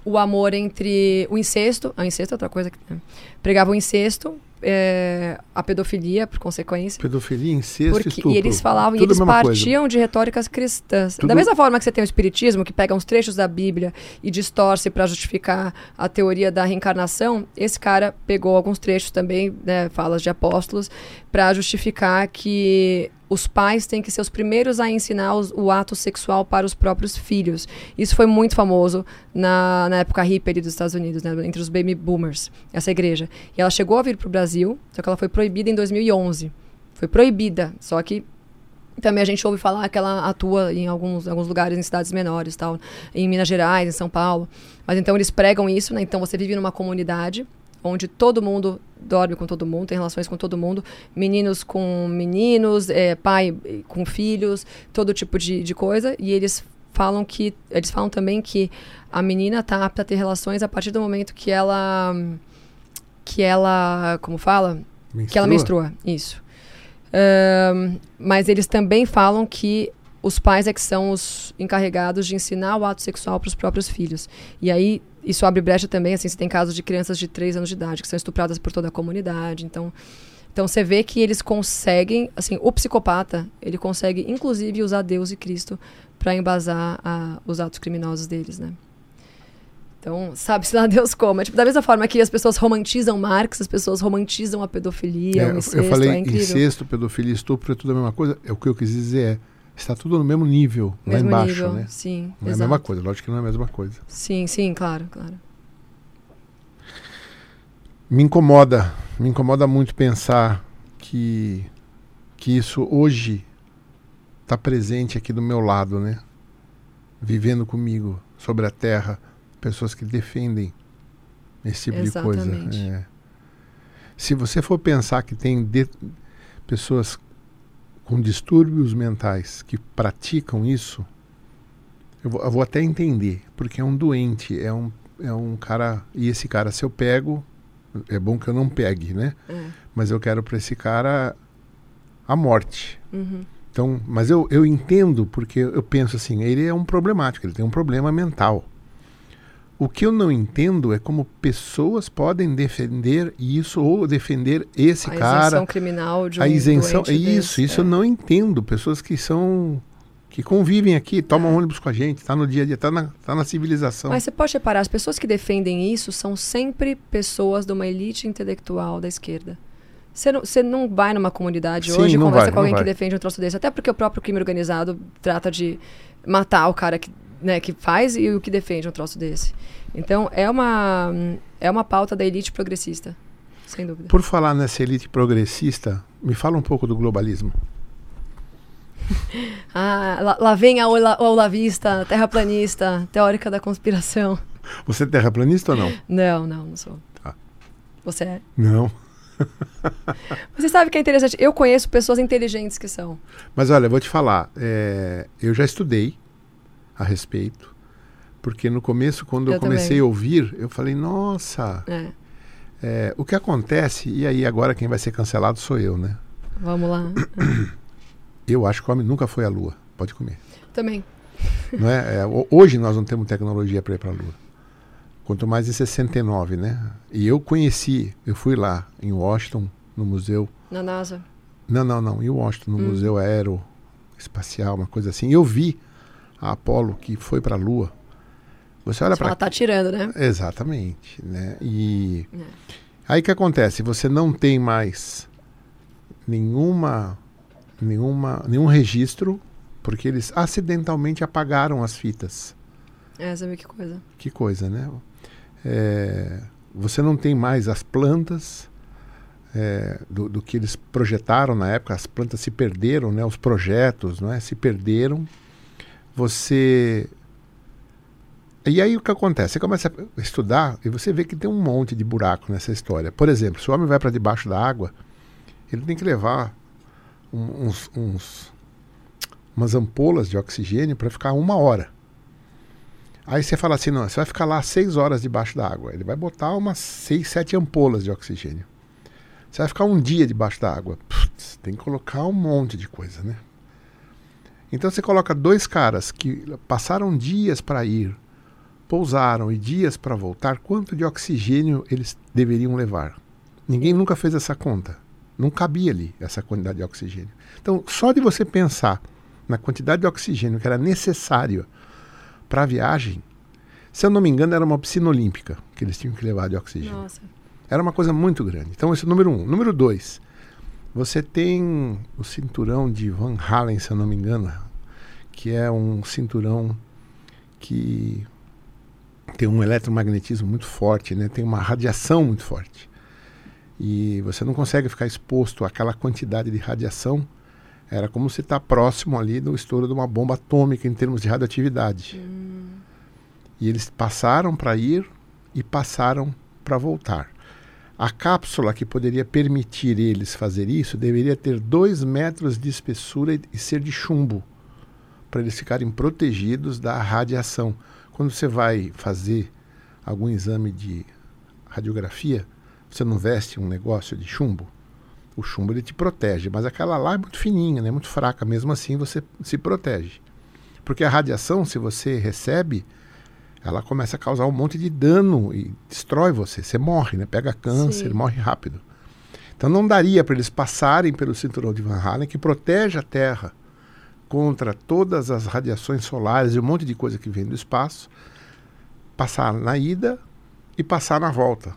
o amor entre o incesto, a incesto é outra coisa, que, né? pregava o incesto, eh, a pedofilia, por consequência, Pedofilia, incesto, Porque, estupro. e eles falavam, e Tudo eles coisa. partiam de retóricas cristãs. Tudo- Da mesma forma que você tem o espiritismo, que pega uns trechos da Bíblia e distorce para justificar a teoria da reencarnação, esse cara pegou alguns trechos também, né, falas de apóstolos, para justificar que os pais têm que ser os primeiros a ensinar os- o ato sexual para os próprios filhos. Isso foi muito famoso na, na época hippie dos Estados Unidos, né, entre os baby boomers, essa igreja. E ela chegou a vir para o Brasil, só que ela foi proibida em 2011. Foi proibida, só que também a gente ouve falar que ela atua em alguns, alguns lugares, em cidades menores, tal, em Minas Gerais, em São Paulo. Mas então eles pregam isso, né? Então você vive numa comunidade onde todo mundo dorme com todo mundo, tem relações com todo mundo, meninos com meninos, é, pai com filhos, todo tipo de, de coisa. E eles falam que eles falam também que a menina tá apta a ter relações a partir do momento que ela que ela, como fala, que ela menstrua, isso. Ahn, mas eles também falam que os pais é que são os encarregados de ensinar o ato sexual para os próprios filhos. E aí isso abre brecha também, assim, você tem casos de crianças de 3 anos de idade que são estupradas por toda a comunidade. Então, então você vê que eles conseguem, assim, o psicopata, ele consegue inclusive usar Deus e Cristo para embasar a- os atos criminosos deles, né? Então, sabe-se lá Deus como. É, tipo, da mesma forma que as pessoas romantizam Marx, as pessoas romantizam a pedofilia, É, o eu- incesto, eu falei é incrível. incesto, pedofilia, estupro, é tudo a mesma coisa. É o que eu quis dizer é, está tudo no mesmo nível, Mesmo lá embaixo, nível, né? sim. Não é a exato. mesma coisa, lógico que não é a mesma coisa. Sim, sim, claro, claro. Me incomoda, me incomoda muito pensar que, que isso hoje está presente aqui do meu lado, né? Vivendo comigo, sobre a terra, pessoas que defendem esse tipo de Exatamente. coisa. É. Se você for pensar que tem de- pessoas com distúrbios mentais que praticam isso, eu vou, eu vou até entender, porque é um doente, é um, é um cara. E esse cara, se eu pego, é bom que eu não pegue, né? É. Mas eu quero para esse cara a morte. Uhum. Então, mas eu, eu entendo porque eu penso assim, ele é um problemático, ele tem um problema mental. O que eu não entendo é como pessoas podem defender isso ou defender esse a cara. isenção criminal de um a isenção, é isso, desse, isso é. eu não entendo. Pessoas que são que convivem aqui, tomam ônibus com a gente, tá no dia a dia, tá na, tá na civilização. Mas você pode reparar, as pessoas que defendem isso são sempre pessoas de uma elite intelectual da esquerda. Você não, você não vai numa comunidade Sim, hoje e conversa vai, com alguém que defende um troço desse. Até porque o próprio crime organizado trata de matar o cara que, né, que faz e o que defende um troço desse. Então, é uma, é uma pauta da elite progressista, sem dúvida. Por falar nessa elite progressista, me fala um pouco do globalismo. Ah, lá, lá vem a ola- olavista, terraplanista, teórica da conspiração. Você é terraplanista ou não? Não, não, não sou. Tá. Você é? Não. Você sabe que é interessante? Eu conheço pessoas inteligentes que são. Mas olha, vou te falar, é, eu já estudei a respeito. Porque no começo, quando eu, Eu comecei também. a ouvir, eu falei, nossa, É, é, o que acontece, e aí agora quem vai ser cancelado sou eu, né? vamos lá. Eu acho que o homem nunca foi à Lua. Pode comer. Também. não é? É, ho- hoje nós não temos tecnologia para ir para a Lua. Quanto mais em 69, né? E eu conheci, eu fui lá em Washington, no museu. Na NASA. Não, não, não, em Washington, no Hum. Museu Aeroespacial, uma coisa assim. Eu vi a Apollo que foi para a Lua. Você olha Só ela para tá tirando, né? Exatamente, né? E É. aí o que acontece? Você não tem mais nenhuma nenhuma nenhum registro porque eles acidentalmente apagaram as fitas. É, sabe que coisa. Que coisa, né? É, você não tem mais as plantas é, do, do que eles projetaram na época. As plantas se perderam, né? Os projetos, não é? Se perderam. Você e aí o que acontece? Você começa a estudar e você vê que tem um monte de buraco nessa história. Por exemplo, se o homem vai para debaixo da água, ele tem que levar uns, uns- umas ampolas de oxigênio para ficar uma hora. Aí você fala assim, não, você vai ficar lá seis horas debaixo da água. Ele vai botar umas seis, sete ampolas de oxigênio. Você vai ficar um dia debaixo da água. Putz, tem que colocar um monte de coisa, né? Então você coloca dois caras que passaram dias para ir, pousaram e dias para voltar. Quanto de oxigênio eles deveriam levar? Ninguém nunca fez essa conta. Não cabia ali essa quantidade de oxigênio. Então, só de você pensar na quantidade de oxigênio que era necessário para a viagem, se eu não me engano, era uma piscina olímpica que eles tinham que levar de oxigênio. Nossa. Era uma coisa muito grande. Então, esse é o número um. Número dois, você tem o cinturão de Van Halen, se eu não me engano, que é um cinturão que tem um eletromagnetismo muito forte, né? tem uma radiação muito forte. E você não consegue ficar exposto àquela quantidade de radiação. Era como se estar próximo ali do estouro de uma bomba atômica em termos de radioatividade. E eles passaram para ir e passaram para voltar. A cápsula que poderia permitir eles fazer isso deveria ter dois metros de espessura e, ser de chumbo, para eles ficarem protegidos da radiação. Quando você vai fazer algum exame de radiografia, você não veste um negócio de chumbo? O chumbo ele te protege, mas aquela lá é muito fininha, né? muito fraca, mesmo assim você se protege. Porque a radiação, se você recebe, ela começa a causar um monte de dano e destrói você. Você morre, né? Pega câncer, Sim. morre rápido. Então não daria para eles passarem pelo cinturão de Van Halen, que protege a Terra contra todas as radiações solares e um monte de coisa que vem do espaço, passar na ida e passar na volta.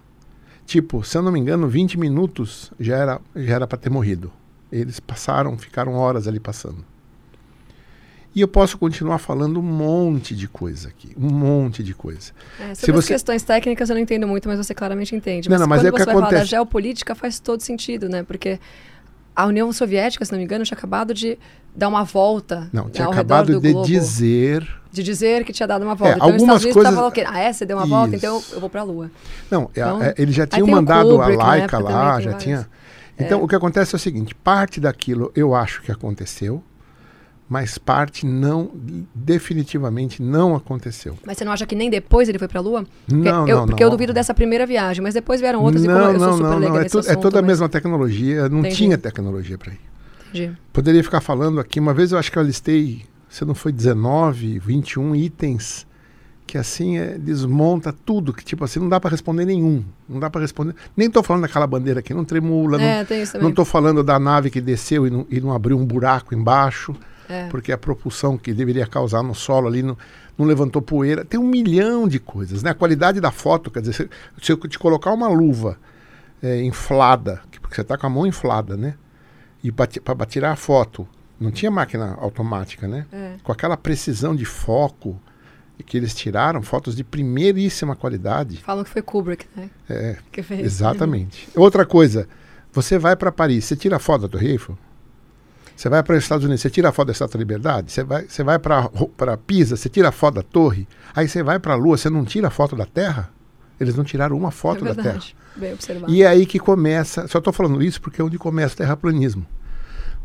Tipo, se eu não me engano, 20 minutos já era já era para ter morrido. Eles passaram, ficaram horas ali passando. E eu posso continuar falando um monte de coisa aqui, um monte de coisa. É, Se sobre as você- questões técnicas eu não entendo muito, mas você claramente entende. Não, Mas não, mas quando é o que você vai falar da acontece. geopolítica faz todo sentido, né? Porque a União Soviética, se não me engano, tinha acabado de dar uma volta Não, né, tinha ao redor acabado do de globo. dizer. De dizer que tinha dado uma volta. É, então os algumas Unidos coisas- falando? Ah, é? Você deu uma volta? Então Isso. eu, vou pra Lua. Não, é- Então, é, eles já o mandado a Kubrick, na Laika época lá, já vários. tinha. Então É. o que acontece é o seguinte: parte daquilo eu acho que aconteceu, mas parte não, definitivamente não aconteceu. Mas você não acha que nem depois ele foi pra Lua? Porque Não, eu, não, Porque não. eu duvido dessa primeira viagem, mas depois vieram outras e como não, eu sou não, super não, não. É, é assunto, toda a mas- mesma tecnologia, não Entendi. tinha tecnologia para ir. Entendi. Poderia ficar falando aqui, uma vez eu acho que eu listei, se não foi 19, 21 itens que assim é, desmonta tudo, que tipo assim, não dá para responder nenhum. Não dá para responder. Nem tô falando daquela bandeira aqui, não tremula, não, É, tem isso também. não tô falando da nave que desceu e não, e não abriu um buraco embaixo, É. porque a propulsão que deveria causar no solo ali não, não levantou poeira. Tem um milhão de coisas, né? A qualidade da foto, quer dizer, se, se eu te colocar uma luva é, inflada, que- porque você tá com a mão inflada, né? E para tirar a foto, não tinha máquina automática, né? É. Com aquela precisão de foco que eles tiraram, fotos de primeiríssima qualidade. Falam que foi Kubrick, né? É, Que fez. exatamente. Outra coisa, você vai para Paris, você tira a foto Torre Eiffel? Você vai para os Estados Unidos, você tira a foto da Estátua da Liberdade? Você vai, você vai para Pisa, você tira a foto da torre? Aí você vai para a Lua, você não tira a foto da Terra? Eles não tiraram uma foto é da Terra. Bem observado. E é aí que começa. Só estou falando isso porque é onde começa o terraplanismo.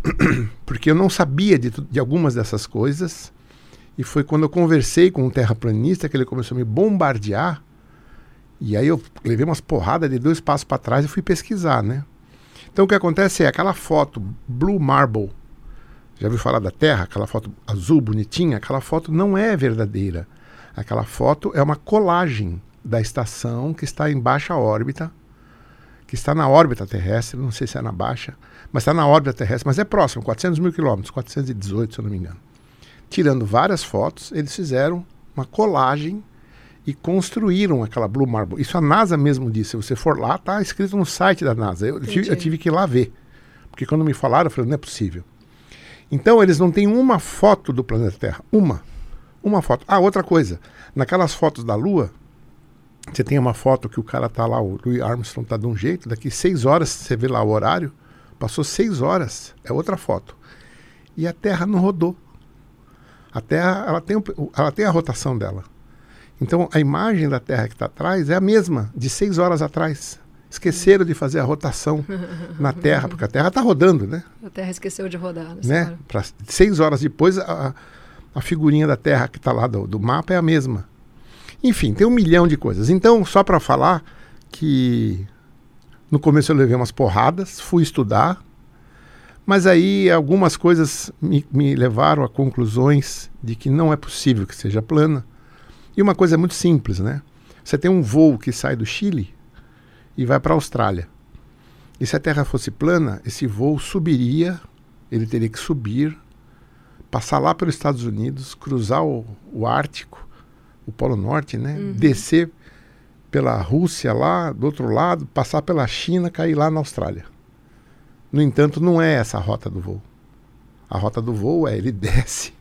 porque eu não sabia de, de algumas dessas coisas. E foi quando eu conversei com um terraplanista que ele começou a me bombardear. E aí eu levei umas porradas de dois passos para trás e fui pesquisar, né? Então o que acontece é aquela foto Blue Marble, já ouviu falar da Terra? Aquela foto azul bonitinha? Aquela foto não é verdadeira. Aquela foto é uma colagem da estação que está em baixa órbita, que está na órbita terrestre, não sei se é na baixa, mas está na órbita terrestre, mas é próximo, 400 mil quilômetros, 418 se eu não me engano. Tirando várias fotos, eles fizeram uma colagem e construíram aquela Blue Marble. Isso a NASA mesmo disse. Se você for lá, está escrito no site da NASA. Eu tive, eu tive, que ir lá ver. Porque quando me falaram, eu falei, não é possível. Então, eles não têm uma foto do planeta Terra. Uma. Uma foto. Ah, outra coisa. Naquelas fotos da Lua, você tem uma foto que o cara tá lá, o Louis Armstrong tá de um jeito, daqui seis horas você vê lá o horário, passou seis horas, é outra foto. E a Terra não rodou. A Terra, ela tem, ela tem a rotação dela. Então, a imagem da Terra que está atrás é a mesma de seis horas atrás. Esqueceram de fazer a rotação na Terra, porque a Terra está rodando, né? A Terra esqueceu de rodar. Né? Pra, seis horas depois, a, a figurinha da Terra que está lá do, do mapa é a mesma. Enfim, tem um milhão de coisas. Então, só para falar que no começo eu levei umas porradas, fui estudar, mas aí algumas coisas me, me, levaram a conclusões de que não é possível que seja plana. E uma coisa muito simples, né? Você tem um voo que sai do Chile e vai para a Austrália. E se a Terra fosse plana, esse voo subiria, ele teria que subir, passar lá pelos Estados Unidos, cruzar o, o Ártico, o Polo Norte, né? Uhum. Descer pela Rússia lá, do outro lado, passar pela China, cair lá na Austrália. No entanto, não é essa a rota do voo. A rota do voo é ele desce,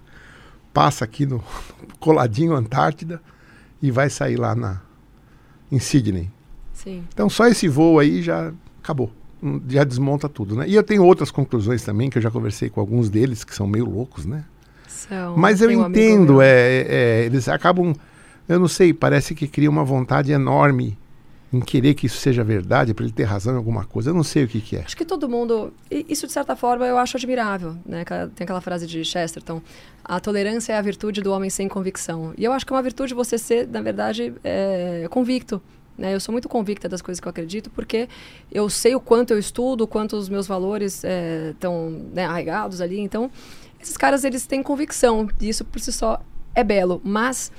passa aqui no coladinho Antártida e vai sair lá na em Sydney. Sim. Então só esse voo aí já acabou. Hum, já desmonta tudo, né? E eu tenho outras conclusões também, que eu já conversei com alguns deles, que são meio loucos, né? São, Mas eu entendo, é, é, eles acabam, eu não sei, parece que cria uma vontade enorme em querer que isso seja verdade, para ele ter razão em alguma coisa. Eu não sei o que, que, é. Acho que todo mundo. Isso, de certa forma, eu acho admirável. Né? Tem aquela frase de Chesterton: a tolerância é a virtude do homem sem convicção. E eu acho que é uma virtude você ser, na verdade, é, convicto né? Eu sou muito convicta das coisas que eu acredito, porque eu sei o quanto eu estudo, o quanto os meus valores estão é, né, arraigados ali. Então, esses caras, eles têm convicção, e isso por si só é belo. Mas,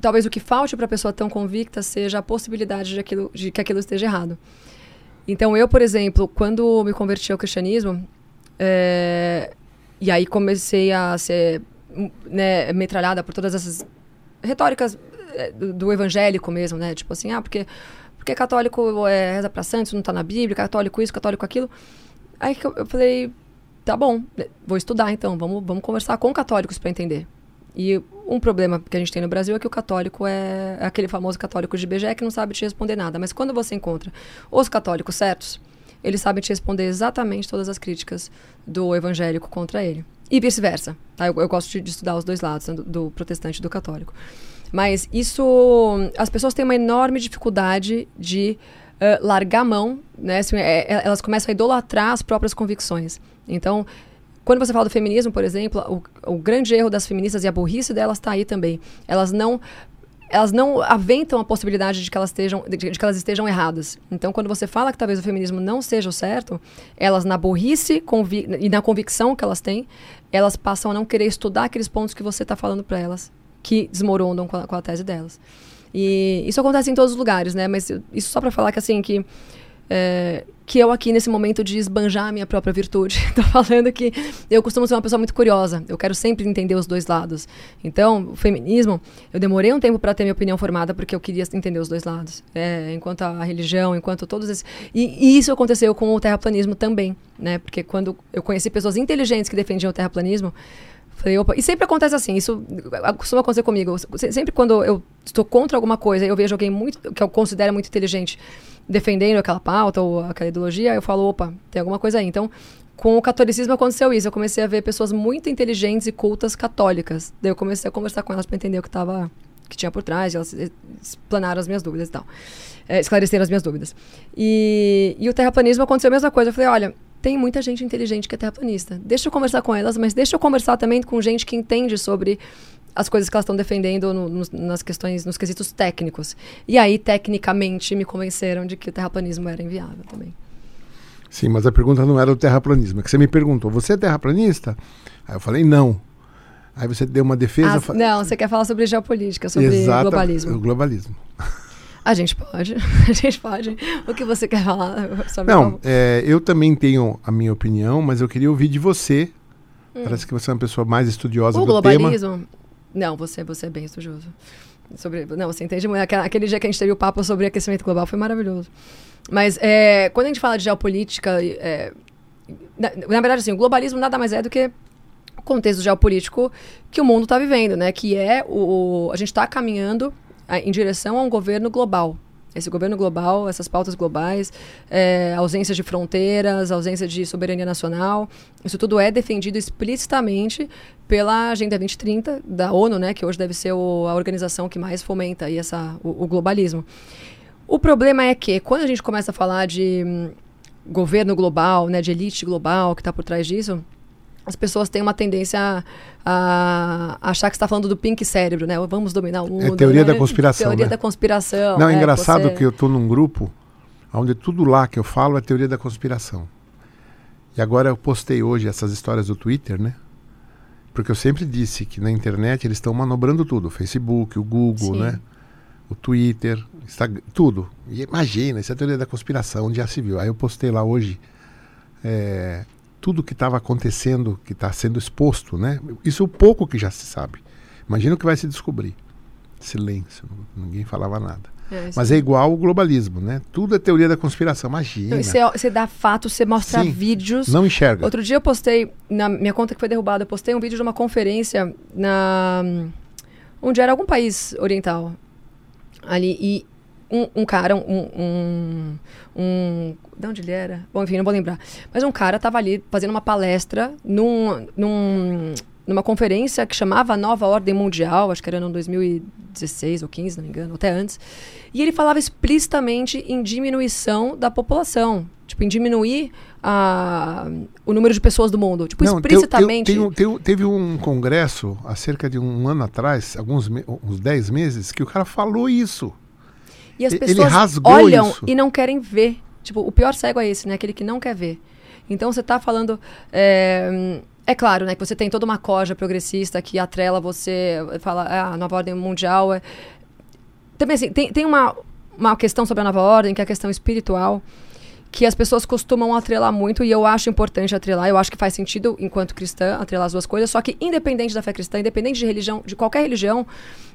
talvez o que falte para a pessoa tão convicta seja a possibilidade de, aquilo, de que aquilo esteja errado. Então, eu, por exemplo, quando me converti ao cristianismo, é, e aí comecei a ser né, metralhada por todas essas retóricas do, do, evangélico mesmo, né? Tipo assim, ah, porque, porque católico é, reza pra santos, não tá na Bíblia, católico isso, católico aquilo. Aí eu, eu falei, tá bom, vou estudar então, vamos, vamos conversar com católicos para entender. E um problema que a gente tem no Brasil é que o católico é, é aquele famoso católico de BGE que não sabe te responder nada. Mas quando você encontra os católicos certos, eles sabem te responder exatamente todas as críticas do evangélico contra ele. E vice-versa. Tá? Eu, eu, gosto de, de, estudar os dois lados, né? do, do protestante e do católico. Mas isso. As pessoas têm uma enorme dificuldade de uh, largar a mão, né? Assim, é, é, elas começam a idolatrar as próprias convicções. Então, quando você fala do feminismo, por exemplo, o, o grande erro das feministas e a burrice delas está aí também. Elas não elas não aventam a possibilidade de que elas estejam, de, de, que elas estejam erradas. Então, quando você fala que talvez o feminismo não seja o certo, elas, na burrice e na convicção que elas têm, elas passam a não querer estudar aqueles pontos que você está falando para elas que desmoronam com a, com a tese delas. E isso acontece em todos os lugares, né? Mas isso só para falar que assim que é, que eu aqui nesse momento de esbanjar a minha própria virtude. Tô falando que eu costumo ser uma pessoa muito curiosa. Eu quero sempre entender os dois lados. Então, o feminismo, eu demorei um tempo para ter minha opinião formada porque eu queria entender os dois lados. É, enquanto a religião, enquanto todos esses... E, e, isso aconteceu com o terraplanismo também, né? Porque quando eu conheci pessoas inteligentes que defendiam o terraplanismo, Falei, opa. E sempre acontece assim, isso costuma acontecer comigo. Sempre quando eu estou contra alguma coisa, eu vejo alguém muito que eu considero muito inteligente defendendo aquela pauta ou aquela ideologia, eu falo, opa, tem alguma coisa aí. Então, com o catolicismo aconteceu isso. Eu comecei a ver pessoas muito inteligentes e cultas católicas. Daí eu comecei a conversar com elas para entender o que tava que tinha por trás, elas explanaram as minhas dúvidas e tal. É, esclareceram as minhas dúvidas. E, e o terraplanismo aconteceu a mesma coisa. Eu falei, olha, tem muita gente inteligente que é terraplanista. Deixa eu conversar com elas, mas deixa eu conversar também com gente que entende sobre as coisas que elas estão defendendo no, no, nas questões, nos quesitos técnicos. E aí, tecnicamente, me convenceram de que o terraplanismo era inviável também. Sim, mas a pergunta não era o terraplanismo. É que você me perguntou, você é terraplanista? Aí eu falei, não. Aí você deu uma defesa. Ah, não, você quer falar sobre geopolítica, sobre Exata- globalismo. O globalismo. A gente pode. A gente pode. O que você quer falar sobre Não, é, eu também tenho a minha opinião, mas eu queria ouvir de você. Parece que você é uma pessoa mais estudiosa o do tema. globalismo? Não, você, você é bem estudioso. Sobre, não, você entende muito. Aquele dia que a gente teve o papo sobre aquecimento global foi maravilhoso. Mas é, quando a gente fala de geopolítica, é, na, na verdade, assim, o globalismo nada mais é do que o contexto geopolítico que o mundo está vivendo, né? Que é o, o- a gente está caminhando em direção a um governo global. Esse governo global, essas pautas globais, é, ausência de fronteiras, ausência de soberania nacional, isso tudo é defendido explicitamente pela Agenda 2030 da ONU, né, que hoje deve ser o- a organização que mais fomenta aí essa, o, o globalismo. O problema é que quando a gente começa a falar de hum, governo global, né, de elite global que está por trás disso, as pessoas têm uma tendência a, a achar que está falando do pink cérebro, né? Vamos dominar o mundo. teoria né? da conspiração, Teoria né? da conspiração. Não, é né? engraçado Você- que eu estou num grupo onde tudo lá que eu falo é teoria da conspiração. E agora eu postei hoje essas histórias do Twitter, né? Porque eu sempre disse que na internet eles estão manobrando tudo. O Facebook, o Google, Sim. né? O Twitter, Instagram, tudo. E imagina, isso é teoria da conspiração, onde já se viu. Aí eu postei lá hoje é, tudo que estava acontecendo, que está sendo exposto, né? Isso é o pouco que já se sabe. Imagina o que vai se descobrir. Silêncio, ninguém falava nada. É. Mas é igual o globalismo, né? Tudo é teoria da conspiração. Imagina. Você, você dá fatos, você mostra Sim. vídeos. Não enxerga. Outro dia eu postei, na minha conta que foi derrubada, eu postei um vídeo de uma conferência na onde era algum país oriental. Ali, e um, um cara, um, um, um- De onde ele era? Bom, enfim, não vou lembrar. Mas um cara estava ali fazendo uma palestra num, num, numa conferência que chamava Nova Ordem Mundial, acho que era no 2016 ou 15, não me engano, até antes. E ele falava explicitamente em diminuição da população. Tipo, em diminuir a, o número de pessoas do mundo. Tipo, Não, explicitamente. teve um congresso há cerca de um ano atrás, alguns uns 10 meses, que o cara falou isso. E as pessoas olham isso. e não querem ver. Tipo, o pior cego é esse, né? Aquele que não quer ver. Então você tá falando. É, é claro, né? Que você tem toda uma corja progressista que atrela você, fala, ah, a nova ordem mundial. É... Também assim, tem, tem uma, uma questão sobre a nova ordem, que é a questão espiritual, que as pessoas costumam atrelar muito, e eu acho importante atrelar, eu acho que faz sentido, enquanto cristã, atrelar as duas coisas, só que independente da fé cristã, independente de religião, de qualquer religião,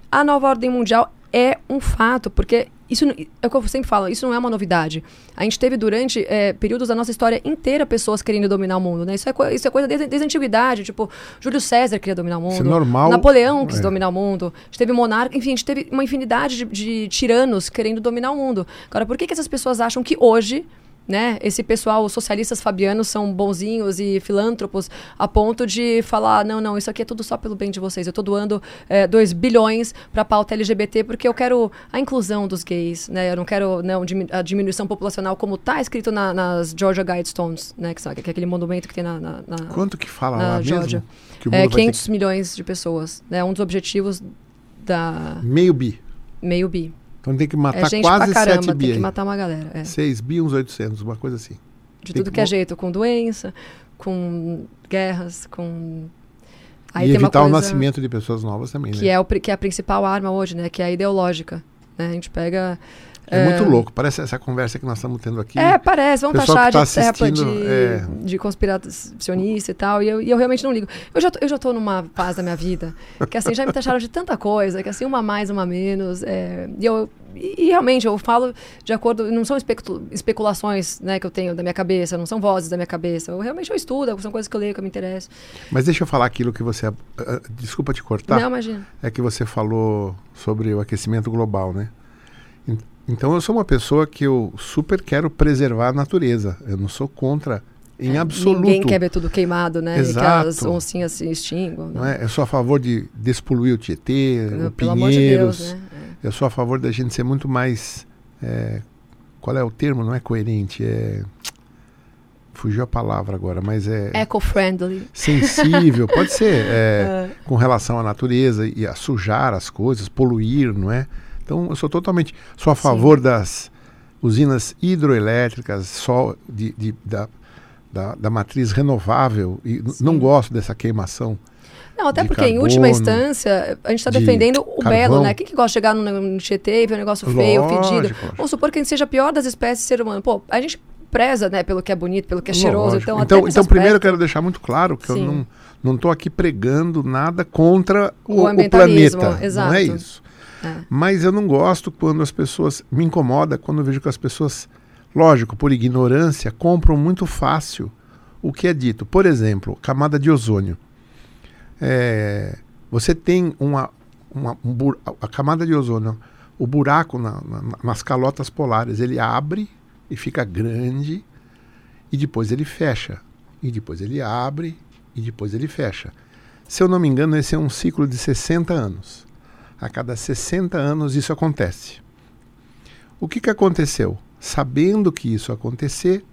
a nova ordem mundial é um fato, porque isso é o que eu sempre falo, isso não é uma novidade. A gente teve durante eh, períodos da nossa história inteira pessoas querendo dominar o mundo, né? Isso é, isso é coisa desde, desde a antiguidade, tipo, Júlio César queria dominar o mundo. Isso é normal. Napoleão quis É. dominar o mundo. A gente teve monarca, enfim, a gente teve uma infinidade de, de tiranos querendo dominar o mundo. Agora, por que, que essas pessoas acham que hoje, né, esse pessoal, os socialistas fabianos são bonzinhos e filântropos a ponto de falar, não, não, isso aqui é tudo só pelo bem de vocês. Eu tô doando 2 bilhões pra pauta LGBT porque eu quero a inclusão dos gays, né? Eu não quero não, a diminuição populacional como tá escrito na- nas Georgia Guidestones, né? Que, que é aquele monumento que tem na... na- na- Quanto que fala Na lá Geórgia. mesmo? É, mundo vai ter 500 milhões de pessoas. né? Um dos objetivos da Meio bi. meio bi. Então tem que matar é gente quase pra 7 caramba, bi. tem que aí. matar uma galera. é. 6 bi, uns 800, uma coisa assim. De tem tudo que que é jeito, com doença, com guerras, com. e tem uma evitar o nascimento de pessoas novas também, Que né? é, o, que é a principal arma hoje, né? Que é a ideológica. né? A gente pega. É, muito louco. Parece essa conversa que nós estamos tendo aqui. É, parece, vão pessoal taxar tá de assistindo, de, é. de conspiracionista e tal, e eu, e eu realmente não ligo. Eu já, tô, eu já tô numa fase da minha vida que assim, já me taxaram de tanta coisa, que assim, uma mais, uma menos. é, e eu e, e realmente eu falo de acordo, não são especu- especulações né, que eu tenho da minha cabeça, não são vozes da minha cabeça. Eu realmente eu estudo, são coisas que eu leio, que eu me interesso. Mas deixa eu falar aquilo que você. ah, desculpa te cortar. Não, imagina. é que você falou sobre o aquecimento global, né? En- Então eu sou uma pessoa que eu super quero preservar a natureza. Eu não sou contra em absoluto. É, Ninguém quer ver tudo queimado, né? E que Exato. as oncinhas se extinguam. Não é? Eu sou a favor de despoluir o Tietê, o Pelo amor de Pinheiros. Deus, né? Eu sou a favor da gente ser muito mais. é, qual é o termo? Não é coerente, é fugiu a palavra agora, mas é Eco-friendly. sensível, pode ser, é, com relação à natureza e a sujar as coisas, poluir, não é? Então, eu sou totalmente, sou a favor das usinas hidroelétricas, sol, de, de- da, da, da matriz renovável, e não Sim. gosto dessa queimação. Não, até de porque, em última carbono, instância, a gente está de defendendo o carvão. belo, né? Quem que gosta de chegar no, Tietê e ver um negócio feio, Lógico, fedido? lógico. Vamos supor que a gente seja a pior das espécies ser humano. Pô, a gente preza, né, pelo que é bonito, pelo que é cheiroso. Lógico. Então, até então, nesse então primeiro eu quero deixar muito claro que eu Sim. não não estou aqui pregando nada contra O o, o planeta. Não é exato. isso. É. Mas eu não gosto quando as pessoas. Me incomoda quando eu vejo que as pessoas, lógico, por ignorância, compram muito fácil o que é dito. Por exemplo, camada de ozônio. É, você tem uma, uma um bu- a camada de ozônio, o buraco na- na- nas calotas polares, ele abre e fica grande e depois ele fecha. E depois ele abre e depois ele fecha. Se eu não me engano, esse é um ciclo de 60 anos. A cada 60 anos isso acontece. O que, que aconteceu? Sabendo que isso ia acontecer,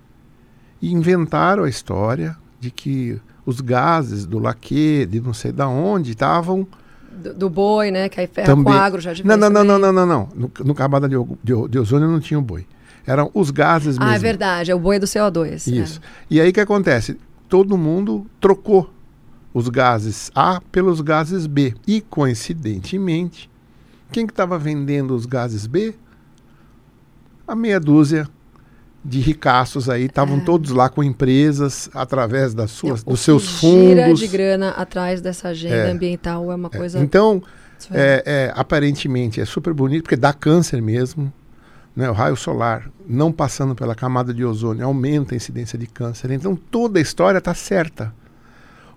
inventaram a história de que os gases do laque, de não sei da onde, estavam Do, do boi, né? Que aí ferra também. com agro já de não, não, não, não, também. não, não, não. No, camada de, de, de ozônio não tinha o boi. Eram os gases mesmo. Ah, é verdade. É o boi do CO2. Isso. E aí o que acontece? Todo mundo trocou os gases A pelos gases B. E, coincidentemente, quem que estava vendendo os gases B? A meia dúzia de ricaços aí, estavam É. todos lá com empresas, através das É. suas, O dos seus que Gira fundos. de grana atrás dessa agenda É. ambiental é uma coisa. Então, é, é, aparentemente é super bonito, porque dá câncer mesmo. Né? O raio solar, não passando pela camada de ozônio, aumenta a incidência de câncer. Então toda a história está certa.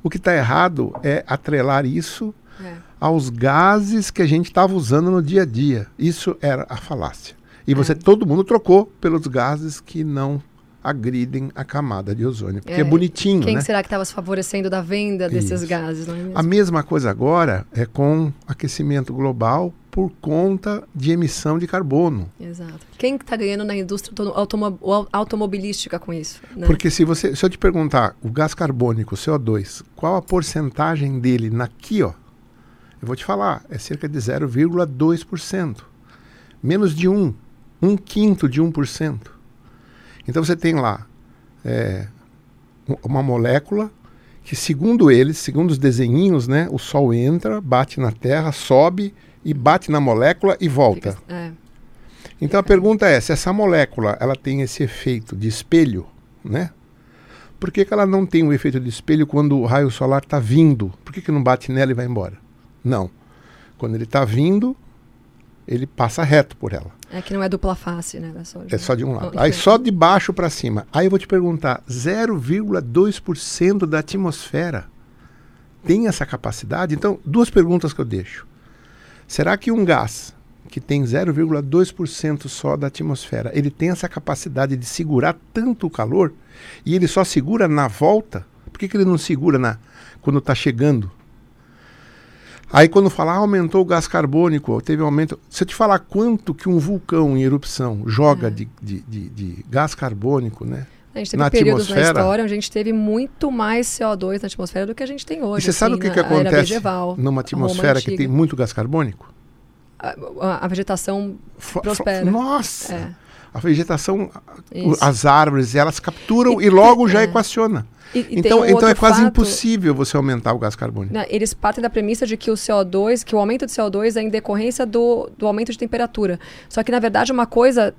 O que está errado é atrelar isso É. aos gases que a gente estava usando no dia a dia. Isso era a falácia. E você, É. todo mundo trocou pelos gases que não agridem a camada de ozônio. Porque é, É. bonitinho, Quem né? será que estava se favorecendo da venda desses Isso. gases, não é mesmo? A mesma coisa agora é com aquecimento global por conta de emissão de carbono. Exato. Quem está ganhando na indústria auto- automo- au- automobilística com isso? né? Porque se você, se eu te perguntar, o gás carbônico, o CO2, qual a porcentagem dele naqui, ó? Eu vou te falar, é cerca de 0,2%. Menos de um, um quinto de 1%. Então você tem lá é, um- uma molécula que, segundo eles, segundo os desenhinhos, né, o Sol entra, bate na Terra, sobe e bate na molécula e volta. É. Então a pergunta é, se essa molécula ela tem esse efeito de espelho, né? Por que, que ela não tem o efeito de espelho quando o raio solar está vindo? Por que, que não bate nela e vai embora? Não. Quando ele está vindo, ele passa reto por ela. É que não é dupla face, né? da soja. É só de um lado. Aí só de baixo para cima. Aí eu vou te perguntar, 0,2% da atmosfera tem essa capacidade? Então, duas perguntas que eu deixo. Será que um gás que tem 0,2% só da atmosfera, ele tem essa capacidade de segurar tanto o calor e ele só segura na volta? Por que, que ele não segura na quando está chegando? Aí quando falar ah, aumentou o gás carbônico, teve um aumento. Se eu te falar quanto que um vulcão em erupção joga É. de, de, de, de gás carbônico, né? A gente teve na períodos na atmosfera- história onde a gente teve muito mais CO2 na atmosfera do que a gente tem hoje. e você sabe o assim, que, que na acontece medieval, numa atmosfera que tem muito gás carbônico? A, a- a vegetação Prospera. Nossa! é. A vegetação, Isso. as árvores, elas capturam E e, logo já é. equaciona. E- e então um então é quase fato- impossível você aumentar o gás carbônico. Né, Eles partem da premissa de que o CO2, que o aumento de CO2 é em decorrência do, do aumento de temperatura. Só que, na verdade, uma coisa.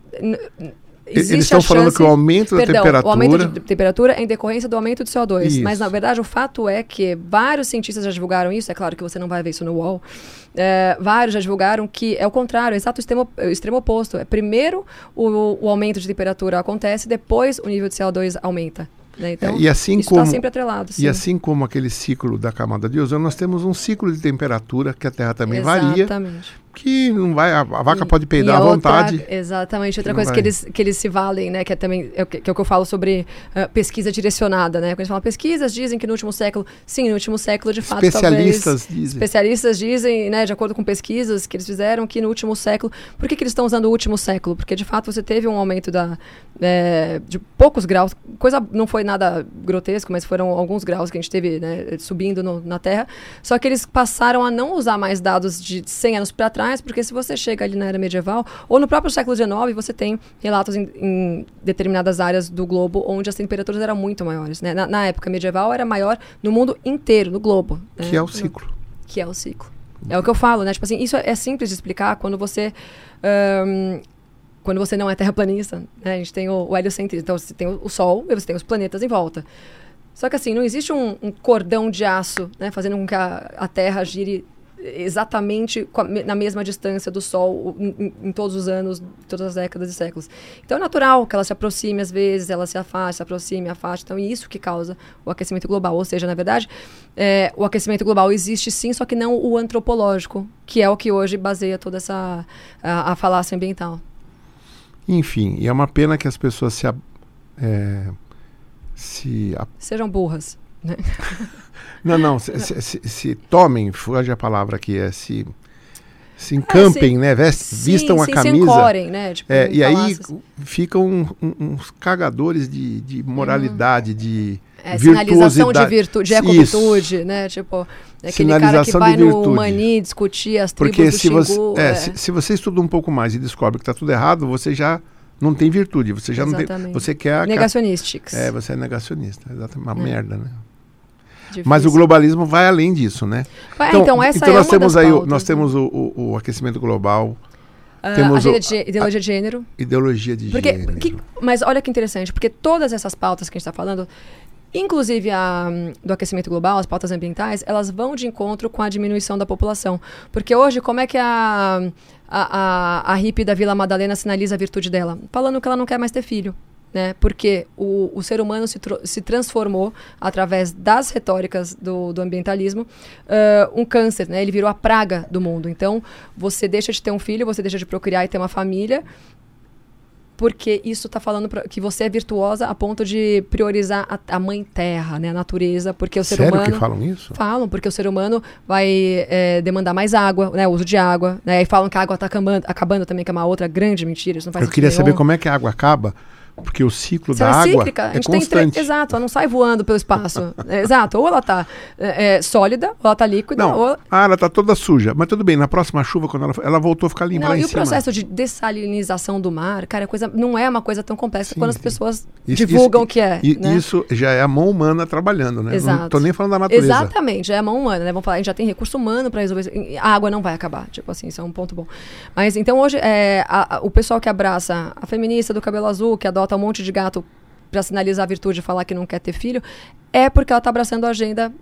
N- n- E- Eles existe estão a falando chance- que o aumento da Perdão, temperatura. o aumento de temperatura é em decorrência do aumento de CO2. Isso. Mas, na verdade, o fato é que vários cientistas já divulgaram isso. É claro que você não vai ver isso no UOL. É, vários já divulgaram que é o contrário, é exato o extremo, o extremo oposto. É, primeiro, o, o aumento de temperatura acontece, depois o nível de CO2 aumenta. né? Então, É, e assim isso como está sempre atrelado. sim. E assim como aquele ciclo da camada de ozônio, nós temos um ciclo de temperatura que a Terra também varia. Que não vai, a, vaca pode peidar à outra- vontade. Exatamente. Outra não coisa vai. que eles, que eles se valem, né? Que é também é o que, que é o que eu falo sobre ah, pesquisa direcionada, né? Quando eles falam pesquisas, dizem que no último século, sim, no último século, de fato, Especialistas talvez, dizem. Especialistas dizem, né, de acordo com pesquisas que eles fizeram, que no último século. Por que, que eles estão usando o último século? Porque de fato você teve um aumento da, é, de poucos graus. Coisa não foi nada grotesco, mas foram alguns graus que a gente teve né, subindo no- na Terra. Só que eles passaram a não usar mais dados de 100 anos para trás, porque se você chega ali na era medieval, ou no próprio século XIX, você tem relatos em, em determinadas áreas do globo onde as temperaturas eram muito maiores. né? Na, na época medieval era maior no mundo inteiro, no globo. né? Que é o ciclo. que é o ciclo. É o que eu falo, né? Tipo assim, isso é simples de explicar quando você. ahn, quando você não é terraplanista, né? A gente tem o, o heliocentrismo. Então, você tem o, o Sol e você tem os planetas em volta. Só que assim, não existe um, um cordão de aço, né? Fazendo com que a, a Terra gire exatamente na mesma distância do Sol em, em- em todos os anos, todas as décadas e séculos. Então é natural que ela se aproxime às vezes, ela se afaste, se aproxime, afaste. Então é isso que causa o aquecimento global. Ou seja, na verdade, é, o aquecimento global existe sim, só que não o antropológico, que é o que hoje baseia toda essa a, a falácia ambiental. Enfim, e é uma pena que as pessoas se. a- é, se a- Sejam burras. Né? não, não, se, se- se- se tomem, foge a palavra aqui, é se. Se encampem, né? Vest, vistam sim, a sim, camisa. Se encorem, né? Tipo, É, e aí ficam um- um- uns cagadores de, de moralidade, de É, sinalização de virtude, de Isso. ecovirtude, né? Tipo, é aquele cara que vai no. Mani discutir as tribos Porque do se você, Xingu. é, é. Se, se você estuda um pouco mais e descobre que está tudo errado, você já não tem virtude. Você já não tem. Exatamente. Você quer. a- Negationistics. É, você é negacionista. Exatamente. Uma É. merda, né? Difícil. Mas o globalismo vai além disso, né? É, então, essa é nós temos aí, pautas, nós né? temos o, o- o aquecimento global, Ah, temos o- de ideologia de gênero. ideologia de Porque, gênero. que- mas olha que interessante, porque todas essas pautas que a gente está falando, inclusive a hum, do aquecimento global, as pautas ambientais, elas vão de encontro com a diminuição da população. Porque hoje, como é que a, a, a, a hippie da Vila Madalena sinaliza a virtude dela? Falando que ela não quer mais ter filho. Né? Porque o, o ser humano se, se transformou, através das retóricas do, do ambientalismo, ah, um câncer. Né? Ele virou a praga do mundo. Então, você deixa de ter um filho, você deixa de procriar e ter uma família, porque isso está falando pra- que você é virtuosa a ponto de priorizar a, a mãe terra, né, a natureza, porque o ser Sério humano que falam isso? falam porque o ser humano vai é, demandar mais água, né, o uso de água, né, e falam que a água está acabando, acabando também, que é uma outra grande mentira, isso não faz Eu queria sentido saber nenhum. como é que a água acaba, porque o ciclo Se da ela é água cíclica, a é gente tem tre- constante. exato, ela não sai voando pelo espaço. É, exato, ou ela está sólida, ou ela está líquida, Não, ou ah, ela tá toda suja. Mas tudo bem, na próxima chuva, quando ela, ela voltou a ficar limpa Não, lá em e o cima. processo de dessalinização do mar, cara, é coisa, não é uma coisa tão complexa Sim, quando as sim. pessoas Isso- divulgam isso- que é. E né? isso já é a mão humana trabalhando, né? Não Exato. tô nem falando da natureza. Exatamente, é a mão humana, né? Vamos falar, a gente já tem recurso humano para resolver isso. E A água não vai acabar, tipo assim, isso é um ponto bom. Mas então hoje, é, a- a- o pessoal que abraça a feminista do cabelo azul, que adota um monte de gato para sinalizar a virtude e falar que não quer ter filho, é porque ela tá abraçando a agenda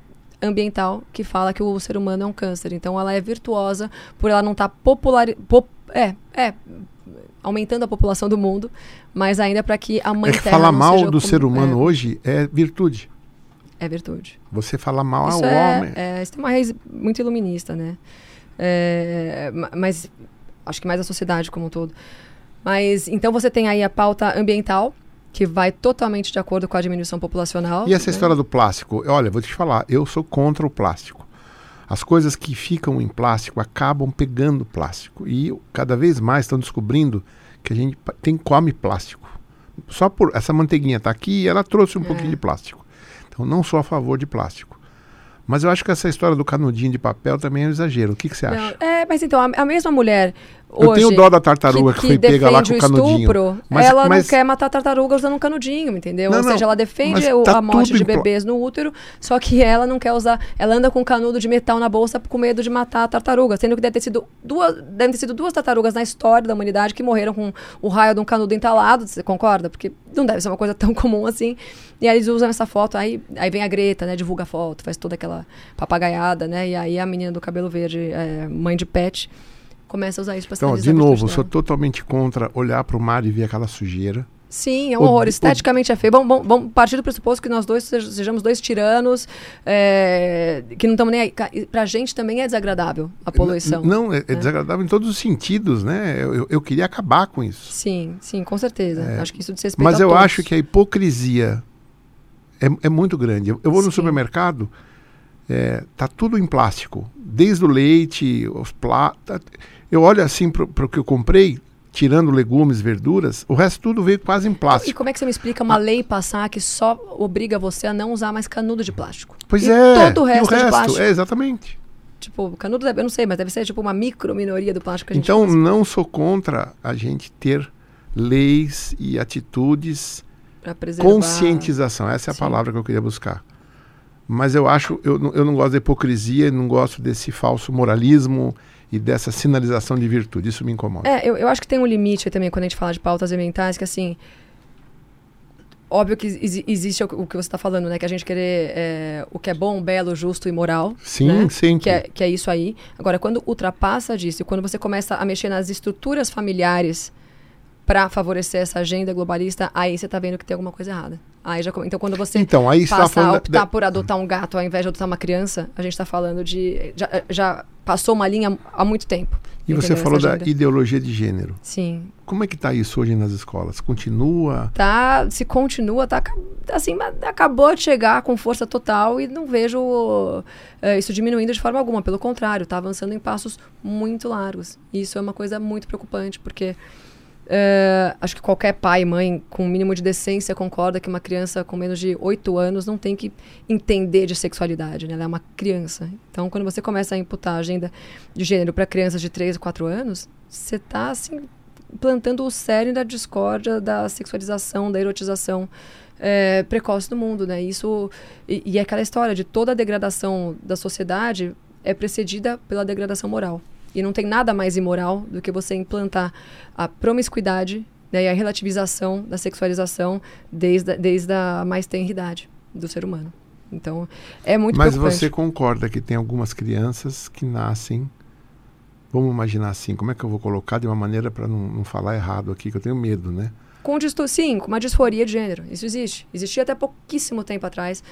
ambiental que fala que o ser humano é um câncer. Então ela é virtuosa por ela não estar popular... pop- é, é, aumentando a população do mundo, mas ainda para que a mãe É que terra falar mal do como- ser humano é, hoje é virtude. é virtude. Você falar mal Isso ao é, homem. é, isso tem uma raiz muito iluminista, né? É, ma- mas acho que mais a sociedade como um todo. Mas então você tem aí a pauta ambiental, que vai totalmente de acordo com a diminuição populacional. E essa né? história do plástico? Olha, vou te falar, eu sou contra o plástico. As coisas que ficam em plástico acabam pegando plástico. E cada vez mais estão descobrindo que a gente tem come plástico. Só por essa manteiguinha tá aqui e ela trouxe um É. pouquinho de plástico. Então não sou a favor de plástico. Mas eu acho que essa história do canudinho de papel também é um exagero. O que, que você acha? Não, é, mas então, a, a mesma mulher. Eu hoje, tenho dó da tartaruga que, foi pega lá com o canudinho. estupro, Mas- ela mas- não quer matar a tartaruga usando um canudinho, entendeu? Não, Ou seja, ela defende tá a morte de bebês no útero, só que ela não quer usar. Ela anda com um canudo de metal na bolsa com medo de matar a tartaruga, sendo que deve ter sido duas, devem ter sido duas tartarugas na história da humanidade que morreram com o raio de um canudo entalado, você concorda? Porque não deve ser uma coisa tão comum assim. E aí eles usam essa foto, aí, aí vem a Greta, né? Divulga a foto, faz toda aquela papagaiada, né? E aí a menina do cabelo verde, é, mãe de pet, começa a usar isso pra Então, de a novo, sou totalmente contra olhar para o mar e ver aquela sujeira. Sim, é um horror. Esteticamente é feio. Vamos, vamos, vamos, partir do pressuposto que nós dois sejamos dois tiranos, é, que não estamos nem aí. Pra gente também é desagradável a poluição. Não, é, é, é, desagradável em todos os sentidos, né? Eu, eu queria acabar com isso. Sim, sim, com certeza. É, acho que isso Mas eu todos. acho que a hipocrisia é, é muito grande. Eu, eu vou sim. no supermercado, é, tá tudo em plástico. Desde o leite, os platos. Eu olho assim para o que eu comprei, tirando legumes, verduras, o resto tudo veio quase em plástico. E como é que você me explica uma ah. lei passar que só obriga você a não usar mais canudo de plástico? Pois e é. Todo o resto, o resto é de plástico. É, exatamente. Tipo, canudo, eu não sei, mas deve ser tipo uma micro minoria do plástico que a gente Então, usa. não sou contra a gente ter leis e atitudes conscientização. Essa é a Sim. palavra que eu queria buscar. Mas eu acho, eu, eu não gosto da hipocrisia, não gosto desse falso moralismo e dessa sinalização de virtude. Isso me incomoda. É, eu, eu acho que tem um limite também quando a gente fala de pautas ambientais, que assim. Óbvio que existe o, o que você está falando, né? Que a gente querer é, o que é bom, belo, justo e moral. Sim, né? sempre. Que é, que é isso aí. Agora, quando ultrapassa disso, quando você começa a mexer nas estruturas familiares para favorecer essa agenda globalista, aí você está vendo que tem alguma coisa errada. Aí já, então, quando você então, aí passa tá a optar por adotar um gato ao invés de adotar uma criança, a gente está falando de. Já, já, passou uma linha há muito tempo. E você falou da ideologia de gênero. Sim. Como é que está isso hoje nas escolas? Continua? Tá, se continua, tá assim, acabou de chegar com força total e não vejo uh, isso diminuindo de forma alguma. Pelo contrário, está avançando em passos muito largos. E isso é uma coisa muito preocupante, porque Uh, acho que qualquer pai e mãe com um mínimo de decência concorda que uma criança com menos de 8 anos não tem que entender de sexualidade, né? Ela é uma criança. Então, quando você começa a imputar agenda de gênero para crianças de 3 ou 4 anos, você está, assim, plantando o cerne da discórdia, da sexualização, da erotização é, precoce do mundo, né? Isso, e, e aquela história de toda a degradação da sociedade é precedida pela degradação moral. E não tem nada mais imoral do que você implantar a promiscuidade né, e a relativização da sexualização desde, desde a mais tenra idade do ser humano. Então, é muito Mas você concorda que tem algumas crianças que nascem. Vamos imaginar assim, como é que eu vou colocar de uma maneira para não, não falar errado aqui, que eu tenho medo, né? Com sim, com uma disforia de gênero. Isso existe. Existia até pouquíssimo tempo atrás.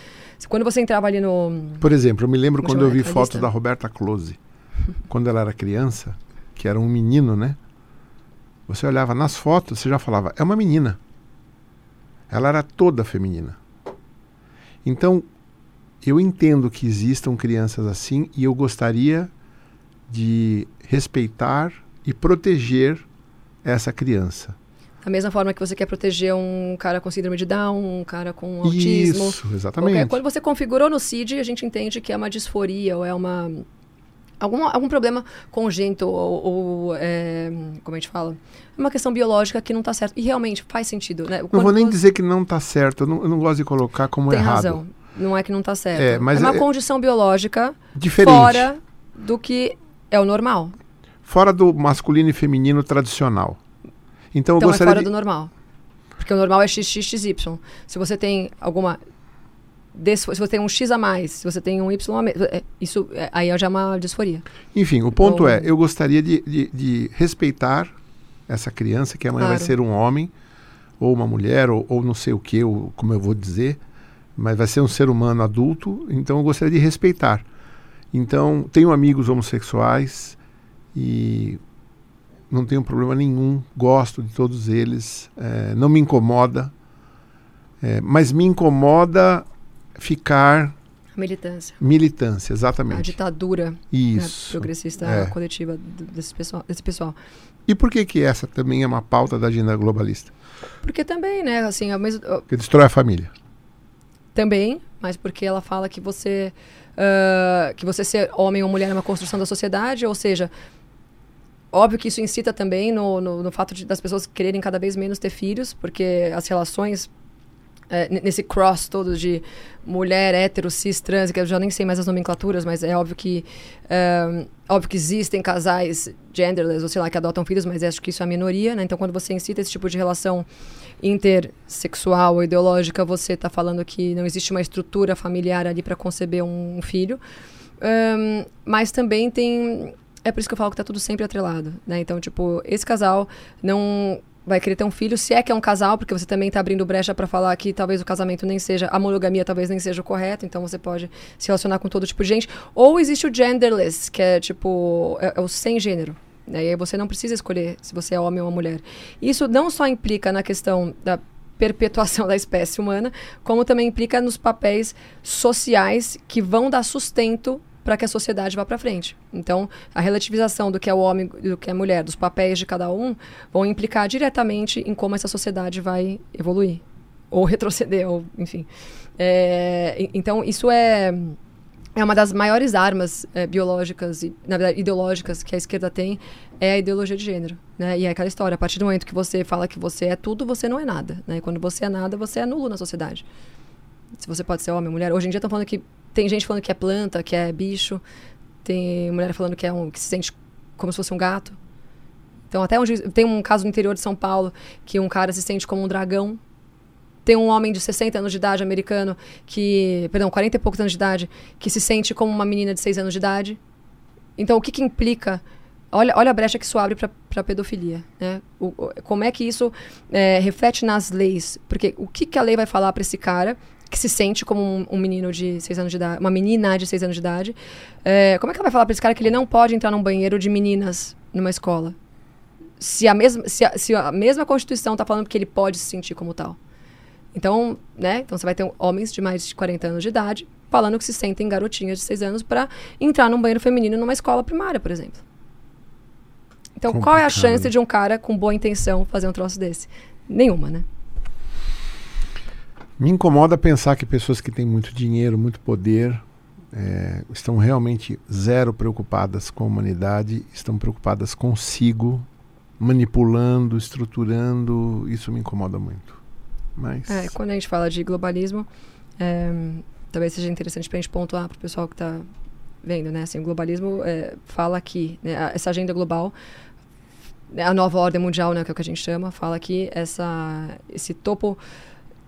Quando você entrava ali no. Por exemplo, eu me lembro quando eu vi fotos da Roberta Close quando ela era criança, que era um menino, né? Você olhava nas fotos, você já falava, é uma menina. Ela era toda feminina. Então, eu entendo que existam crianças assim e eu gostaria de respeitar e proteger essa criança. Da mesma forma que você quer proteger um cara com síndrome de Down, um cara com autismo. Isso, exatamente. Qualquer, quando você configurou no CID, a gente entende que é uma disforia ou é uma algum, algum problema congênito ou, ou é, como a gente fala, uma questão biológica que não está certo. E realmente faz sentido. Né? não vou nem você... dizer que não está certo, eu não, eu não, gosto de colocar como Tem errado. razão. Não é que não está certo. É, mas é uma é... condição biológica Diferente. fora do que é o normal. Fora do masculino e feminino tradicional. Então, então eu gostaria é fora de... do normal. Porque o normal é XXXY. Se você tem alguma se você tem um X a mais, se você tem um Y a menos, é, isso é, aí já é uma disforia. Enfim, o ponto Ou... é, eu gostaria de, de, de, respeitar essa criança, que amanhã claro. vai ser um homem, ou uma mulher, ou, ou não sei o que, ou, como eu vou dizer, mas vai ser um ser humano adulto, então eu gostaria de respeitar. Então, tenho amigos homossexuais e não tenho problema nenhum, gosto de todos eles, é, não me incomoda, é, mas me incomoda ficar. Militância. Militância, exatamente. A ditadura né, Isso. Né, progressista é. coletiva desse pessoal, desse pessoal. E por que que essa também é uma pauta da agenda globalista? Porque também, né, assim, ao mesmo... Que destrói a família. Também, mas porque ela fala que você... Uh, que você ser homem ou mulher é uma construção da sociedade, ou seja, óbvio que isso incita também no, no, no fato de, das pessoas quererem cada vez menos ter filhos, porque as relações é, nesse cross todo de mulher, hétero, cis, trans, que eu já nem sei mais as nomenclaturas, mas é óbvio que óbvio que existem casais genderless, ou sei lá, que adotam filhos, mas acho que isso é a minoria, né? Então, quando você incita esse tipo de relação intersexual ou ideológica, você está falando que não existe uma estrutura familiar ali para conceber um, um filho. Um, mas também tem... É por isso que eu falo que está tudo sempre atrelado, né? Então, tipo, esse casal não vai querer ter um filho, se é que é um casal, porque você também está abrindo brecha para falar que talvez o casamento nem seja, a monogamia talvez nem seja o correto, então você pode se relacionar com todo tipo de gente. Ou existe o genderless, que é tipo, é, é o sem gênero. Né? E aí você não precisa escolher se você é homem ou mulher. Isso não só implica na questão da perpetuação da espécie humana, como também implica nos papéis sociais que vão dar sustento para que a sociedade vá para frente. Então, a relativização do que é o homem do que é a mulher, dos papéis de cada um, vão implicar diretamente em como essa sociedade vai evoluir ou retroceder, ou enfim. É, então, isso é é uma das maiores armas é, biológicas e, na verdade, ideológicas que a esquerda tem é a ideologia de gênero, né? E é aquela história, a partir do momento que você fala que você é tudo, você não é nada, né? E quando você é nada, você é nulo na sociedade. Se você pode ser homem, mulher. Hoje em dia estão falando que tem gente falando que é planta, que é bicho. Tem mulher falando que é um que se sente como se fosse um gato. Então até onde tem um caso no interior de São Paulo que um cara se sente como um dragão tem um homem de 60 anos de idade, americano, que. Perdão, 40 e poucos anos de idade, que se sente como uma menina de 6 anos de idade. Então, o que, que implica. Olha, olha a brecha que isso abre para pedofilia. Né? O, o, como é que isso é, reflete nas leis? Porque o que, que a lei vai falar para esse cara que se sente como um, um, menino de 6 anos de idade, uma menina de 6 anos de idade? É, como é que ela vai falar para esse cara que ele não pode entrar num banheiro de meninas numa escola? Se a mesma, se a, se a mesma Constituição está falando que ele pode se sentir como tal. Então, né? Então você vai ter homens de mais de 40 anos de idade falando que se sentem garotinhas de 6 anos para entrar num banheiro feminino numa escola primária, por exemplo. Então, Complicado. qual é a chance de um cara com boa intenção fazer um troço desse? Nenhuma, né? Me incomoda pensar que pessoas que têm muito dinheiro, muito poder, é, estão realmente zero preocupadas com a humanidade, estão preocupadas consigo, manipulando, estruturando. Isso me incomoda muito. Mas... É, quando a gente fala de globalismo, é, talvez seja interessante para a gente pontuar para o pessoal que está vendo, né? Assim, o globalismo é, fala que né, essa agenda global, a nova ordem mundial, né, que é o que a gente chama, fala que essa, esse topo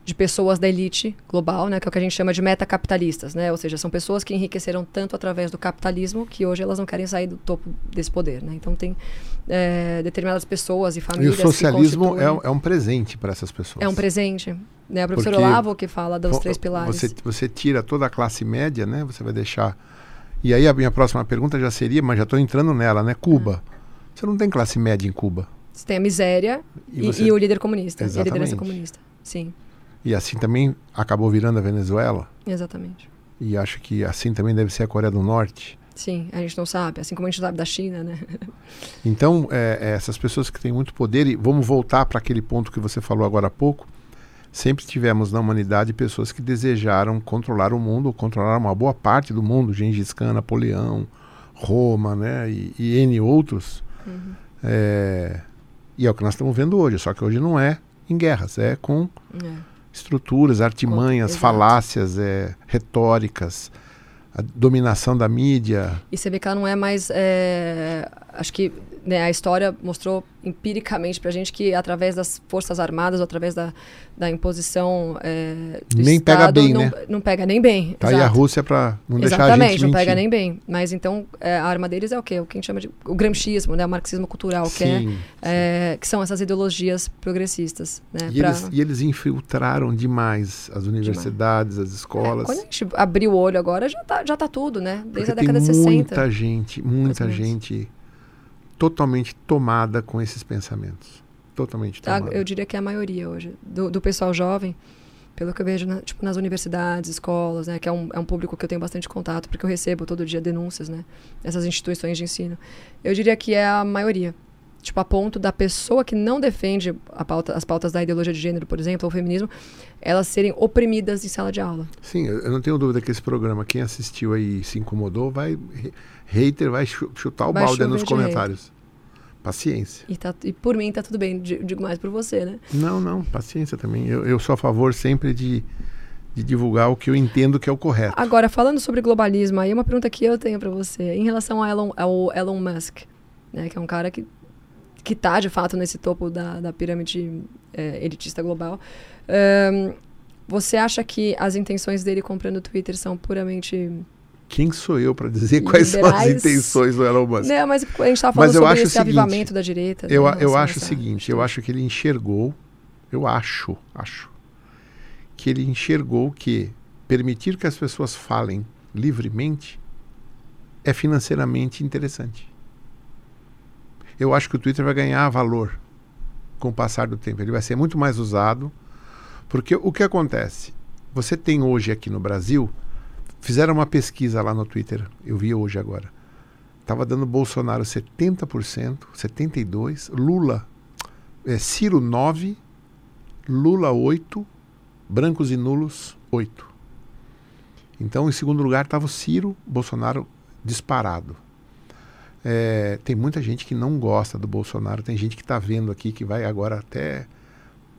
de pessoas da elite global, né, que é o que a gente chama de metacapitalistas, né? Ou seja, são pessoas que enriqueceram tanto através do capitalismo que hoje elas não querem sair do topo desse poder, né? Então tem é, determinadas pessoas e famílias. E o socialismo é, é, um presente para essas pessoas. É um presente. Né? A professora Porque Olavo que fala dos três pilares. Você, você tira toda a classe média, né? Você vai deixar. E aí a minha próxima pergunta já seria, mas já estou entrando nela, né? Cuba. Ah. Você não tem classe média em Cuba. Você tem a miséria e, você... e o líder comunista, Exatamente. e a liderança comunista. Sim. E assim também acabou virando a Venezuela. Exatamente. E acho que assim também deve ser a Coreia do Norte. Sim, a gente não sabe, assim como a gente sabe da China, né? Então, é, é, essas pessoas que têm muito poder, e vamos voltar para aquele ponto que você falou agora há pouco, sempre tivemos na humanidade pessoas que desejaram controlar o mundo, controlar uma boa parte do mundo, Gengis Khan, Napoleão, Roma, né, e, e N outros. Uhum. É, e é o que nós estamos vendo hoje, só que hoje não é em guerras, é com é estruturas, artimanhas, Exato. falácias, é, retóricas, a dominação da mídia. E você vê que ela não é mais. É, acho que né, a história mostrou empiricamente para a gente que através das forças armadas ou através da, da imposição é, do nem Estado, pega bem, não, né? não pega nem bem. Tá aí a Rússia para não deixar Exatamente, a gente não pega nem bem. Mas então é, a arma deles é o quê? O que a gente chama de o gramscismo, né? O marxismo cultural, sim, que, é, é, que são essas ideologias progressistas. Né? E, pra... eles, e eles infiltraram demais as universidades, demais. as escolas. É, quando a gente abriu o olho agora, já tá, já tá tudo, né? Desde Porque a década de 60. Muita gente, muita gente totalmente tomada com esses pensamentos. Totalmente tá, tomada. Eu diria que é a maioria hoje. Do, do pessoal jovem, pelo que eu vejo na, tipo, nas universidades, escolas, né, que é um, é um público que eu tenho bastante contato, porque eu recebo todo dia denúncias, né, essas instituições de ensino. Eu diria que é a maioria. Tipo, a ponto da pessoa que não defende pauta, as pautas da ideologia de gênero, por exemplo, ou feminismo, elas serem oprimidas em sala de aula. Sim, eu não tenho dúvida que esse programa, quem assistiu aí e se incomodou, vai hater vai chutar o vai balde nos comentários. Hater. Paciência. E, tá, e, por mim tá tudo bem, digo mais por você, né? Não, não, paciência também. Eu, eu sou a favor sempre de, de divulgar o que eu entendo que é o correto. Agora, falando sobre globalismo, aí uma pergunta que eu tenho para você. Em relação ao Elon, ao Elon Musk, né, que é um cara que que está de fato nesse topo da, da pirâmide é, elitista global. Um, você acha que as intenções dele comprando o Twitter são puramente quem sou eu para dizer quais Liberais... são as intenções do Elon Musk? Não, mas a gente estava falando sobre esse seguinte, avivamento da direita. Eu, né, eu acho o seguinte, eu acho que ele enxergou, eu acho, acho, que ele enxergou que permitir que as pessoas falem livremente é financeiramente interessante. Eu acho que o Twitter vai ganhar valor com o passar do tempo. Ele vai ser muito mais usado, porque o que acontece? Você tem hoje aqui no Brasil Fizeram uma pesquisa lá no Twitter, eu vi hoje agora. Tava dando Bolsonaro 70%, 72%, Lula, é, Ciro 9%, Lula 8%, brancos e nulos 8%. Então, em segundo lugar, estava o Ciro, Bolsonaro disparado. É, tem muita gente que não gosta do Bolsonaro, tem gente que está vendo aqui que vai agora até.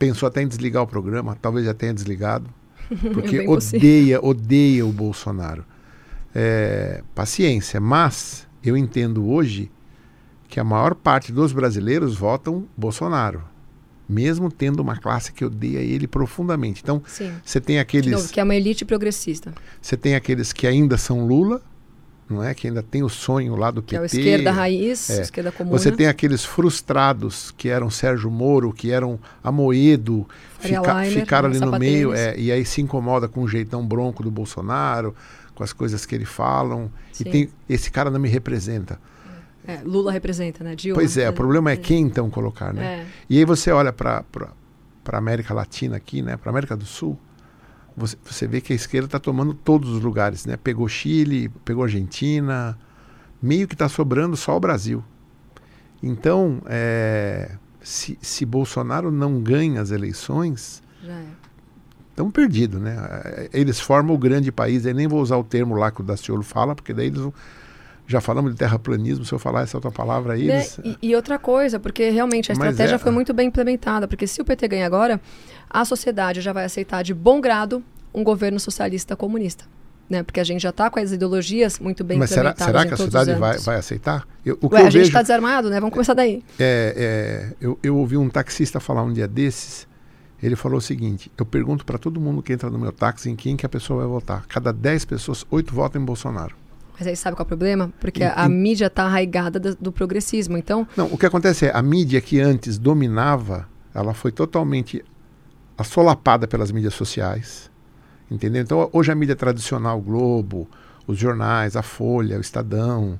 Pensou até em desligar o programa, talvez já tenha desligado. Porque odeia, odeia o Bolsonaro. É, paciência, mas eu entendo hoje que a maior parte dos brasileiros votam Bolsonaro, mesmo tendo uma classe que odeia ele profundamente. Então, você tem aqueles. Novo, que é uma elite progressista. Você tem aqueles que ainda são Lula, não é? Que ainda tem o sonho lá do PT. Que é a esquerda raiz, é. esquerda comum. Você tem aqueles frustrados que eram Sérgio Moro, que eram Amoedo, fica, ficaram ali no meio, é, e aí se incomoda com o jeitão bronco do Bolsonaro, com as coisas que ele falam. Sim. E tem esse cara não me representa. É, Lula representa, né? Dilma. Pois é, o problema é quem então colocar, né? É. E aí você olha para a América Latina aqui, né? Para América do Sul, você, você vê que a esquerda está tomando todos os lugares, né? Pegou Chile, pegou Argentina, meio que está sobrando só o Brasil. Então, é, se, se Bolsonaro não ganha as eleições, estão é. perdidos, né? Eles formam o grande país, eu nem vou usar o termo lá que o Daciolo fala, porque daí eles vão já falamos de terraplanismo, se eu falar essa outra palavra aí. Né? Eles... E, e, outra coisa, porque realmente a estratégia é, foi muito bem implementada, porque se o PT ganha agora, a sociedade já vai aceitar de bom grado um governo socialista comunista. Né? Porque a gente já está com as ideologias muito bem Mas será, será que a sociedade vai, vai aceitar? Eu, o Ué, a gente está desarmado, né? Vamos começar daí. É, é, eu, eu ouvi um taxista falar um dia desses. Ele falou o seguinte: eu pergunto para todo mundo que entra no meu táxi em quem que a pessoa vai votar. Cada 10 pessoas, 8 votam em Bolsonaro. Mas aí sabe qual é o problema? Porque e, a, a e... mídia está arraigada do, do, progressismo, então... Não, o que acontece é, a mídia que antes dominava, ela foi totalmente assolapada pelas mídias sociais, entendeu? Então, hoje a mídia tradicional, o Globo, os jornais, a Folha, o Estadão,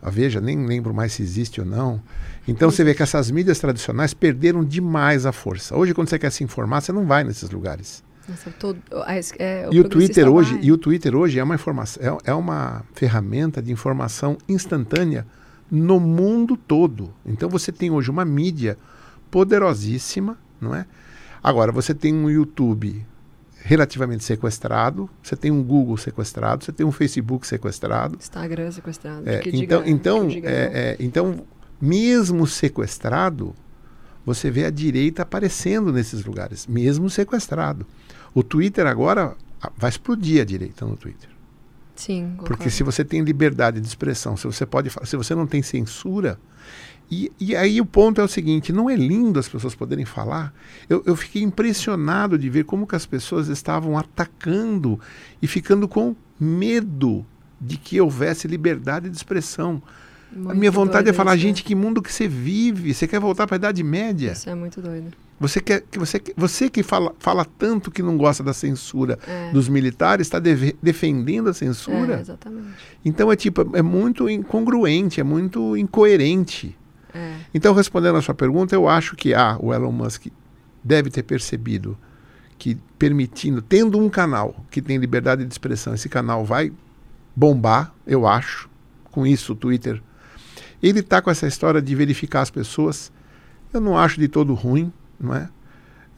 a Veja, nem lembro mais se existe ou não. Então, você vê que essas mídias tradicionais perderam demais a força. Hoje, quando você quer se informar, você não vai nesses lugares. Nossa, todo, é, o e, o Twitter hoje, e o Twitter hoje é uma informação, é, é uma ferramenta de informação instantânea no mundo todo. Então você tem hoje uma mídia poderosíssima, não é? Agora você tem um YouTube relativamente sequestrado, você tem um Google sequestrado, você tem um Facebook sequestrado, Instagram sequestrado. É, então, diga, então, é, é, então, mesmo sequestrado, você vê a direita aparecendo nesses lugares, mesmo sequestrado. O Twitter agora vai explodir a direita no Twitter. Sim. Concordo. Porque se você tem liberdade de expressão, se você pode se você não tem censura. E, e aí o ponto é o seguinte: não é lindo as pessoas poderem falar? Eu, eu fiquei impressionado de ver como que as pessoas estavam atacando e ficando com medo de que houvesse liberdade de expressão. Muito a minha vontade é falar, isso, gente, que mundo que você vive? Você quer voltar para a Idade Média? Isso é muito doido. Você, quer, você, você que fala, fala tanto que não gosta da censura é. dos militares, está de, defendendo a censura. É, exatamente. Então é tipo, é muito incongruente, é muito incoerente. É. Então, respondendo a sua pergunta, eu acho que ah, o Elon Musk deve ter percebido que permitindo, tendo um canal que tem liberdade de expressão, esse canal vai bombar, eu acho. Com isso, o Twitter. Ele está com essa história de verificar as pessoas. Eu não acho de todo ruim não é?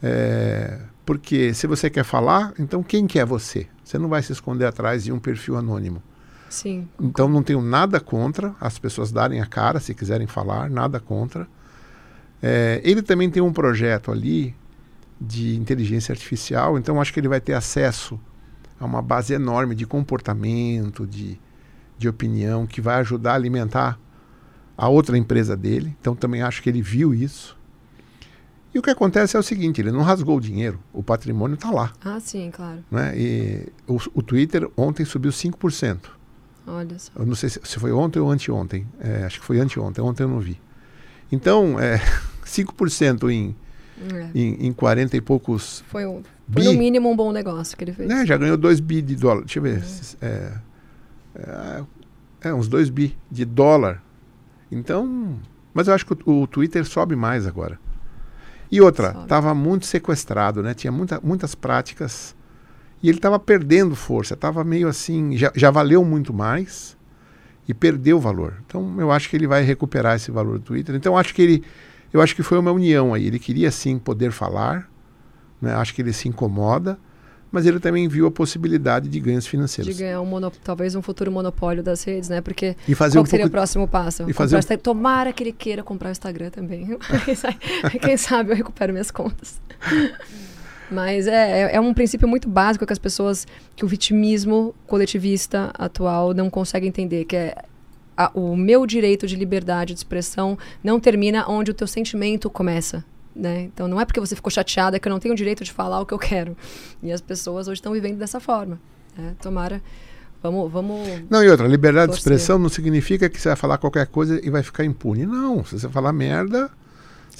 é? Porque se você quer falar, então quem que é você? Você não vai se esconder atrás de um perfil anônimo. Sim. Então não tenho nada contra as pessoas darem a cara se quiserem falar, nada contra. É, ele também tem um projeto ali de inteligência artificial, então acho que ele vai ter acesso a uma base enorme de comportamento, de, de opinião, que vai ajudar a alimentar a outra empresa dele. Então também acho que ele viu isso. E o que acontece é o seguinte, ele não rasgou o dinheiro, o patrimônio está lá. Ah, sim, claro. Né? E o, o, Twitter ontem subiu 5%. Olha só. Eu não sei se, se foi ontem ou anteontem. É, acho que foi anteontem. Ontem eu não vi. Então, é, 5% em, É. em, em 40 e poucos. Foi, um, foi no mínimo um bom negócio que ele fez. Né, já ganhou 2 bi de dólar. Deixa eu ver. É, é, é, uns 2 bi de dólar. Então. Mas eu acho que o, o Twitter sobe mais agora. E outra, estava muito sequestrado, né? Tinha muita, muitas práticas. E ele estava perdendo força. Estava meio assim. Já, já valeu muito mais e perdeu valor. Então eu acho que ele vai recuperar esse valor do Twitter. Então eu acho que ele. Eu acho que foi uma união aí. Ele queria sim poder falar. Né? Acho que ele se incomoda. Mas ele também viu a possibilidade de ganhos De financeiros. ganhar um mono, talvez um futuro monopólio das redes, né? Porque E fazer qual um seria pouco. o próximo passo? e fazer Comprar um- Tomara que ele queira comprar o Instagram também. Quem sabe eu recupero minhas contas. Mas é, é- é um princípio muito básico que as pessoas, que o vitimismo coletivista atual não consegue entender, que é a- o meu direito de liberdade de expressão não termina onde o teu sentimento começa. Né? Então não é porque você ficou chateada que eu não tenho o direito de falar o que eu quero. E as pessoas hoje estão vivendo dessa forma. né? Tomara. Vamos, vamos. Não, e outra, liberdade de Torcer. expressão não significa que você vai falar qualquer coisa e vai ficar impune. Não, se você falar merda,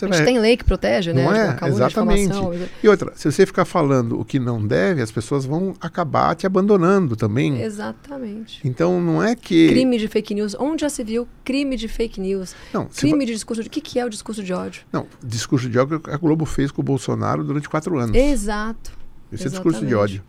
você vai. tem lei que protege, né? Não é? Tipo, calúnia, Exatamente. difamação. E outra, se você ficar falando o que não deve, as pessoas vão acabar te abandonando também. Exatamente. Então não é que. Crime de fake news. Onde já se viu crime de fake news? Não, Crime de discurso de. O que, que é o discurso de ódio? Não, discurso de ódio que a Globo fez com o Bolsonaro durante quatro anos. Exato. Esse é discurso de exatamente. ódio.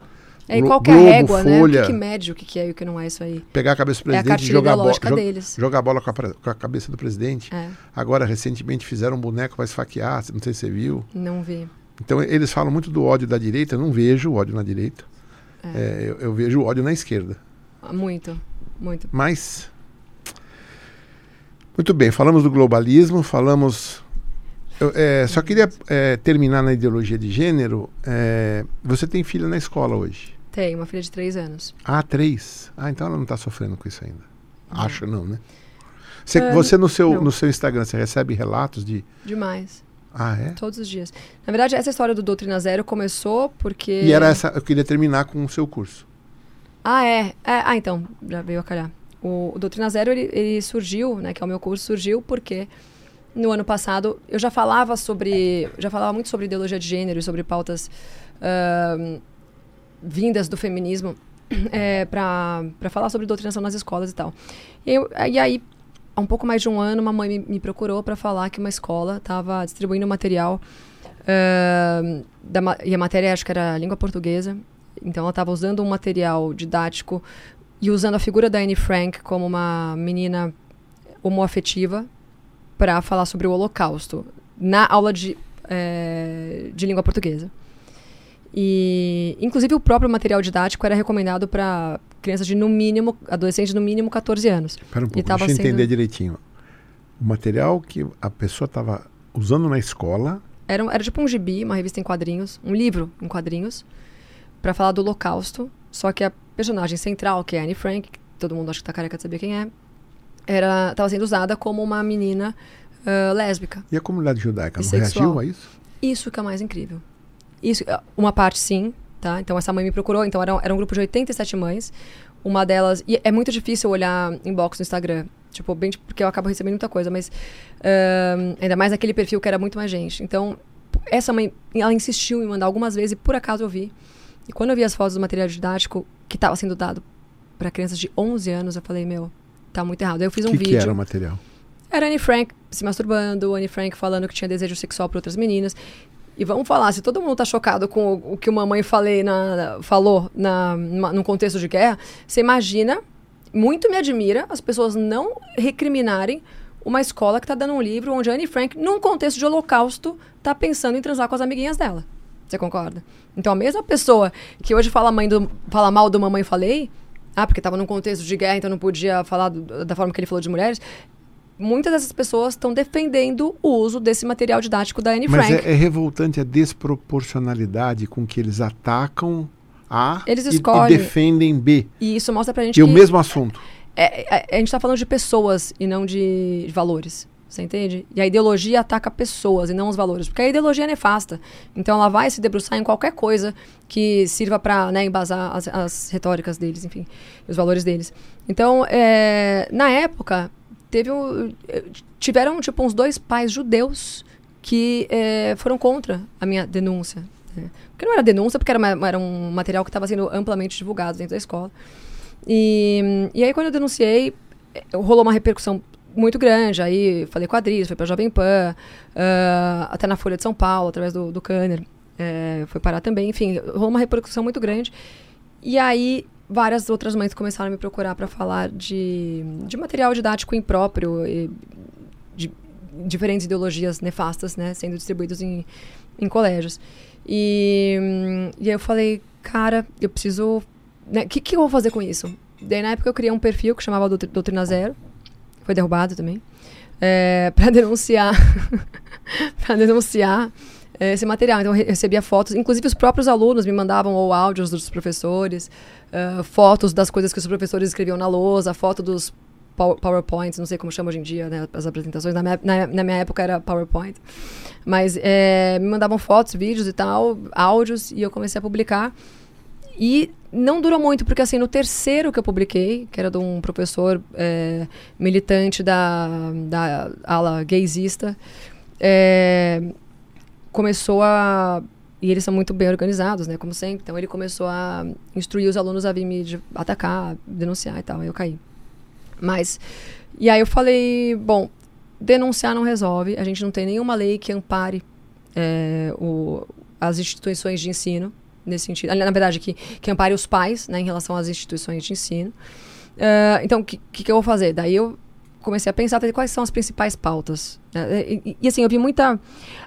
É, e qual que é a régua, né? O Folha. que, que mede o que, é e o que não é isso aí? Pegar a cabeça do É a presidente e cartilha jogar, a bola, ideológica deles. jogar a bola com a, com a cabeça do presidente. É, Agora, recentemente, fizeram um boneco para esfaquear, não sei se você viu. não vi. Então, eles falam muito do ódio da direita. Eu não vejo o ódio na direita. É. É, eu, eu vejo o ódio na esquerda. Ah, Muito, muito. Mas. Muito bem, falamos do globalismo, falamos. eu, é, só queria é, terminar na ideologia de gênero. É, você tem filha na escola hoje? Tem uma filha de três anos. Ah, três. Ah, então ela não está sofrendo com isso ainda. Acho não, né? Você, É, você no, seu, não. no seu Instagram, você recebe relatos de. Demais. Ah, é? Todos os dias. Na verdade, essa história do Doutrina Zero começou porque. E era essa. Eu queria terminar com o seu curso. Ah, é. É, Ah, então, já veio a calhar. O, o Doutrina Zero, ele, ele surgiu, né, que é o meu curso, surgiu porque no ano passado eu já falava sobre, já falava muito sobre ideologia de gênero e sobre pautas ahn, vindas do feminismo é, para falar sobre doutrinação nas escolas e tal. E, eu- e aí, há um pouco mais de um ano, uma mãe me, me procurou para falar que uma escola estava distribuindo material ahn, da, e a matéria acho que era língua portuguesa. Então ela estava usando um material didático e usando a figura da Anne Frank como uma menina homoafetiva para falar sobre o Holocausto na aula de, eh, de língua portuguesa. E, inclusive, o próprio material didático era recomendado para crianças de, no mínimo, adolescentes de no mínimo 14 anos. Espera um pouco, deixa eu entender sendo- direitinho. O material que a pessoa estava usando na escola. Era, era tipo um gibi, uma revista em quadrinhos, um livro em quadrinhos, para falar do Holocausto. Só que a personagem central, que é Anne Frank, que todo mundo acha que tá careca de saber quem é, era estava sendo usada como uma menina ah, lésbica. E a comunidade judaica não reagiu a isso? Isso que é mais incrível. Isso, ah, uma parte sim, tá? Então essa mãe me procurou, então era, era um grupo de 87 mães. Uma delas. E é muito difícil olhar inbox no Instagram. Tipo, bem, porque eu acabo recebendo muita coisa, mas. ahn, ainda mais naquele perfil que era muito mais gente. Então, essa mãe, ela insistiu em mandar algumas vezes e por acaso eu vi. E quando eu vi as fotos do material didático que estava sendo dado para crianças de 11 anos, eu falei, meu, tá muito errado. Aí eu fiz O um que, vídeo. que era o material? Era Anne Frank se masturbando, Anne Frank falando que tinha desejo sexual para outras meninas. E vamos falar, se todo mundo tá chocado com o, o que uma mãe falei na, falou na, numa- num contexto de guerra, você imagina, muito me admira as pessoas não recriminarem uma escola que tá dando um livro onde Anne Frank, num contexto de holocausto, tá pensando em transar com as amiguinhas dela. Você concorda? Então a mesma pessoa que hoje fala, mãe do, fala mal do Mamãe Falei, ah, porque tava num contexto de guerra, então não podia falar do- da forma que ele falou de mulheres, muitas dessas pessoas estão defendendo o uso desse material didático da Anne Mas Frank. é, é revoltante a desproporcionalidade com que eles atacam A Eles e- e, defendem B. E isso mostra pra gente E o que mesmo assunto. é- é- a gente tá falando de pessoas e não de valores. Você entende? E a ideologia ataca pessoas e não os valores. Porque a ideologia é nefasta. Então ela vai se debruçar em qualquer coisa que sirva para né, embasar as, as, retóricas deles, enfim, os valores deles. Então, é, na época, teve tiveram tipo uns dois pais judeus que é, foram contra a minha denúncia. Né? Porque não era denúncia, porque era, uma, era um material que estava sendo amplamente divulgado dentro da escola. E, e aí, quando eu denunciei, é, rolou uma repercussão muito grande. Aí falei Adri, foi pra Jovem Pan, uh, até na Folha de São Paulo, através do, do Kanner. É, foi parar também. Enfim, rolou uma repercussão muito grande. E aí várias outras mães começaram a me procurar para falar de, de material didático impróprio, de diferentes ideologias nefastas, né, sendo distribuídos em, em colégios. E, e aí eu falei, cara, eu preciso. O né, que, que eu vou fazer com isso? Daí na época eu criei um perfil que chamava Doutrina Zero foi derrubado também, é, para denunciar, para denunciar esse material. Então eu recebia fotos, inclusive os próprios alunos me mandavam ou áudios dos professores, uh, fotos das coisas que os professores escreviam na lousa, foto dos PowerPoints, não sei como chama hoje em dia, né, as apresentações. Na minha, na, na minha época era PowerPoint. Mas é, me mandavam fotos, vídeos e tal, áudios, e eu comecei a publicar. E não durou muito, porque assim, no terceiro que eu publiquei, que era de um professor é, militante da, da ala gaysista, é, começou a. E eles são muito bem organizados, né? Como sempre. Então ele começou a instruir os alunos a vir me atacar, denunciar e tal. Aí eu caí. Mas. E aí eu falei: bom, denunciar não resolve. A gente não tem nenhuma lei que ampare é, o, as instituições de ensino nesse sentido. Na verdade, que, que ampare os pais né, em relação às instituições de ensino. Uh, então, o que, que, eu vou fazer? Daí eu comecei a pensar quais são as principais pautas. Né? E, e, assim, eu vi muita.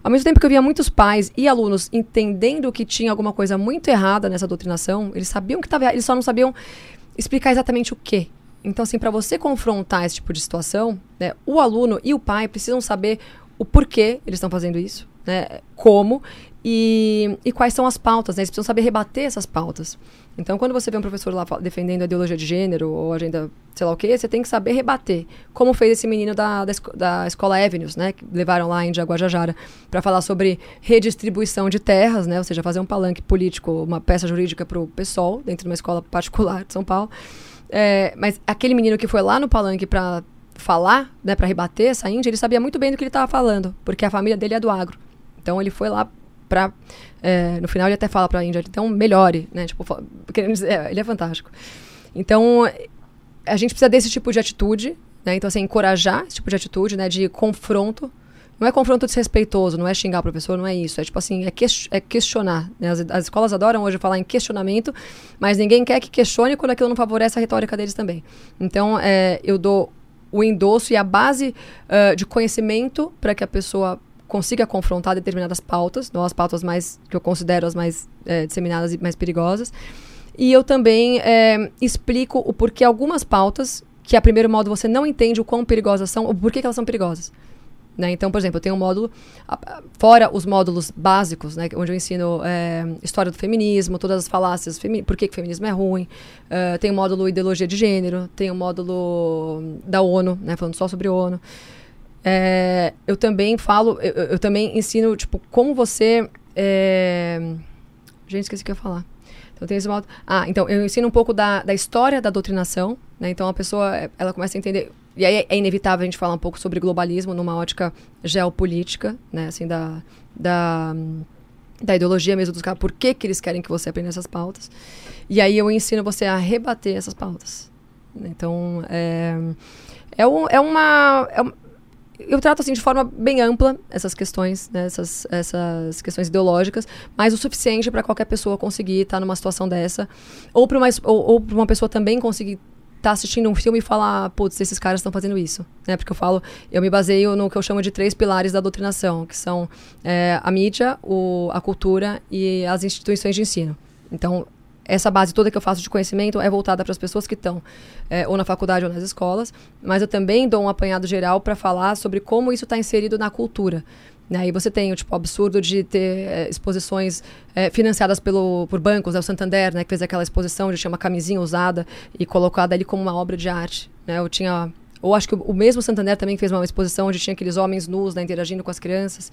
Ao mesmo tempo que eu via muitos pais e alunos entendendo que tinha alguma coisa muito errada nessa doutrinação, eles sabiam que estava eles só não sabiam explicar exatamente o quê. Então, assim, para você confrontar esse tipo de situação, né, o aluno e o pai precisam saber o porquê eles estão fazendo isso, né, como e, e quais são as pautas, né? Eles precisam saber rebater essas pautas. Então, quando você vê um professor lá defendendo a ideologia de gênero ou agenda, sei lá o quê, você tem que saber rebater. Como fez esse menino da, da, da escola Avenues, né? Que levaram lá em Guajajara para falar sobre redistribuição de terras, né? Ou seja, fazer um palanque político, uma peça jurídica para o PSOL, dentro de uma escola particular de São Paulo. É, mas aquele menino que foi lá no palanque para falar, né, para rebater essa índia, ele sabia muito bem do que ele estava falando, porque a família dele é do agro. Então ele foi lá para é, no final ele até fala para a Índia, então melhore, né? Tipo, querendo dizer, é, ele é fantástico. Então a gente precisa desse tipo de atitude, né? Então assim, encorajar esse tipo de atitude, né? De confronto. Não é confronto desrespeitoso, não é xingar o professor, não é isso. É tipo assim, é, que, é questionar. Né? As, as, escolas adoram hoje falar em questionamento, mas ninguém quer que questione quando aquilo não favorece a retórica deles também. Então, é, eu dou o endosso e a base uh, de conhecimento para que a pessoa consiga confrontar determinadas pautas, não as pautas mais que eu considero as mais é, disseminadas e mais perigosas. E eu também é, explico o porquê algumas pautas, que a primeiro modo você não entende o quão perigosas são, o porquê que elas são perigosas. Né? Então, por exemplo, eu tenho um módulo, fora os módulos básicos, né, onde eu ensino é, história do feminismo, todas as falácias, por que, que o feminismo é ruim. Uh, tem o módulo ideologia de gênero, tem o módulo da ONU, né, falando só sobre a ONU. É, eu também falo, eu, eu, também ensino, tipo, como você. É... Gente, esqueci o que eu ia falar. Então tem esse modo. Ah, então eu ensino um pouco da, da história da doutrinação, né? Então a pessoa, ela começa a entender. E aí é inevitável a gente falar um pouco sobre globalismo numa ótica geopolítica, né? Assim, da, da, da ideologia mesmo dos caras, por que, que eles querem que você aprenda essas pautas. E aí eu ensino você a rebater essas pautas. Então, é, é, um, é uma. É, eu trato assim de forma bem ampla essas questões, né, essas, essas questões ideológicas, mas o suficiente para qualquer pessoa conseguir estar tá numa situação dessa, ou para uma, ou, ou uma pessoa também conseguir estar tá assistindo um filme e falar, putz, esses caras estão fazendo isso, né? Porque eu falo, eu me baseio no que eu chamo de três pilares da doutrinação, que são é, a mídia, o, a cultura e as instituições de ensino. Então, essa base toda que eu faço de conhecimento é voltada para as pessoas que estão é, ou na faculdade ou nas escolas, mas eu também dou um apanhado geral para falar sobre como isso está inserido na cultura. Né? Aí você tem o tipo absurdo de ter é, exposições é, financiadas pelo, por bancos, né? o Santander, né, que fez aquela exposição de chama camisinha usada e colocada ali como uma obra de arte. Né? Eu tinha Ou acho que o, o mesmo Santander também fez uma exposição onde tinha aqueles homens nus né, interagindo com as crianças.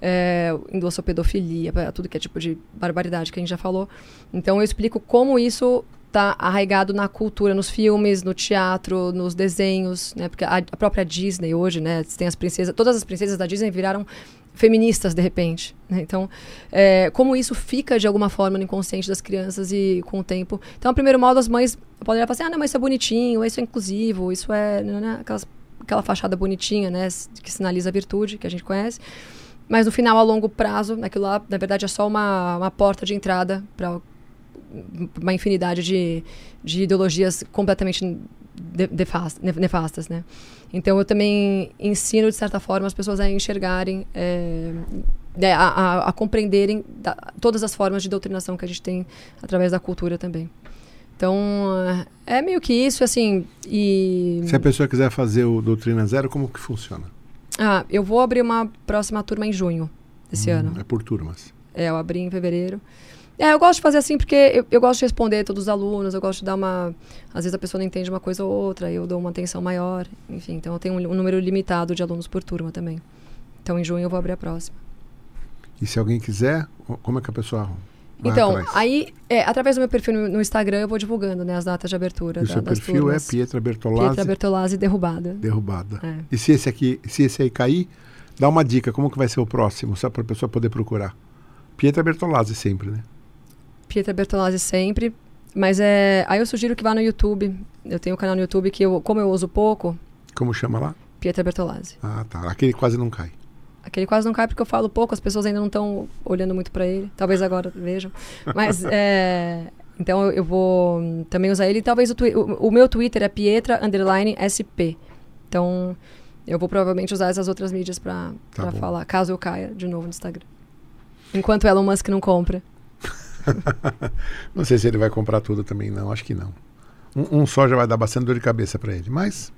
É, endossopedofilia, tudo que é tipo de barbaridade que a gente já falou. Então eu explico como isso está arraigado na cultura, nos filmes, no teatro, nos desenhos, né? Porque a, a, própria Disney hoje, né? Tem as princesas, todas as princesas da Disney viraram feministas de repente. Né? Então, é, como isso fica de alguma forma no inconsciente das crianças e com o tempo. Então, a primeiro modo, as mães podem falar assim: ah, não, mas isso é bonitinho, isso é inclusivo, isso é né, né, aquelas, aquela fachada bonitinha, né? Que sinaliza a virtude que a gente conhece. Mas no final, a longo prazo, aquilo lá, na verdade, é só uma, uma porta de entrada para uma infinidade de, de ideologias completamente nefastas, né? Então eu também ensino de certa forma as pessoas a enxergarem, é, a, a, a, compreenderem da, todas as formas de doutrinação que a gente tem através da cultura também. Então é meio que isso, assim. E se a pessoa quiser fazer o doutrina zero, como que funciona? Ah, eu vou abrir uma próxima turma em junho desse hum, ano. É por turmas. É, eu abri em fevereiro. É, eu gosto de fazer assim porque eu, eu, gosto de responder todos os alunos, eu gosto de dar uma. Às vezes a pessoa não entende uma coisa ou outra, eu dou uma atenção maior. Enfim, então eu tenho um, um número limitado de alunos por turma também. Então em junho eu vou abrir a próxima. E se alguém quiser, como é que a pessoa então, atrás? aí, é, através do meu perfil no, no, Instagram, eu vou divulgando né, as datas de abertura. E o seu perfil é turmas. é Pietra Bertolazzi? Pietra Bertolazzi derrubada. Derrubada. É. E se esse aqui, se esse aí cair, dá uma dica, como que vai ser o próximo, só para a pessoa poder procurar. Pietra Bertolazzi sempre, né? Pietra Bertolazzi sempre. Mas é. Aí eu sugiro que vá no YouTube. Eu tenho um canal no YouTube que eu, como eu uso pouco. Como chama lá? Pietra Bertolazzi. Ah, tá. Aquele quase não cai. Aquele quase não cai porque eu falo pouco, as pessoas ainda não estão olhando muito para ele. Talvez agora vejam. Mas é. Então eu, eu, vou também usar ele. Talvez o, o, o, meu Twitter é Pietra underline SP. Então eu vou provavelmente usar essas outras mídias para tá falar, caso eu caia de novo no Instagram. Enquanto Elon Musk não compra. não sei se ele vai comprar tudo também, não. Acho que não. Um, um só já vai dar bastante dor de cabeça para ele. Mas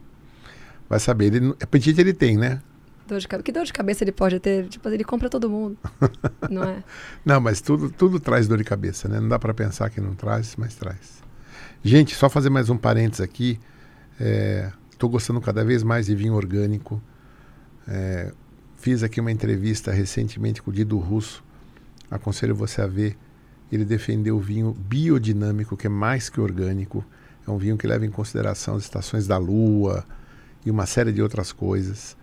vai saber. Ele, apetite ele tem, né? Dor de, que dor de cabeça ele pode ter? Tipo, ele compra todo mundo. não é? Não, mas tudo, tudo traz dor de cabeça, né? Não dá para pensar que não traz, mas traz. Gente, só fazer mais um parênteses aqui. Estou é, gostando cada vez mais de vinho orgânico. É, fiz aqui uma entrevista recentemente com o Dido Russo. Aconselho você a ver ele defendeu o vinho biodinâmico, que é mais que orgânico. É um vinho que leva em consideração as estações da lua e uma série de outras coisas.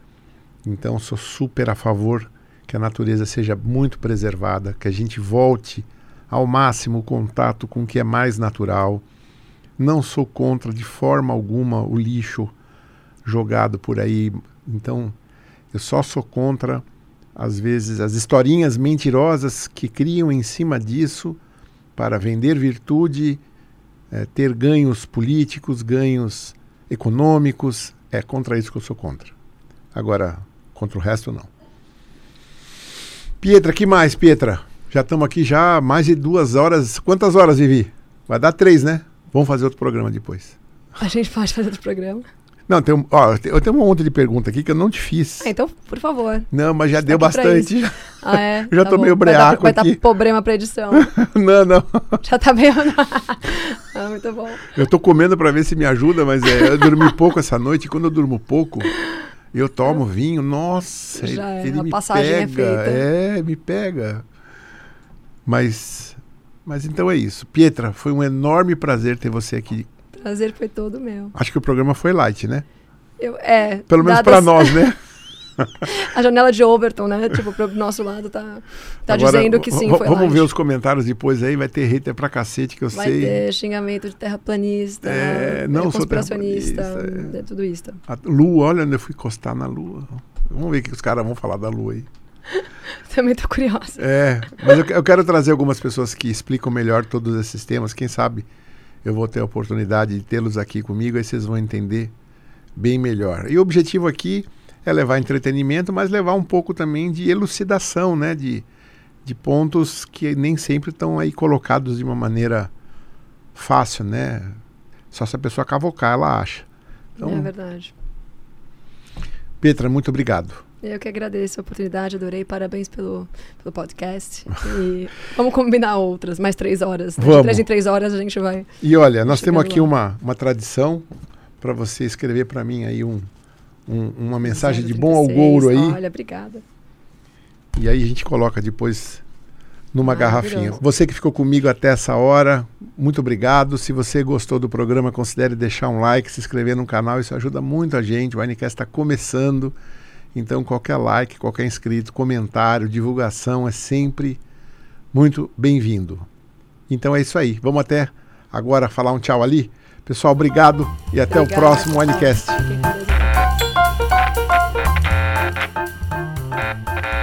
Então, sou super a favor que a natureza seja muito preservada, que a gente volte ao máximo o contato com o que é mais natural. Não sou contra de forma alguma o lixo jogado por aí. Então, eu só sou contra às vezes, as historinhas mentirosas que criam em cima disso para vender virtude, é, ter ganhos políticos, ganhos econômicos. É contra isso que eu sou contra. Agora, contra o resto, não. Pietra, que mais, Pietra? Já estamos aqui já mais de duas horas. Quantas horas, Vivi? Vai dar três, né? Vamos fazer outro programa depois. A gente pode fazer outro programa. Não, tem, ó, eu tenho um monte de pergunta aqui que eu não te fiz. Ah, então, por favor. Não, mas já deu bastante. Ah, é? Eu já tá tô bom. meio breaco vai dar, aqui. Vai dar problema pra edição. não, não. Já tá meio... ah, muito bom. Eu tô comendo pra ver se me ajuda, mas é, eu dormi pouco essa noite e quando eu durmo pouco, eu tomo vinho. Nossa, já ele, é, ele me é pega. É, é, me pega. Mas, mas então é isso. Pietra, foi um enorme prazer ter você aqui prazer foi todo meu. Acho que o programa foi light, né? Eu, é. Pelo menos para nós, né? a janela de Overton, né? Tipo, pro nosso lado tá, tá Agora, dizendo que sim, foi Vamos ver os comentários depois aí, vai ter hater pra cacete que eu vai sei. Vai ter xingamento de terraplanista, é, não, conspiracionista, é. tudo isso. A lua, olha onde eu fui encostar na lua. Vamos ver o que os caras vão falar da lua aí. Também tô curiosa. É, mas eu, eu quero trazer algumas pessoas que explicam melhor todos esses temas, quem sabe eu vou ter a oportunidade de tê-los aqui comigo, aí vocês vão entender bem melhor. E o objetivo aqui é levar entretenimento, mas levar um pouco também de elucidação, né? De, de pontos que nem sempre estão aí colocados de uma maneira fácil, né? Só se a pessoa cavocar, ela acha. Então, é verdade. Petra, muito obrigado. Eu que agradeço a oportunidade, adorei. Parabéns pelo, pelo podcast. E vamos combinar outras, mais três horas. Né? Vamos. De três em três horas a gente vai. E olha, nós temos aqui uma, uma tradição para você escrever para mim aí um, um, uma mensagem de bom agouro aí. Olha, obrigada. E aí a gente coloca depois numa garrafinha. Você que ficou comigo até essa hora, muito obrigado. Se você gostou do programa, considere deixar um like, se inscrever no canal, isso ajuda muito a gente. O Winecast está começando, então qualquer like, qualquer inscrito, comentário, divulgação é sempre muito bem-vindo. Então é isso aí. Vamos até agora falar um tchau ali. Pessoal, obrigado e até o próximo Winecast. Música